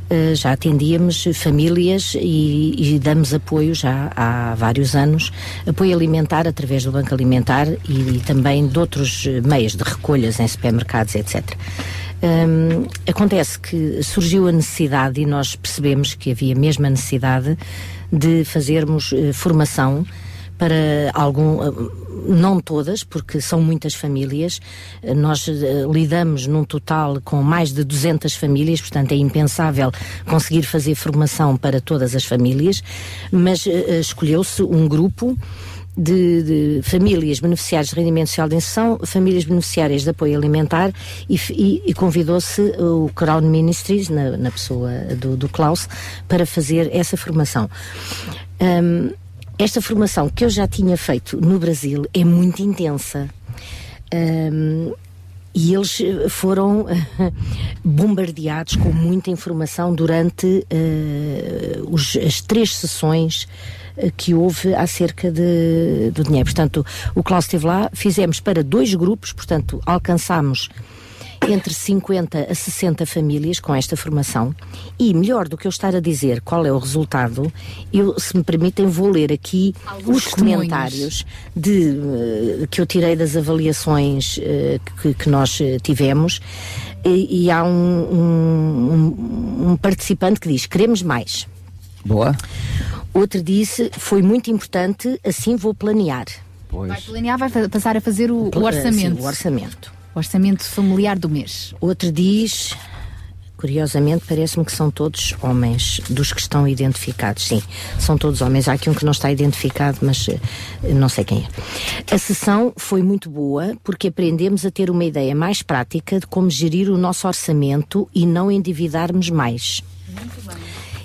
eh, já atendíamos famílias e, e damos apoio já há vários anos, apoio alimentar através do Banco Alimentar e, e também de outros meios de recolhas em supermercados, etc. Hum, acontece que surgiu a necessidade e nós percebemos que havia mesmo a necessidade de fazermos eh, formação para algum, não todas, porque são muitas famílias. Eh, Nós eh, lidamos num total com mais de 200 famílias, portanto é impensável conseguir fazer formação para todas as famílias, mas eh, escolheu-se um grupo de, de famílias beneficiárias de rendimento social de inserção, famílias beneficiárias de apoio alimentar e, e- e convidou-se o Crown Ministries, na, na pessoa do, do Klaus, para fazer essa formação. Hum, esta formação que eu já tinha feito no Brasil é muito intensa. Hum, e eles eh, foram bombardeados com muita informação durante eh, os- as três sessões eh, que houve acerca de, do dinheiro. Portanto, o Klaus esteve lá, fizemos para dois grupos, portanto, alcançámos entre 50 a 60 famílias com esta formação. E melhor do que eu estar a dizer qual é o resultado, eu, se me permitem, vou ler aqui Alguns os comentários de, eh, que eu tirei das avaliações eh, que, que nós eh, tivemos. E, e há um, um- um- participante que diz: queremos mais. Boa. Outro disse: foi muito importante, assim vou planear. Vai planear, vai passar a fazer o, o orçamento. sim, o orçamento. Orçamento familiar do mês. Outro diz, curiosamente, parece-me que são todos homens, dos que estão identificados. Sim, são todos homens. Há aqui um que não está identificado, mas eh, não sei quem é. A sessão foi muito boa porque aprendemos a ter uma ideia mais prática de como gerir o nosso orçamento e não endividarmos mais.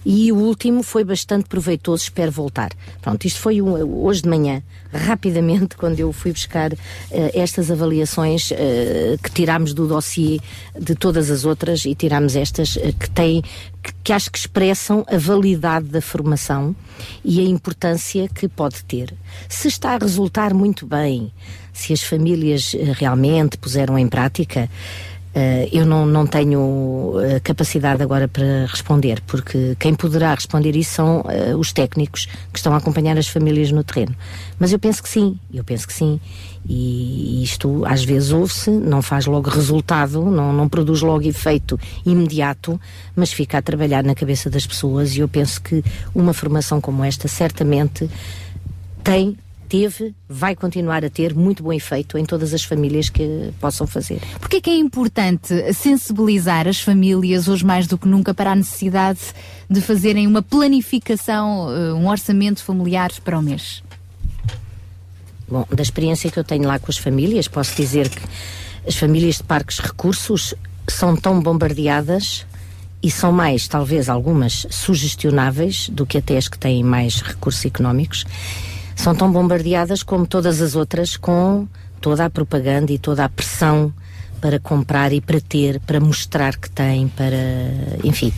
E o último foi bastante proveitoso, espero voltar. Pronto, isto foi um- hoje de manhã, rapidamente, quando eu fui buscar eh, estas avaliações eh, que tirámos do dossiê de todas as outras e tirámos estas eh, que têm, que, que acho que expressam a validade da formação e a importância que pode ter. Se está a resultar muito bem, se as famílias realmente puseram em prática, Uh, eu não, não tenho uh, capacidade agora para responder, porque quem poderá responder isso são uh, os técnicos que estão a acompanhar as famílias no terreno. Mas eu penso que sim, eu penso que sim. E isto às vezes ouve-se, não faz logo resultado, não, não produz logo efeito imediato, mas fica a trabalhar na cabeça das pessoas. E eu penso que uma formação como esta certamente tem, teve, vai continuar a ter muito bom efeito em todas as famílias que possam fazer. Porquê que é importante sensibilizar as famílias hoje mais do que nunca para a necessidade de fazerem uma planificação, eh, um orçamento familiar para o mês? Bom, da experiência que eu tenho lá com as famílias, posso dizer que as famílias de parques recursos são tão bombardeadas e são mais, talvez, algumas sugestionáveis do que até as que têm mais recursos económicos. São tão bombardeadas como todas as outras, com toda a propaganda e toda a pressão para comprar e para ter, para mostrar que têm, para. enfim.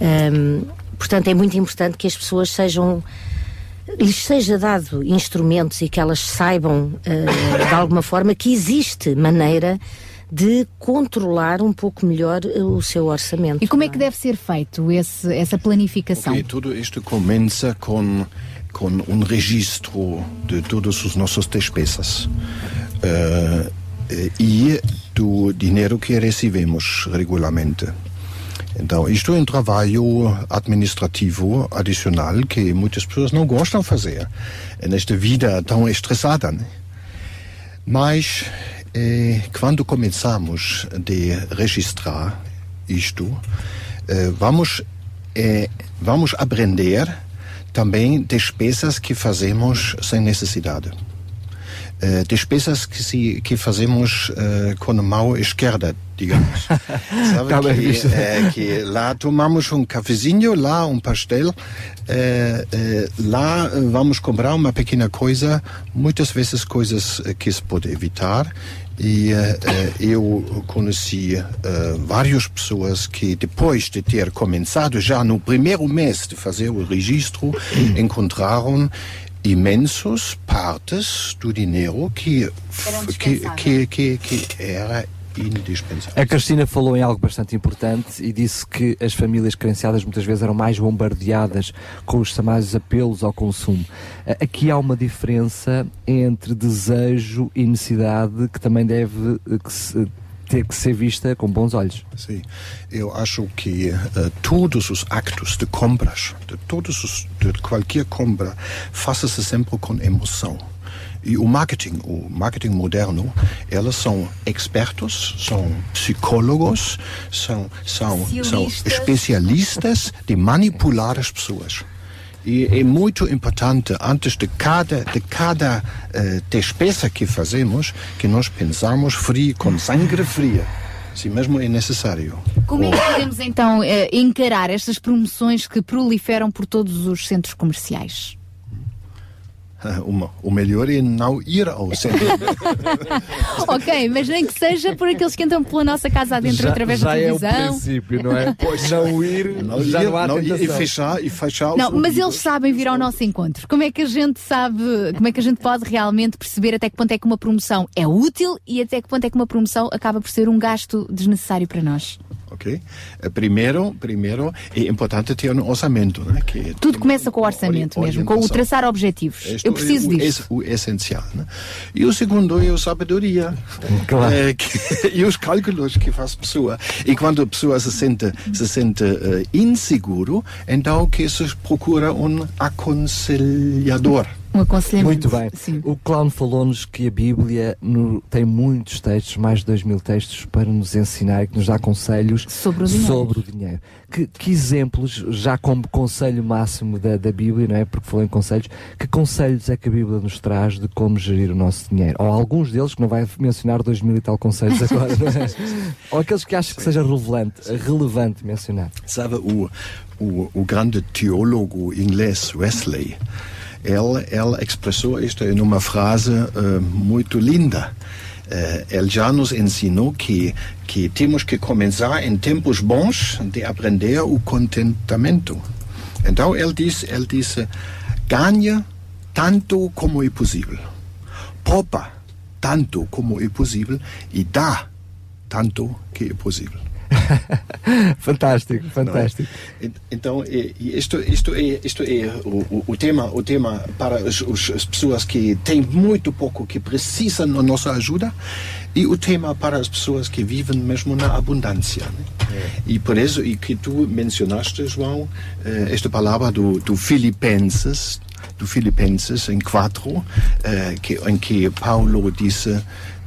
Hum, portanto, é muito importante que as pessoas sejam lhes seja dado instrumentos e que elas saibam eh, de alguma forma que existe maneira de controlar um pouco melhor o seu orçamento. E como é que deve ser feito esse- essa planificação? Ok, tudo isto começa com, com um registro de todas as nossas despesas eh, e do dinheiro que recebemos regularmente. Então, isto é um trabalho administrativo adicional que muitas pessoas não gostam de fazer nesta vida tão estressada. Né? Mas, eh, quando começamos a registrar isto, eh, vamos, eh, vamos aprender também despesas que fazemos sem necessidade. Eh, despesas que, se, que fazemos eh, com a mão esquerda, digamos. Sabe Tá que, eh, que lá tomamos um cafezinho, lá um pastel, lá vamos comprar uma pequena coisa, muitas vezes coisas que se pode evitar. E eh, eu conheci eh, várias pessoas que, depois de ter começado já no primeiro mês de fazer o registro, encontraram imensos partes do dinheiro que, que, que, que, que era indispensável. A Cristina falou em algo bastante importante e disse que as famílias carenciadas muitas vezes eram mais bombardeadas com os chamados apelos ao consumo. Aqui há uma diferença entre desejo e necessidade que também deve eh, que se- ter que ser vista com bons olhos. Sim, eu acho que eh, todos os actos de compras, de todos os, de qualquer compra, faça-se sempre com emoção. E o marketing, o marketing moderno, elas são expertos, são psicólogos, são, são, são Especialistas. de manipular as pessoas. E é muito importante, antes de cada, de cada eh, despesa que fazemos, que nós pensamos frio, com sangue fria, se mesmo é necessário. Como é que podemos então eh, encarar estas promoções que proliferam por todos os centros comerciais? O, o melhor é não ir ao centro. ok, mas nem que seja por aqueles que entram pela nossa casa adentro Já- através já da é o televisão. princípio, não é? Pois não ir, Não já ir, não há não ir e fechar, e fechar Não, mas ouvidos. eles sabem vir ao nosso encontro. Como é que a gente sabe, como é que a gente pode realmente perceber até que ponto é que uma promoção é útil e até que ponto é que uma promoção acaba por ser um gasto desnecessário para nós? Ok? Eh, Primeiro, primeiro é importante ter um orçamento, né? Que Tudo começa com o orçamento mesmo, com o traçar objetivos. Isto Eu preciso é o, disso. es- o essencial. Né? E o segundo é a sabedoria. Claro. Eh, que- e os cálculos que faz a pessoa. E quando a pessoa se sente, se sente eh, inseguro, então que se procura um aconselhador. Um aconselhamento. Muito bem. O clown falou-nos que a Bíblia no- tem muitos textos, mais de dois mil textos, para nos ensinar e que nos dá conselhos Sobre o dinheiro. sobre o dinheiro. Que, que exemplos, já como conselho máximo da, da Bíblia, não é? Porque falou em conselhos, que conselhos é que a Bíblia nos traz de como gerir o nosso dinheiro? Ou alguns deles, que não vai mencionar dois mil e tal conselhos agora, não é? Ou aqueles que achas que seja relevante, relevante mencionar. Sabe, o, o, o grande teólogo inglês Wesley, ele, ele expressou isto em uma frase eh, muito linda. Eh, ele já nos ensinou que, que temos que começar em tempos bons de aprender o contentamento. Então ele disse, ele disse, ganha tanto como é possível, poupa tanto como é possível e dá tanto que é possível. fantástico, fantástico. En- Então, é- e isto, isto é, isto é o, o- tema, o tema para os- as pessoas que têm muito pouco, que precisam da nossa ajuda, e o tema para as pessoas que vivem mesmo na abundância. né? E por isso, e que tu mencionaste, João, eh, esta palavra do, do Filipenses, do Filipenses em 4, eh, que, em que Paulo disse,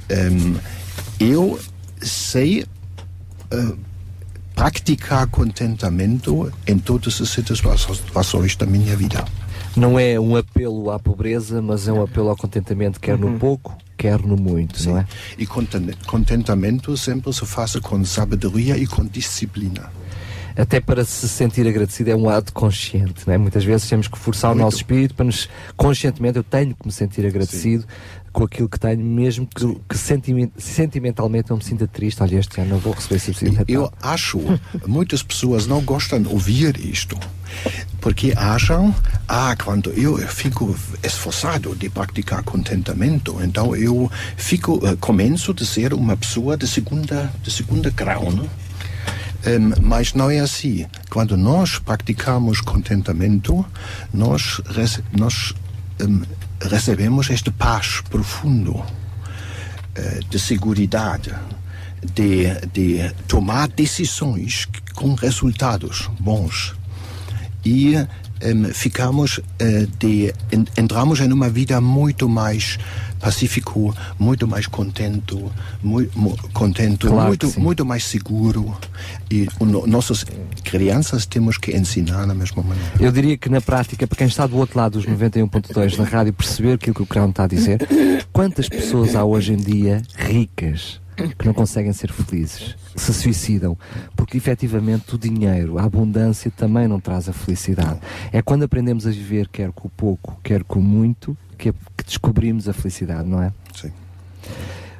ehm, eu sei eh, praticar contentamento em todas as situações da minha vida. Não é um apelo à pobreza, mas é um apelo ao contentamento, quer no pouco, quer no muito, não é? E conten- contentamento sempre se faz com sabedoria e com disciplina. Até para se sentir agradecido é um ato consciente, não é? Muitas vezes temos que forçar o nosso espírito para nos, conscientemente, eu tenho que me sentir agradecido com aquilo que tenho, mesmo que, que sentimen- sentimentalmente eu me sinta triste. Olha, este ano não vou receber subsídio. Eu acho, muitas pessoas não gostam de ouvir isto, porque acham, ah, quando eu fico esforçado de praticar contentamento, então eu fico, eh, começo a ser uma pessoa de segunda, de segunda grau, né? Em, mas não é assim. Quando nós praticamos contentamento, nós, nós em, recebemos este paz profundo eh, de segurança, de, de tomar decisões com resultados bons. E em, ficamos, eh, de, en- entramos em uma vida muito mais pacífico, muito mais contente, muito, contente Claro que muito, muito mais seguro. E no- nossas crianças temos que ensinar da mesma maneira. Eu diria que na prática, para quem está do outro lado dos 91.2 na rádio perceber aquilo que o Crown está a dizer, quantas pessoas há hoje em dia ricas que não conseguem ser felizes, que se suicidam, porque efetivamente o dinheiro, a abundância também não traz a felicidade. É quando aprendemos a viver quer com o pouco, quer com o muito, que, que descobrimos a felicidade, não é? Sim.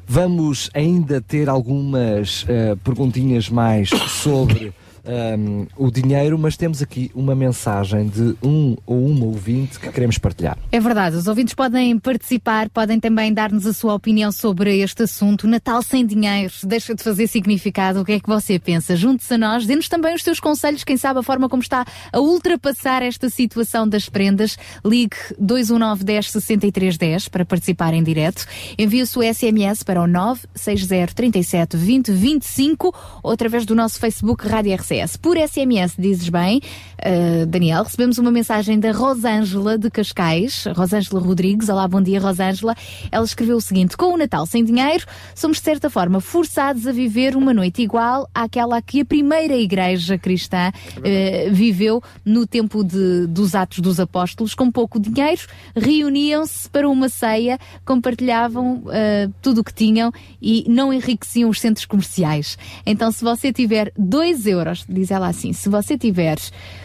Vamos ainda ter algumas eh, perguntinhas mais sobre ehm, o dinheiro, mas temos aqui uma mensagem de um ou uma ouvinte que queremos partilhar. É verdade, os ouvintes podem participar, podem também dar-nos a sua opinião sobre este assunto. Natal sem dinheiro deixa de fazer significado. O que é que você pensa? Junte-se a nós, dê-nos também os seus conselhos, quem sabe a forma como está a ultrapassar esta situação das prendas. Ligue 219 10 63 10 para participar em direto. Envie o seu SMS para o 960 37 20 25 ou através do nosso Facebook Rádio RCS Por SMS, dizes bem, uh, Daniel, recebemos uma mensagem da Rosângela de Cascais, Rosângela Rodrigues. Olá, bom dia, Rosângela. Ela escreveu o seguinte: Com o Natal sem dinheiro, somos de certa forma forçados a viver uma noite igual àquela que a primeira igreja cristã uh, viveu no tempo de, dos Atos dos Apóstolos. Com pouco dinheiro, reuniam-se para uma ceia, compartilhavam uh, tudo o que tinham e não enriqueciam os centros comerciais. Então, se você tiver 2 euros, diz ela assim, se você tiver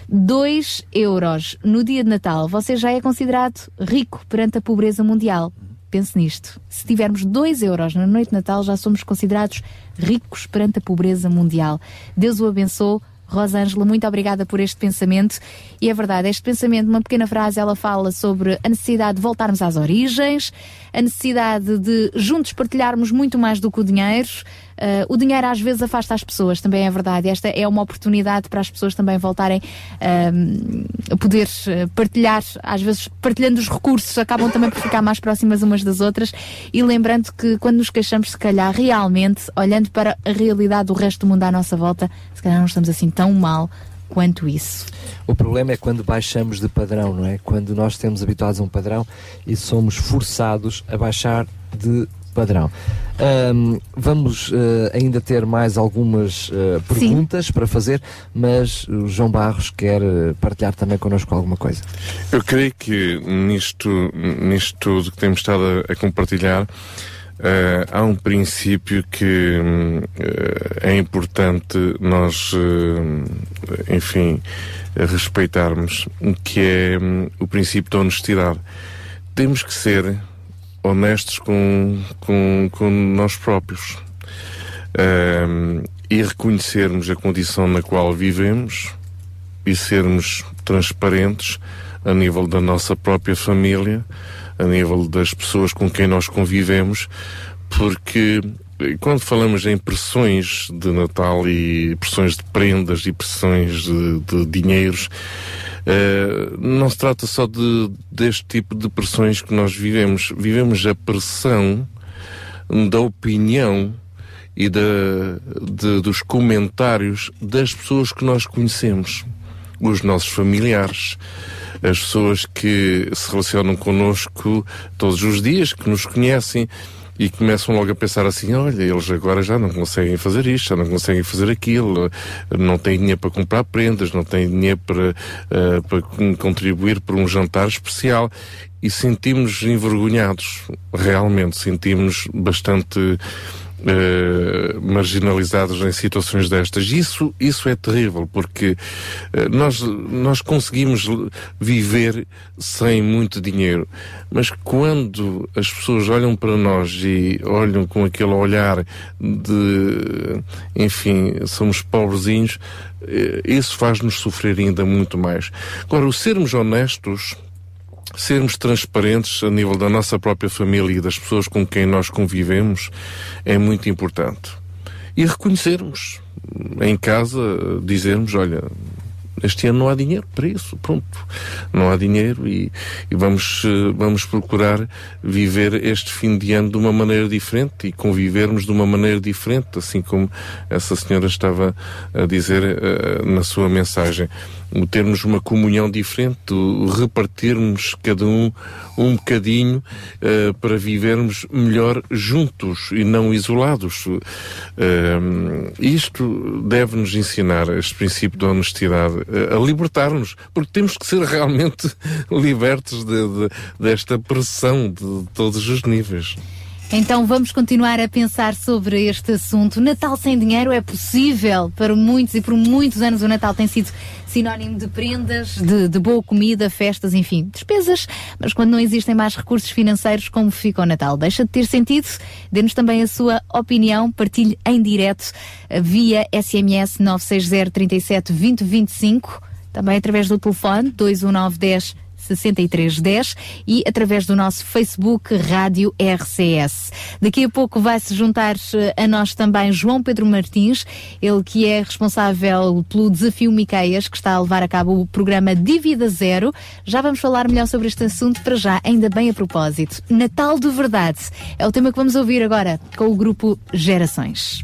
2 euros no dia de Natal, você já é considerado rico perante a pobreza mundial. Pense nisto. Se tivermos 2 euros na noite de Natal, já somos considerados ricos perante a pobreza mundial. Deus o abençoe. Rosângela, muito obrigada por este pensamento. E é verdade, este pensamento, uma pequena frase, ela fala sobre a necessidade de voltarmos às origens, a necessidade de juntos partilharmos muito mais do que o dinheiro. Uh, o dinheiro às vezes afasta as pessoas, também é verdade. Esta é uma oportunidade para as pessoas também voltarem uh, a poder uh, partilhar, às vezes partilhando os recursos, acabam também por ficar mais próximas umas das outras. E lembrando que quando nos queixamos, se calhar realmente, olhando para a realidade do resto do mundo à nossa volta, se calhar não estamos assim tão mal quanto isso. O problema é quando baixamos de padrão, não é? Quando nós estamos habituados a um padrão e somos forçados a baixar de padrão. Um, vamos uh, ainda ter mais algumas uh, perguntas Sim. para fazer, mas o João Barros quer uh, partilhar também connosco alguma coisa. Eu creio que nisto, nisto tudo que temos estado a, a compartilhar, Uh, há um princípio que uh, é importante nós, uh, enfim, respeitarmos, que é um, o princípio da honestidade. Temos que ser honestos com, com, com nós próprios. E reconhecermos a condição na qual vivemos e sermos transparentes a nível da nossa própria família, a nível das pessoas com quem nós convivemos, porque quando falamos em pressões de Natal e pressões de prendas e pressões de, de dinheiros, uh, não se trata só de, deste tipo de pressões que nós vivemos. Vivemos a pressão da opinião e da, de, dos comentários das pessoas que nós conhecemos, os nossos familiares, as pessoas que se relacionam connosco todos os dias, que nos conhecem e começam logo a pensar assim: olha, eles agora já não conseguem fazer isto, já não conseguem fazer aquilo, não têm dinheiro para comprar prendas, não têm dinheiro para, uh, para contribuir por um jantar especial. E sentimos envergonhados, realmente, sentimos bastante Uh, marginalizados em situações destas. Isso, isso é terrível, porque uh, nós, nós conseguimos viver sem muito dinheiro, mas quando as pessoas olham para nós e olham com aquele olhar de, enfim, somos pobrezinhos, uh, isso faz-nos sofrer ainda muito mais. Agora, o sermos honestos sermos transparentes a nível da nossa própria família e das pessoas com quem nós convivemos é muito importante. E reconhecermos em casa, dizermos, olha, este ano não há dinheiro para isso, pronto. Não há dinheiro e, e, vamos, vamos procurar viver este fim de ano de uma maneira diferente e convivermos de uma maneira diferente, assim como essa senhora estava a dizer uh, na sua mensagem termos uma comunhão diferente, repartirmos cada um um bocadinho uh, para vivermos melhor juntos e não isolados. Uh, isto deve nos ensinar este princípio da honestidade, uh, a libertar-nos, porque temos que ser realmente libertos de, de, desta pressão de todos os níveis. Então vamos continuar a pensar sobre este assunto. Natal sem dinheiro é possível para muitos e por muitos anos o Natal tem sido sinónimo de prendas, de, de, boa comida, festas, enfim, despesas. Mas quando não existem mais recursos financeiros, como fica o Natal? Deixa de ter sentido? Dê-nos também a sua opinião, partilhe em direto via SMS 960 37 20 25, também através do telefone 21910 6310 e através do nosso Facebook Rádio RCS. Daqui a pouco vai se juntar eh, a nós também João Pedro Martins, ele que é responsável pelo Desafio Miqueias, que está a levar a cabo o programa Dívida Zero. Já vamos falar melhor sobre este assunto para já, ainda bem a propósito. Natal de Verdade é o tema que vamos ouvir agora com o grupo Gerações.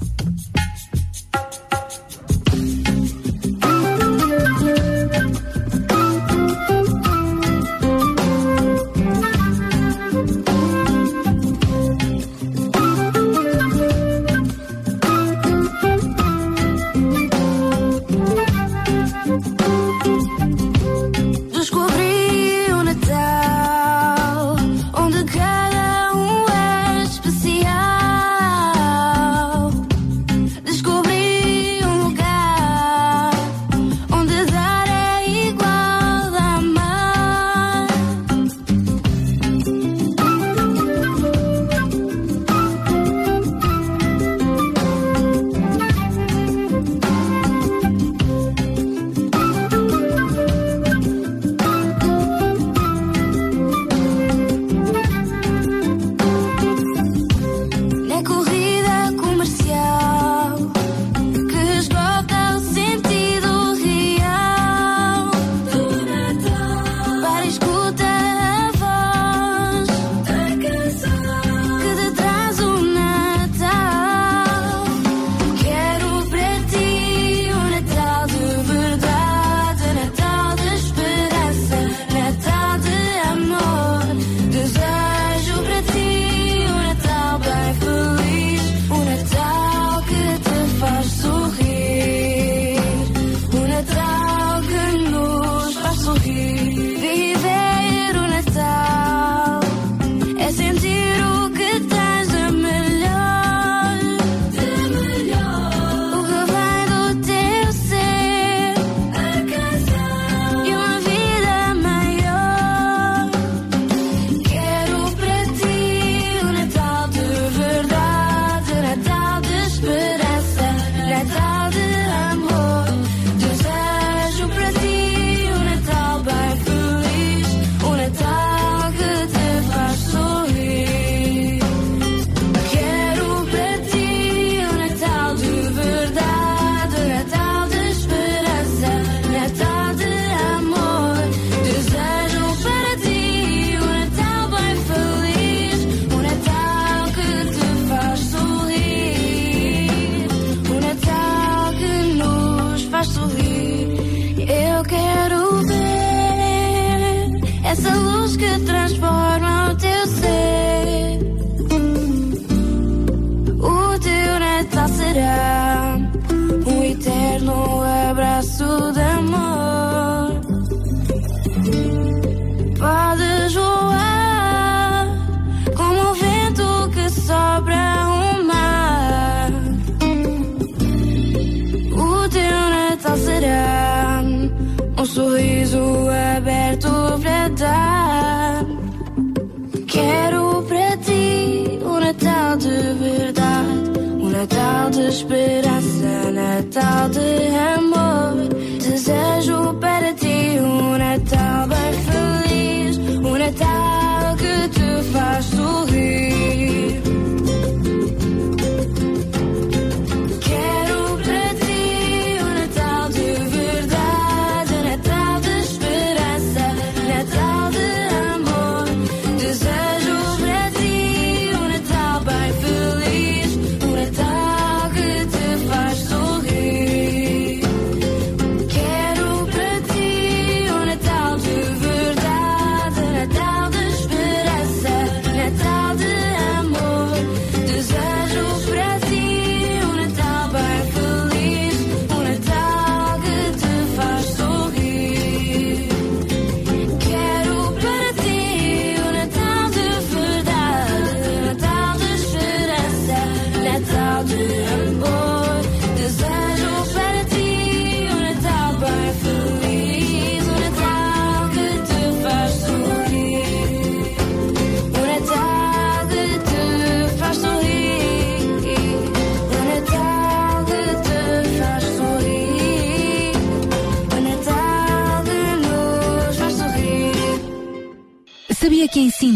Esperança, Natal de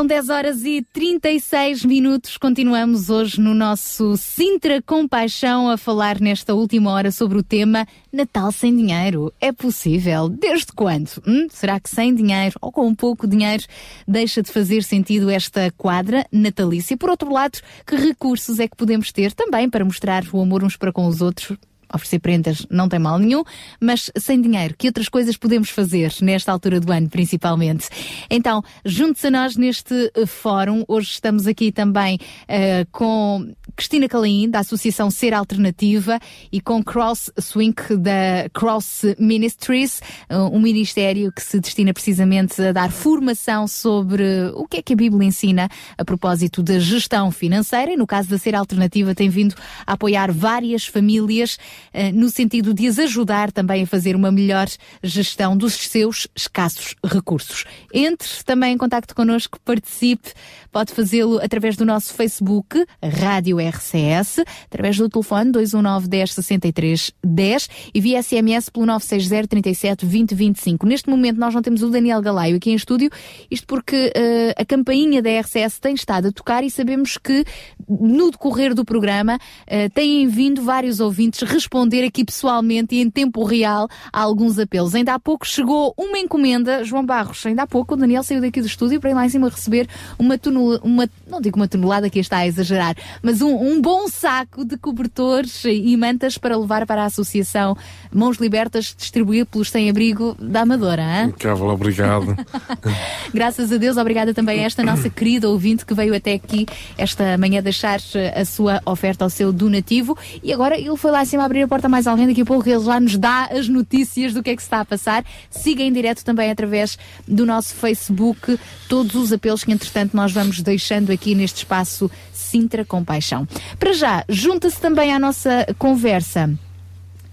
São 10 horas e 36 minutos. Continuamos hoje no nosso Sintra Compaixão a falar nesta última hora sobre o tema Natal sem dinheiro. É possível? Desde quando? Hum? Será que sem dinheiro ou com pouco dinheiro deixa de fazer sentido esta quadra natalícia? Por outro lado, que recursos é que podemos ter também para mostrar o amor uns para com os outros? Oferecer prendas não tem mal nenhum, mas sem dinheiro, que outras coisas podemos fazer nesta altura do ano, principalmente? Então, junte-se a nós neste uh, fórum. Hoje estamos aqui também uh, com Cristina Calaim, da Associação Ser Alternativa, e com Cross Swink, da Cross Ministries, uh, um ministério que se destina precisamente a dar formação sobre o que é que a Bíblia ensina a propósito da gestão financeira. E no caso da Ser Alternativa, tem vindo a apoiar várias famílias eh, no sentido de as ajudar também a fazer uma melhor gestão dos seus escassos recursos. Entre também em contacto connosco, participe, pode fazê-lo através do nosso Facebook, Rádio RCS, através do telefone 219 10 63 10 e via SMS pelo 960 37 20 25. Neste momento nós não temos o Daniel Galaio aqui em estúdio, isto porque eh, a campainha da RCS tem estado a tocar e sabemos que no decorrer do programa eh, têm vindo vários ouvintes responder aqui pessoalmente e em tempo real a alguns apelos. Ainda há pouco chegou uma encomenda, João Barros, ainda há pouco o Daniel saiu daqui do estúdio para ir lá em cima receber uma tonelada, uma, não digo uma tonelada que está a exagerar, mas um, um bom saco de cobertores e mantas para levar para a Associação Mãos Libertas, distribuir pelos sem-abrigo da Amadora. Hein? Obrigado. Graças a Deus, obrigada também a esta nossa querida ouvinte que veio até aqui esta manhã deixar a sua oferta ao seu donativo. E agora ele foi lá acima abrir a porta a mais alguém. Daqui a pouco ele já nos dá as notícias do que é que se está a passar. Siga em direto também através do nosso Facebook todos os apelos que, entretanto, nós vamos deixando aqui neste espaço Sintra Compaixão. Para já, junta-se também à nossa conversa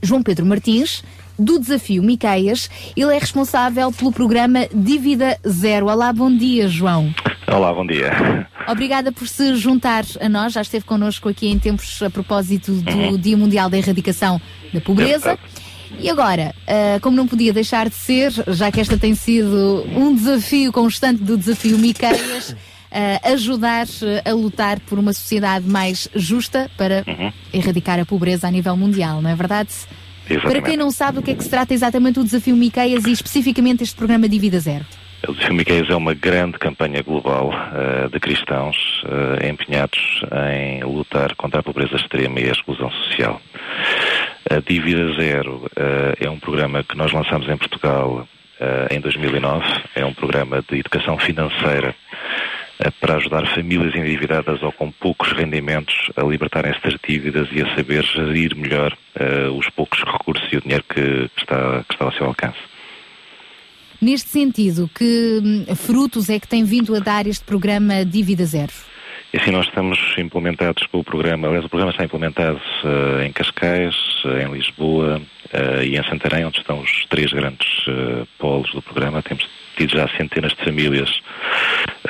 João Pedro Martins, do Desafio Miqueias. Ele é responsável pelo programa Dívida Zero. Olá, bom dia, João. Olá, bom dia. Obrigada por se juntar a nós. Já esteve connosco aqui em tempos a propósito do Dia Mundial da Erradicação da Pobreza. E agora, ah, como não podia deixar de ser, já que esta tem sido um desafio constante do Desafio Miqueias, ah, ajudar ah, a lutar por uma sociedade mais justa para erradicar a pobreza a nível mundial, não é verdade? Para Exatamente. quem não sabe o que é que se trata exatamente o Desafio Miqueias e especificamente este programa Dívida Zero. O Desafio Miqueias é uma grande campanha global eh, de cristãos eh, empenhados em lutar contra a pobreza extrema e a exclusão social. A Dívida Zero eh, é um programa que nós lançamos em Portugal eh, em 2009. É um programa de educação financeira eh, para ajudar famílias endividadas ou com poucos rendimentos a libertarem-se das dívidas e a saber gerir melhor eh, os poucos recursos e o dinheiro que, que está, que está ao seu alcance. Neste sentido, que hum, frutos é que tem vindo a dar este programa Dívida Zero? E assim nós estamos implementados com o programa, aliás o programa está implementado eh, em Cascais, eh, em Lisboa eh, e em Santarém, onde estão os três grandes eh, polos do programa. Temos tido já centenas de famílias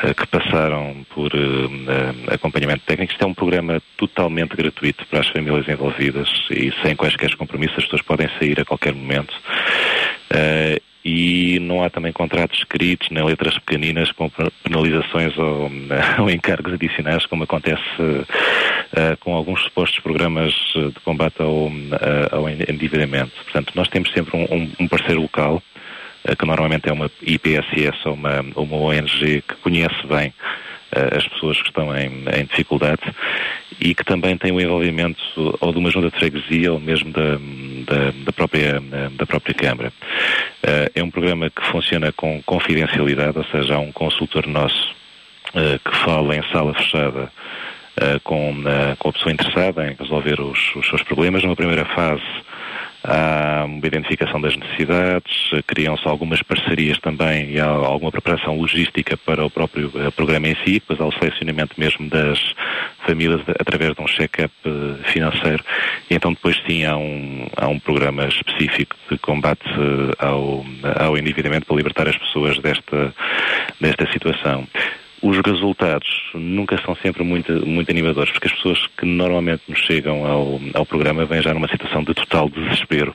eh, que passaram por acompanhamento técnico. Isto é um programa totalmente gratuito para as famílias envolvidas e sem quaisquer compromissos, as pessoas podem sair a qualquer momento. Eh, e não há também contratos escritos, nem letras pequeninas com penalizações ou, ou encargos adicionais, como acontece eh, com alguns supostos programas eh, de combate ao, eh, ao endividamento. Portanto, nós temos sempre um, um- parceiro local, eh, que normalmente é uma IPSS ou uma, uma ONG que conhece bem eh, as pessoas que estão em, em dificuldade e que também tem o envolvimento ou de uma junta de freguesia ou mesmo da, da, da própria, da própria Câmara. Eh, É um programa que funciona com confidencialidade, ou seja, há um consultor nosso eh, que fala em sala fechada eh, com, com a pessoa interessada em resolver os, os seus problemas. Numa primeira fase, há uma identificação das necessidades, criam-se algumas parcerias também e há alguma preparação logística para o próprio eh, programa em si, depois há o selecionamento mesmo das famílias através de um check-up eh, financeiro e então depois sim há um, há um programa específico de combate eh, ao, ao endividamento para libertar as pessoas desta, desta situação. Os resultados nunca são sempre muito, muito animadores, porque as pessoas que normalmente nos chegam ao, ao programa vêm já numa situação de total desespero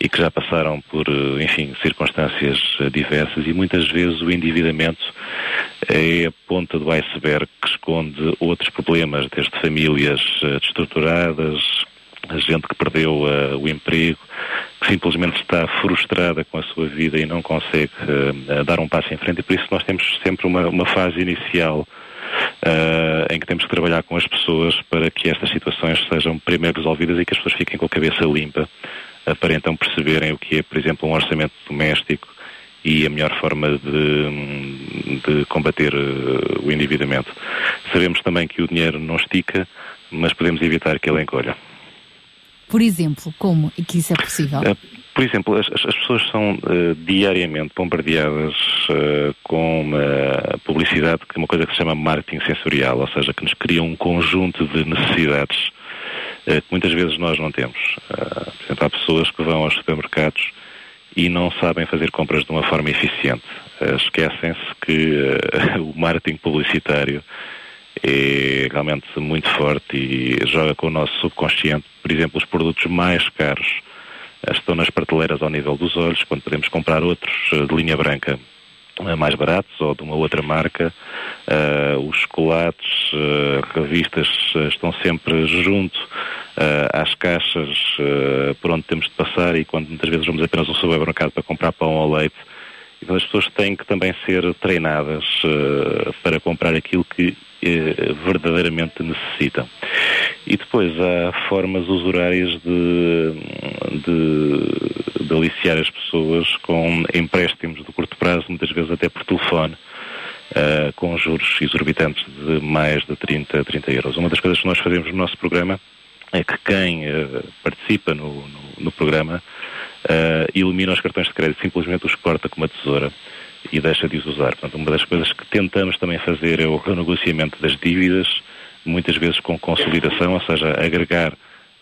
e que já passaram por, eh, enfim, circunstâncias eh, diversas e muitas vezes o endividamento é a ponta do iceberg que esconde outros problemas, desde famílias eh, destruturadas, a gente que perdeu eh, o emprego, que simplesmente está frustrada com a sua vida e não consegue eh, dar um passo em frente e por isso nós temos sempre uma, uma fase inicial eh, em que temos que trabalhar com as pessoas para que estas situações sejam primeiro resolvidas e que as pessoas fiquem com a cabeça limpa para então perceberem o que é, por exemplo, um orçamento doméstico e a melhor forma de, de combater o endividamento. Sabemos também que o dinheiro não estica, mas podemos evitar que ele encolha. Por exemplo, como é que isso é possível? Eh, Por exemplo, as, as- as pessoas são eh, diariamente bombardeadas eh, com uma publicidade, que é uma coisa que se chama marketing sensorial, ou seja, que nos cria um conjunto de necessidades eh, que muitas vezes nós não temos. Por exemplo, há pessoas que vão aos supermercados e não sabem fazer compras de uma forma eficiente. Esquecem-se que o marketing publicitário é realmente muito forte e joga com o nosso subconsciente. Por exemplo, os produtos mais caros eh, estão nas prateleiras ao nível dos olhos, quando podemos comprar outros eh, de linha branca eh, mais baratos ou de uma outra marca. Eh, os chocolates, eh, revistas eh, estão sempre junto às caixas por onde temos de passar e quando muitas vezes vamos apenas ao supermercado para comprar pão ou leite. Então as pessoas têm que também ser treinadas eh, para comprar aquilo que eh, verdadeiramente necessitam. E depois há formas usurárias de, de, de aliciar as pessoas com empréstimos de curto prazo, muitas vezes até por telefone, eh, com juros exorbitantes de mais de 30, 30 euros. Uma das coisas que nós fazemos no nosso programa é que quem participa no, no, no programa eh, elimina os cartões de crédito, simplesmente os corta com uma tesoura e deixa de os usar. Portanto, uma das coisas que tentamos também fazer é o renegociamento das dívidas, muitas vezes com consolidação, ou seja, agregar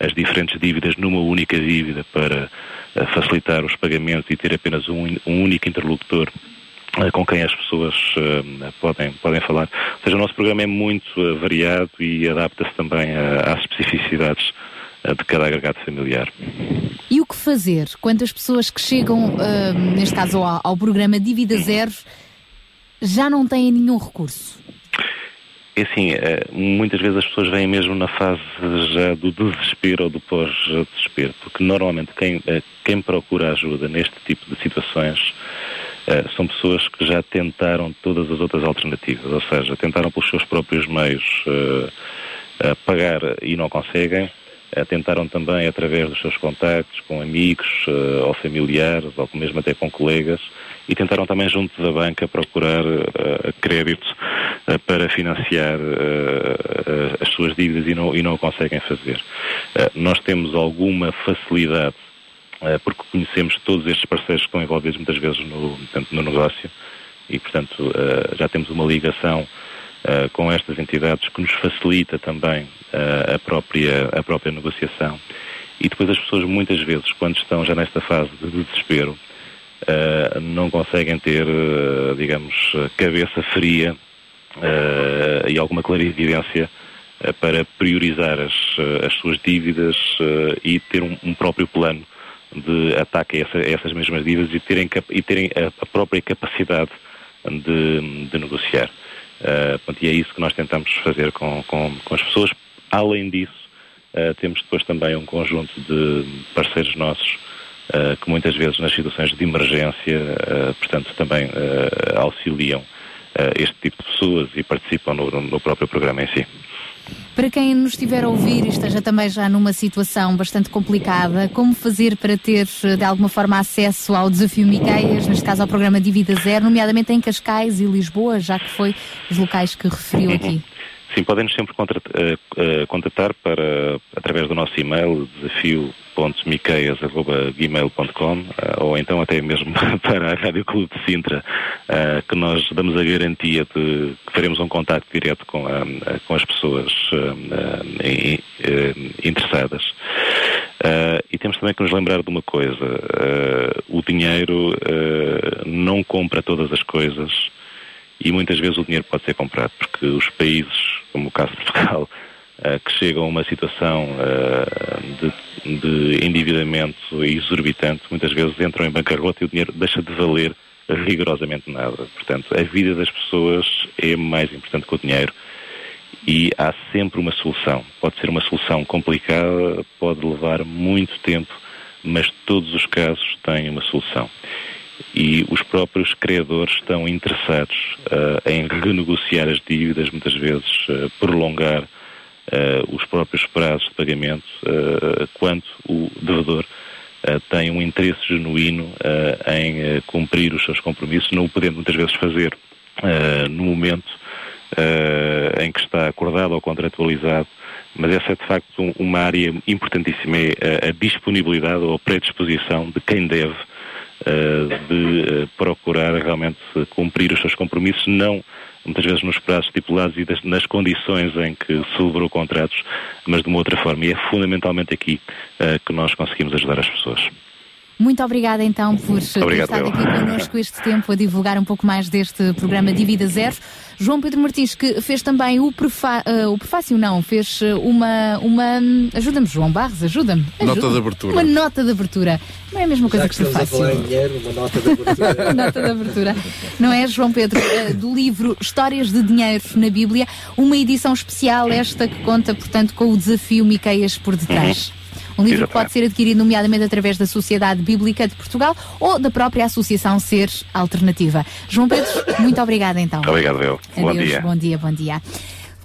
as diferentes dívidas numa única dívida para eh, facilitar os pagamentos e ter apenas um, um único interlocutor eh, com quem as pessoas eh, podem, podem falar. Ou seja, o nosso programa é muito eh, variado e adapta-se também a- às especificidades de cada agregado familiar. E o que fazer quando as pessoas que chegam, ah, neste caso ao, ao programa Dívida Zero, já não têm nenhum recurso? É assim, eh, muitas vezes as pessoas vêm mesmo na fase já do desespero ou do pós-desespero, porque normalmente quem, eh, quem procura ajuda neste tipo de situações eh, são pessoas que já tentaram todas as outras alternativas, ou seja, tentaram pelos seus próprios meios pagar e não conseguem, tentaram também através dos seus contactos com amigos eh, ou familiares ou mesmo até com colegas e tentaram também junto da banca procurar eh, crédito eh, para financiar eh, eh, as suas dívidas e não, e não o conseguem fazer. Eh, nós temos alguma facilidade eh, porque conhecemos todos estes parceiros que estão envolvidos muitas vezes no, portanto, no negócio e, portanto, eh, já temos uma ligação eh, com estas entidades que nos facilita também eh, a, própria, a própria negociação. E depois as pessoas muitas vezes, quando estão já nesta fase de desespero, eh, não conseguem ter, digamos, cabeça fria e alguma clarividência para priorizar as, as suas dívidas e ter um, um próprio plano de ataque a, essa- a essas mesmas dívidas e terem, e terem a, a própria capacidade de, de negociar. Portanto, e é isso que nós tentamos fazer com, com, com as pessoas. Além disso, eh, temos depois também um conjunto de parceiros nossos eh, que muitas vezes nas situações de emergência, portanto, também auxiliam este tipo de pessoas e participam no, no próprio programa em si. Para quem nos estiver a ouvir e esteja também já numa situação bastante complicada, como fazer para ter de alguma forma acesso ao desafio Miqueias, neste caso ao programa Dívida Zero, nomeadamente em Cascais e Lisboa, já que foi os locais que referiu aqui? Sim, podem-nos sempre contrat- eh, eh, contatar para, através do nosso e-mail, desafio.miqueias.gmail.com eh, ou então até mesmo para a Rádio Clube de Sintra, eh, que nós damos a garantia de que faremos um contato direto com, a- a- com as pessoas eh, eh, eh, interessadas. Eh, e temos também que nos lembrar de uma coisa: eh, o dinheiro eh, não compra todas as coisas e muitas vezes o dinheiro pode ser comprado, porque os países, como o caso de Portugal, eh, que chegam a uma situação eh, de, de endividamento exorbitante, muitas vezes entram em bancarrota e o dinheiro deixa de valer rigorosamente nada. Portanto, a vida das pessoas é mais importante que o dinheiro e há sempre uma solução. Pode ser uma solução complicada, pode levar muito tempo, mas todos os casos têm uma solução. E os próprios criadores estão interessados eh, em renegociar as dívidas, muitas vezes eh, prolongar eh, os próprios prazos de pagamento, eh, quanto o devedor eh, tem um interesse genuíno em cumprir os seus compromissos, não o podendo muitas vezes fazer no momento em que está acordado ou contratualizado, mas essa é de facto um- uma área importantíssima, é a, disponibilidade ou a predisposição de quem deve de procurar realmente cumprir os seus compromissos, não muitas vezes nos prazos estipulados e das- nas condições em que celebrou contratos, mas de uma outra forma. E é fundamentalmente aqui eh, que nós conseguimos ajudar as pessoas. Muito obrigada então por ter Obrigado, estado aqui connosco este tempo a divulgar um pouco mais deste programa Divida Zero. João Pedro Martins, que fez também o, prefa eh, o prefácio, não, fez eh, uma. uma ajuda-me, João Barros, ajuda-me. Nota Ajuda-me. de abertura. Uma nota de abertura. Não é a mesma coisa Já que que a prefácio. falar em dinheiro, uma nota de abertura. Nota de abertura. Não é, João Pedro? eh, Do livro Histórias de Dinheiro na Bíblia, uma edição especial, esta que conta, portanto, com o desafio Miqueias por detrás. Um livro que pode ser adquirido, nomeadamente, através da Sociedade Bíblica de Portugal ou da própria Associação Ser Alternativa. João Pedro, muito obrigada então. Obrigado, eu. Bom Adeus, dia. bom dia, bom dia.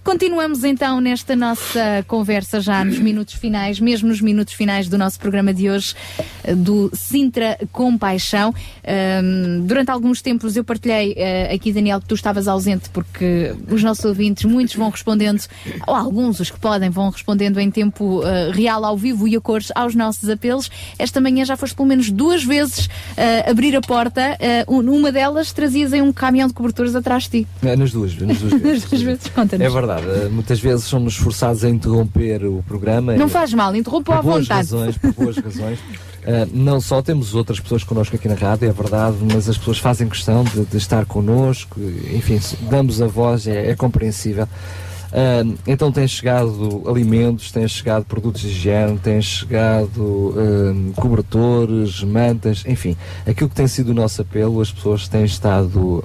Continuamos então nesta nossa conversa já nos minutos finais, mesmo nos minutos finais do nosso programa de hoje, eh, do Sintra Compaixão. Ahm, durante alguns tempos eu partilhei eh, aqui, Daniel, que tu estavas ausente porque os nossos ouvintes, muitos vão respondendo, ou alguns, os que podem, vão respondendo em tempo eh, real, ao vivo e a cores aos nossos apelos. Esta manhã já foste pelo menos duas vezes eh, abrir a porta. eh, um- numa delas trazias aí um caminhão de cobertores atrás de ti. Nas duas, nas duas vezes. Nas duas vezes, conta-nos. É verdade, eh, muitas vezes somos forçados a interromper o programa. Não faz mal, interrompa à vontade. razões, por boas razões. Uh, não só temos outras pessoas connosco aqui na rádio, é verdade, mas as pessoas fazem questão de, de estar connosco, enfim, damos a voz, é, é compreensível. Uh, então têm chegado alimentos, têm chegado produtos de higiene, têm chegado uh, cobertores, mantas, enfim, aquilo que tem sido o nosso apelo, as pessoas têm estado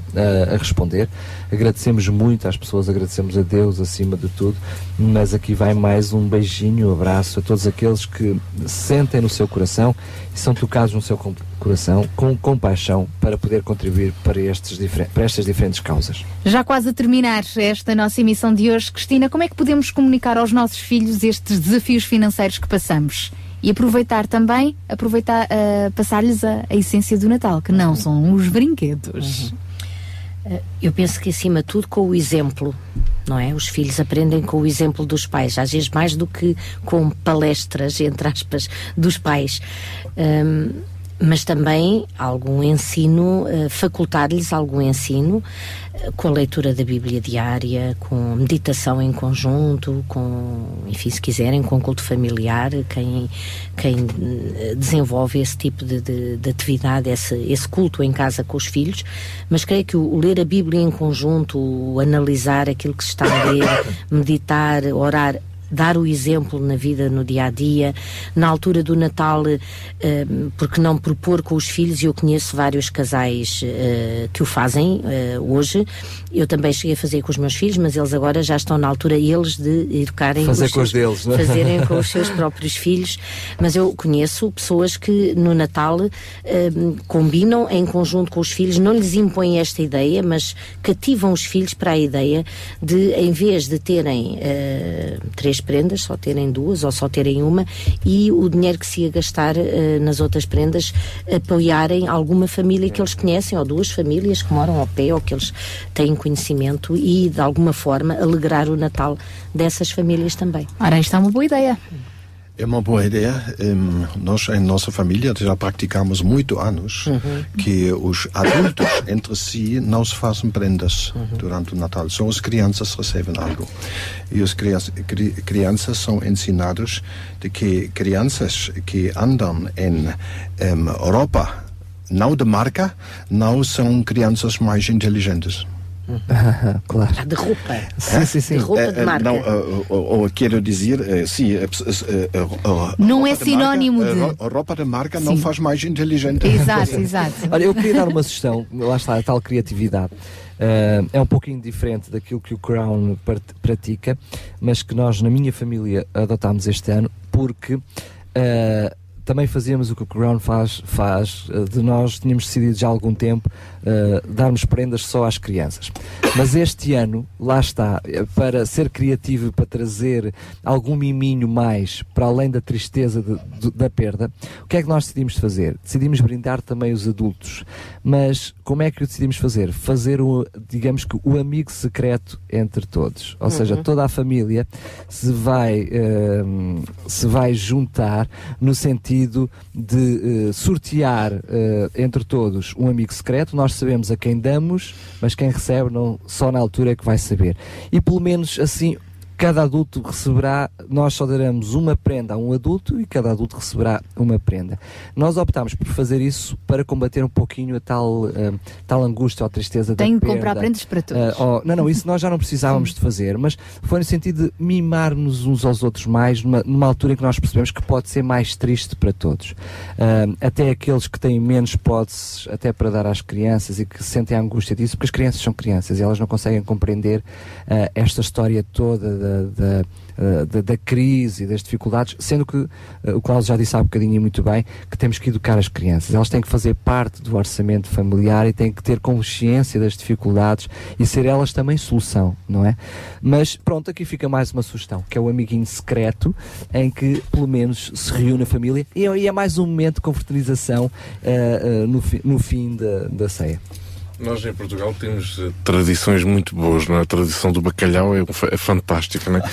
a responder. Agradecemos muito às pessoas, agradecemos a Deus acima de tudo, mas aqui vai mais um beijinho, um abraço a todos aqueles que sentem no seu coração e são tocados no seu coração com compaixão para poder contribuir para, estes difer- para estas diferentes causas. Já quase a terminar esta nossa emissão de hoje, Cristina, como é que podemos comunicar aos nossos filhos estes desafios financeiros que passamos? E aproveitar também, aproveitar, ah, passar-lhes a, a essência do Natal, que não são os brinquedos. Eh, Eu penso que, acima de tudo, com o exemplo, não é? Os filhos aprendem com o exemplo dos pais, às vezes mais do que com palestras, entre aspas, dos pais. Ahm, mas também algum ensino, eh, facultar-lhes algum ensino eh, com a leitura da Bíblia diária, com meditação em conjunto, com, enfim, se quiserem, com culto familiar, quem, quem eh, desenvolve esse tipo de, de- de atividade, esse, esse culto em casa com os filhos, mas creio que o, o ler a Bíblia em conjunto, o analisar aquilo que se está a ler, meditar, orar, dar o exemplo na vida, no dia a dia, na altura do Natal, eh, porque não propor com os filhos? Eu conheço vários casais eh, que o fazem eh, hoje. Eu também cheguei a fazer com os meus filhos, mas eles agora já estão na altura eles de educarem Fazer os com os seus- deles, não é? fazerem com os seus próprios filhos. Mas eu conheço pessoas que no Natal combinam em conjunto com os filhos, não lhes impõem esta ideia, mas cativam os filhos para a ideia de, em vez de terem eh, três prendas, só terem duas ou só terem uma e o dinheiro que se ia gastar eh, nas outras prendas apoiarem alguma família que eles conhecem ou duas famílias que moram ao pé ou que eles têm conhecimento e de alguma forma alegrar o Natal dessas famílias também. Ora, isto é uma boa ideia. É uma boa ideia. Nós, em nossa família, já praticamos muito anos Uhum. que os adultos entre si não se fazem prendas durante o Natal. Só as crianças recebem algo. E as crianças, cri- crianças são ensinados de que crianças que andam em em Europa, não de marca, não são crianças mais inteligentes. Claro. Ah, de roupa. Sim, sim, sim. De roupa Eh, de marca. Não, eh, ou, ou quero dizer, eh, sim, eh, Não é de sinónimo marca, de- eh, ro- roupa de marca não Sim. faz mais inteligente. Exato, exato. Olha, eu queria dar uma sugestão, lá está a tal criatividade. Ah, é um pouquinho diferente daquilo que o Crown pratica, mas que nós, na minha família, adotámos este ano, porque ah, também fazíamos o que o Crown faz, faz de nós tínhamos decidido já há algum tempo ah, darmos prendas só às crianças. Mas este ano, lá está, eh, para ser criativo e para trazer algum miminho mais para além da tristeza de- de- da perda, o que é que nós decidimos fazer? Decidimos brindar também os adultos. Mas como é que o decidimos fazer? Fazer, o, digamos que, o amigo secreto entre todos. Ou seja, Uhum. toda a família se vai, ehm, se vai juntar no sentido de eh, sortear eh, entre todos um amigo secreto. Nós sabemos a quem damos, mas quem recebe não, só na altura é que vai saber. E pelo menos assim cada adulto receberá, nós só daremos uma prenda a um adulto e cada adulto receberá uma prenda. Nós optámos por fazer isso para combater um pouquinho a tal, ah, tal angústia ou tristeza da Tenho que perda. comprar prendas para todos. Ah, oh, não, não, isso nós já não precisávamos de fazer, mas foi no sentido de mimar-nos uns aos outros mais, numa, numa altura em que nós percebemos que pode ser mais triste para todos. Ah, até aqueles que têm menos hipóteses, até para dar às crianças e que sentem a angústia disso, porque as crianças são crianças e elas não conseguem compreender esta história toda da, da, ah, da, da crise e das dificuldades, sendo que ah, o Cláudio já disse há bocadinho e muito bem que temos que educar as crianças. Elas têm que fazer parte do orçamento familiar e têm que ter consciência das dificuldades e ser elas também solução, não é? Mas pronto, aqui fica mais uma sugestão, que é o amiguinho secreto, em que pelo menos se reúne a família e é- mais um momento de confraternização ah, ah, no, fi- no fim da, da ceia. Nós em Portugal temos eh, tradições muito boas, não é? A tradição do bacalhau é, é fantástica, não é?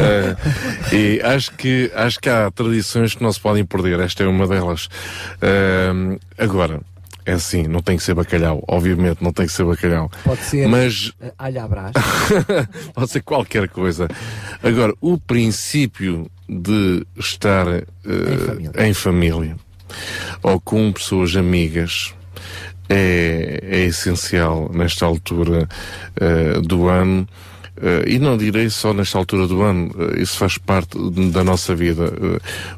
Eh, e acho que, acho que há tradições que não se podem perder, esta é uma delas. Eh, agora, é assim, não tem que ser bacalhau, obviamente não tem que ser bacalhau. Pode ser Mas à brás. pode ser qualquer coisa. Agora, o princípio de estar eh, em, família. ou com pessoas amigas é, é essencial nesta altura eh, do ano. Eh, e não direi só nesta altura do ano, eh, isso faz parte da nossa vida.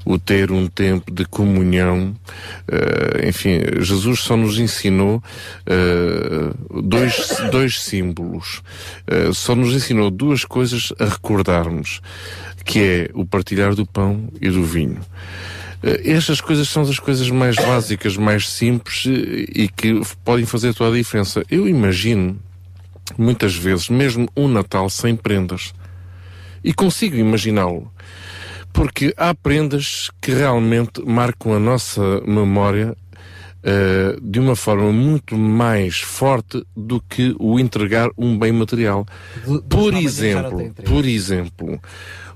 O ter um tempo de comunhão, enfim, Jesus só nos ensinou dois, dois símbolos, só nos ensinou duas coisas a recordarmos, que é o partilhar do pão e do vinho. Eh, Estas coisas são das coisas mais básicas, mais simples eh, e que podem fazer toda a diferença. Eu imagino, muitas vezes, mesmo um Natal sem prendas. E consigo imaginá-lo. Porque há prendas que realmente marcam a nossa memória eh, de uma forma muito mais forte do que o entregar um bem material. Do- Por exemplo, por exemplo,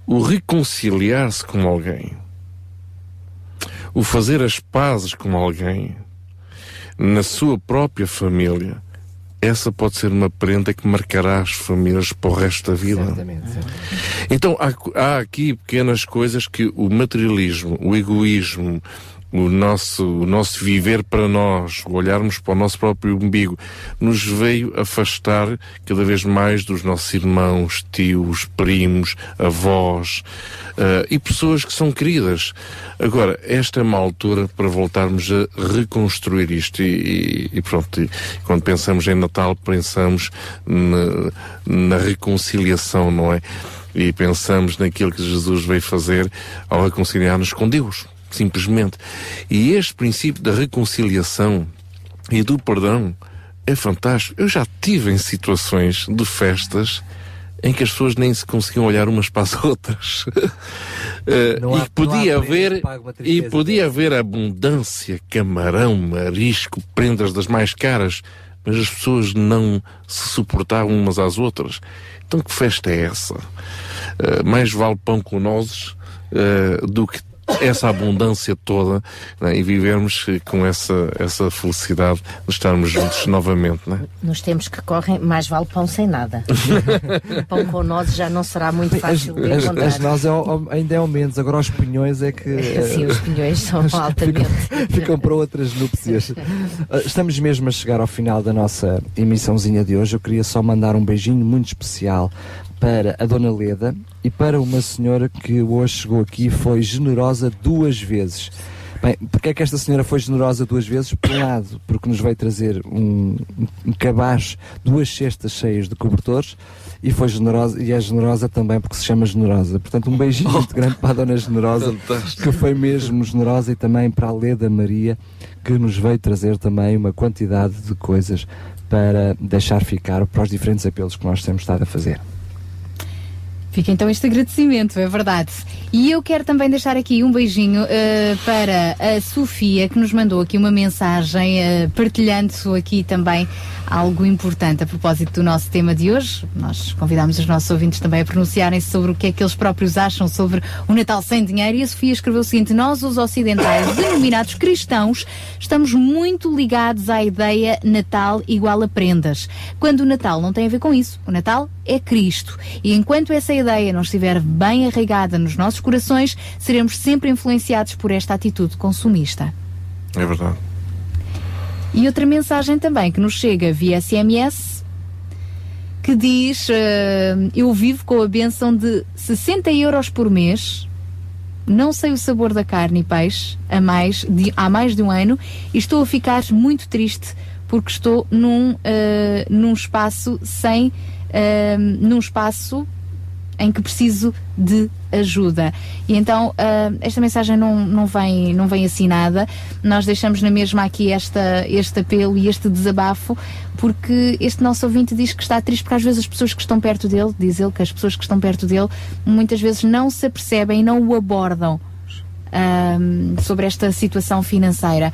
o reconciliar-se com alguém, o fazer as pazes com alguém, na sua própria família, essa pode ser uma prenda que marcará as famílias para o resto da vida. Então há, há aqui pequenas coisas que o materialismo, o egoísmo, o nosso, o nosso viver para nós, olharmos para o nosso próprio umbigo, nos veio afastar cada vez mais dos nossos irmãos, tios, primos, avós eh, e pessoas que são queridas. Agora, esta é uma altura para voltarmos a reconstruir isto e, e- e pronto, e quando pensamos em Natal pensamos na, na reconciliação, não é? E pensamos naquilo que Jesus veio fazer ao reconciliar-nos com Deus, simplesmente. E este princípio da reconciliação e do perdão é fantástico. Eu já tive em situações de festas em que as pessoas nem se conseguiam olhar umas para as outras. Há- e podia haver e podia haver abundância, camarão, marisco, prendas das mais caras, mas as pessoas não se suportavam umas às outras. Então que festa é essa? Eh, mais vale pão com nozes eh, do que essa abundância toda né, e vivermos com essa, essa felicidade de estarmos juntos novamente. Né? Nos tempos que correm, mais vale pão sem nada. pão com nozes já não será muito As, fácil de as, encontrar. as nós é o- ainda é ao menos, agora os pinhões é que. Sim, os pinhões são altamente. ficam para outras núpcias. Uh, Estamos mesmo a chegar ao final da nossa emissãozinha de hoje. Eu queria só mandar um beijinho muito especial para a Dona Leda e para uma senhora que hoje chegou aqui e foi generosa duas vezes. Bem, porque é que esta senhora foi generosa duas vezes? Por um lado, porque nos veio trazer um, um cabaz, duas cestas cheias de cobertores e foi generosa, e é generosa também porque se chama generosa. Portanto, um beijinho muito grande para a Dona Generosa, que foi mesmo generosa, e também para a Leda Maria, que nos veio trazer também uma quantidade de coisas para deixar ficar para os diferentes apelos que nós temos estado a fazer. Fica então este agradecimento, é verdade. E eu quero também deixar aqui um beijinho eh, para a Sofia, que nos mandou aqui uma mensagem eh, partilhando aqui também algo importante a propósito do nosso tema de hoje. Nós convidámos os nossos ouvintes também a pronunciarem-se sobre o que é que eles próprios acham sobre o Natal sem dinheiro. E a Sofia escreveu o seguinte: Nós, os ocidentais, denominados cristãos, estamos muito ligados à ideia Natal igual a prendas. Quando o Natal não tem a ver com isso, o Natal é Cristo. E enquanto essa ideia ideia não estiver bem arraigada nos nossos corações, seremos sempre influenciados por esta atitude consumista. É verdade. E outra mensagem também que nos chega via SMS que diz: eh, Eu vivo com a benção de 60 euros por mês, não sei o sabor da carne e peixe há mais de, há mais de um ano e estou a ficar muito triste porque estou num, eh, num espaço sem. eh, num espaço em que preciso de ajuda. E então ah, esta mensagem não, não, vem, não vem assinada. Nós deixamos na mesma aqui esta, este apelo e este desabafo, porque este nosso ouvinte diz que está triste porque às vezes as pessoas que estão perto dele, diz ele que as pessoas que estão perto dele, muitas vezes não se apercebem não o abordam ah, sobre esta situação financeira.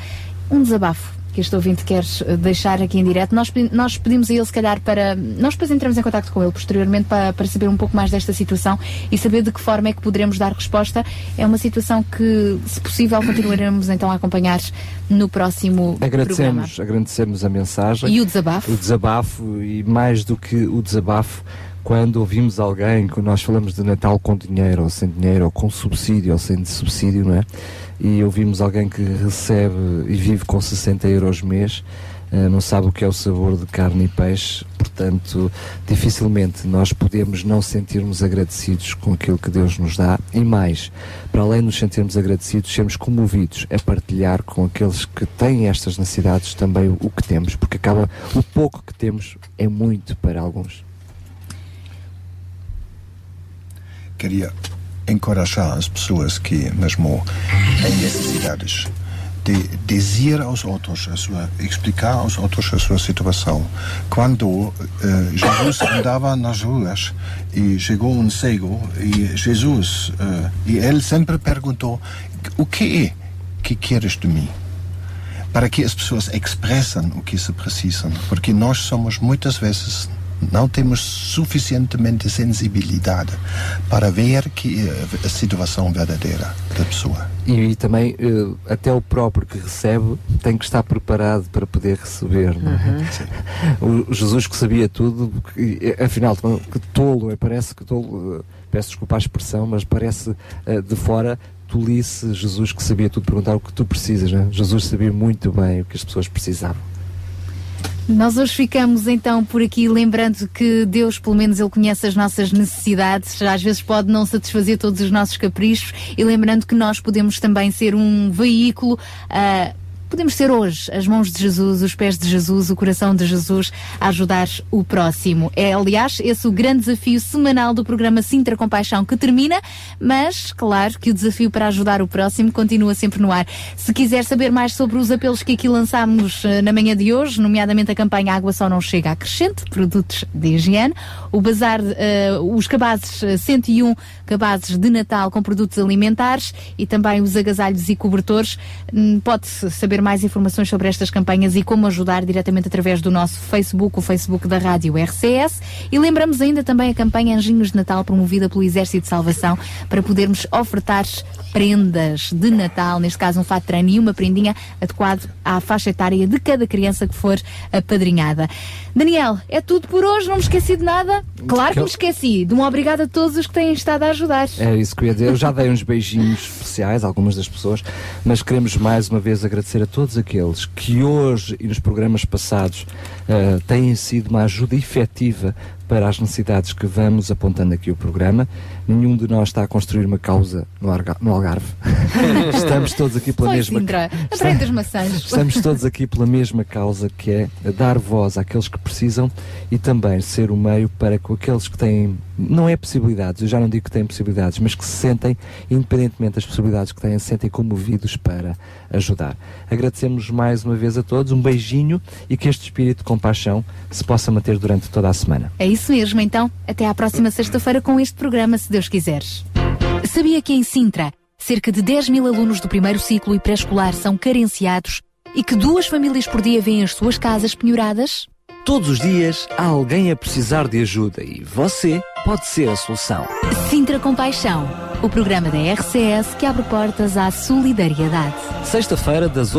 Um desabafo que este ouvinte quer eh, deixar aqui em direto. Nós, nós pedimos a ele, se calhar, para. Nós depois entramos em contato com ele posteriormente para, para saber um pouco mais desta situação e saber de que forma é que poderemos dar resposta. É uma situação que, se possível, continuaremos então a acompanhar no próximo programa. Agradecemos, agradecemos a mensagem. E o desabafo? O desabafo e mais do que o desabafo, quando ouvimos alguém, quando nós falamos de Natal com dinheiro ou sem dinheiro, ou com subsídio ou sem subsídio, não é? E ouvimos alguém que recebe e vive com 60 euros mês, eh, não sabe o que é o sabor de carne e peixe, portanto, dificilmente nós podemos não sentirmos agradecidos com aquilo que Deus nos dá e mais, para além de nos sentirmos agradecidos, sermos comovidos a partilhar com aqueles que têm estas necessidades também o que temos, porque acaba o pouco que temos é muito para alguns. Queria encorajar as pessoas que, mesmo em necessidades, de dizer aos outros, a sua, explicar aos outros a sua situação. Quando eh, Jesus andava nas ruas e chegou um cego, e Jesus, eh, e ele sempre perguntou: O que é que queres de mim? Para que as pessoas expressam o que se precisam, porque nós somos muitas vezes não temos suficientemente sensibilidade para ver que eh, a situação verdadeira da pessoa. E, e também eh, até o próprio que recebe tem que estar preparado para poder receber. não é? O o Jesus que sabia tudo, que, eh, afinal, que tolo, é, parece que tolo, peço desculpa a expressão, mas parece de fora tolice Jesus que sabia tudo, perguntar o que tu precisas. não é? Jesus sabia muito bem o que as pessoas precisavam. Nós hoje ficamos então por aqui lembrando que Deus, pelo menos, Ele conhece as nossas necessidades, às vezes pode não satisfazer todos os nossos caprichos e lembrando que nós podemos também ser um veículo. ah, Podemos ser hoje as mãos de Jesus, os pés de Jesus, o coração de Jesus a ajudar o próximo. É, aliás, esse o grande desafio semanal do programa Sintra Compaixão que termina, mas claro que o desafio para ajudar o próximo continua sempre no ar. Se quiser saber mais sobre os apelos que aqui lançámos eh, na manhã de hoje, nomeadamente a campanha Água Só Não Chega a Crescente, produtos de higiene, o bazar, eh, os cabazes eh, 101 cabazes de Natal com produtos alimentares e também os agasalhos e cobertores. Hum, Pode saber mais informações sobre estas campanhas e como ajudar diretamente através do nosso Facebook, o Facebook da Rádio RCS. E lembramos ainda também a campanha Anjinhos de Natal promovida pelo Exército de Salvação para podermos ofertar prendas de Natal, neste caso um fato treino e uma prendinha adequado à faixa etária de cada criança que for apadrinhada. Daniel, é tudo por hoje, não me esqueci de nada? Claro que me esqueci. De um obrigado a todos os que têm estado a ajudar. É isso que eu ia dizer. Eu já dei uns beijinhos especiais a algumas das pessoas, mas queremos mais uma vez agradecer a todos aqueles que hoje e nos programas passados eh, têm sido uma ajuda efetiva para as necessidades que vamos apontando aqui o programa. Nenhum de nós está a construir uma causa no, Arga- no Algarve. Estamos todos aqui pela em mesma Sintra, na Praia das Maçãs. Estamos todos aqui pela mesma causa que é dar voz àqueles que precisam e também ser o meio para que aqueles que têm, não é possibilidades, eu já não digo que têm possibilidades, mas que se sentem, independentemente das possibilidades que têm, se sentem comovidos para ajudar. Agradecemos mais uma vez a todos, um beijinho e que este espírito de compaixão se possa manter durante toda a semana. É isso mesmo, então. Até à próxima sexta-feira com este programa, se Deus quiseres. Sabia que em Sintra, cerca de 10 mil alunos do primeiro ciclo e pré-escolar são carenciados e que duas famílias por dia vêm as suas casas penhoradas? Todos os dias há alguém a precisar de ajuda e você pode ser a solução. Sintra Compaixão, o programa da RCS que abre portas à solidariedade. Sexta-feira, das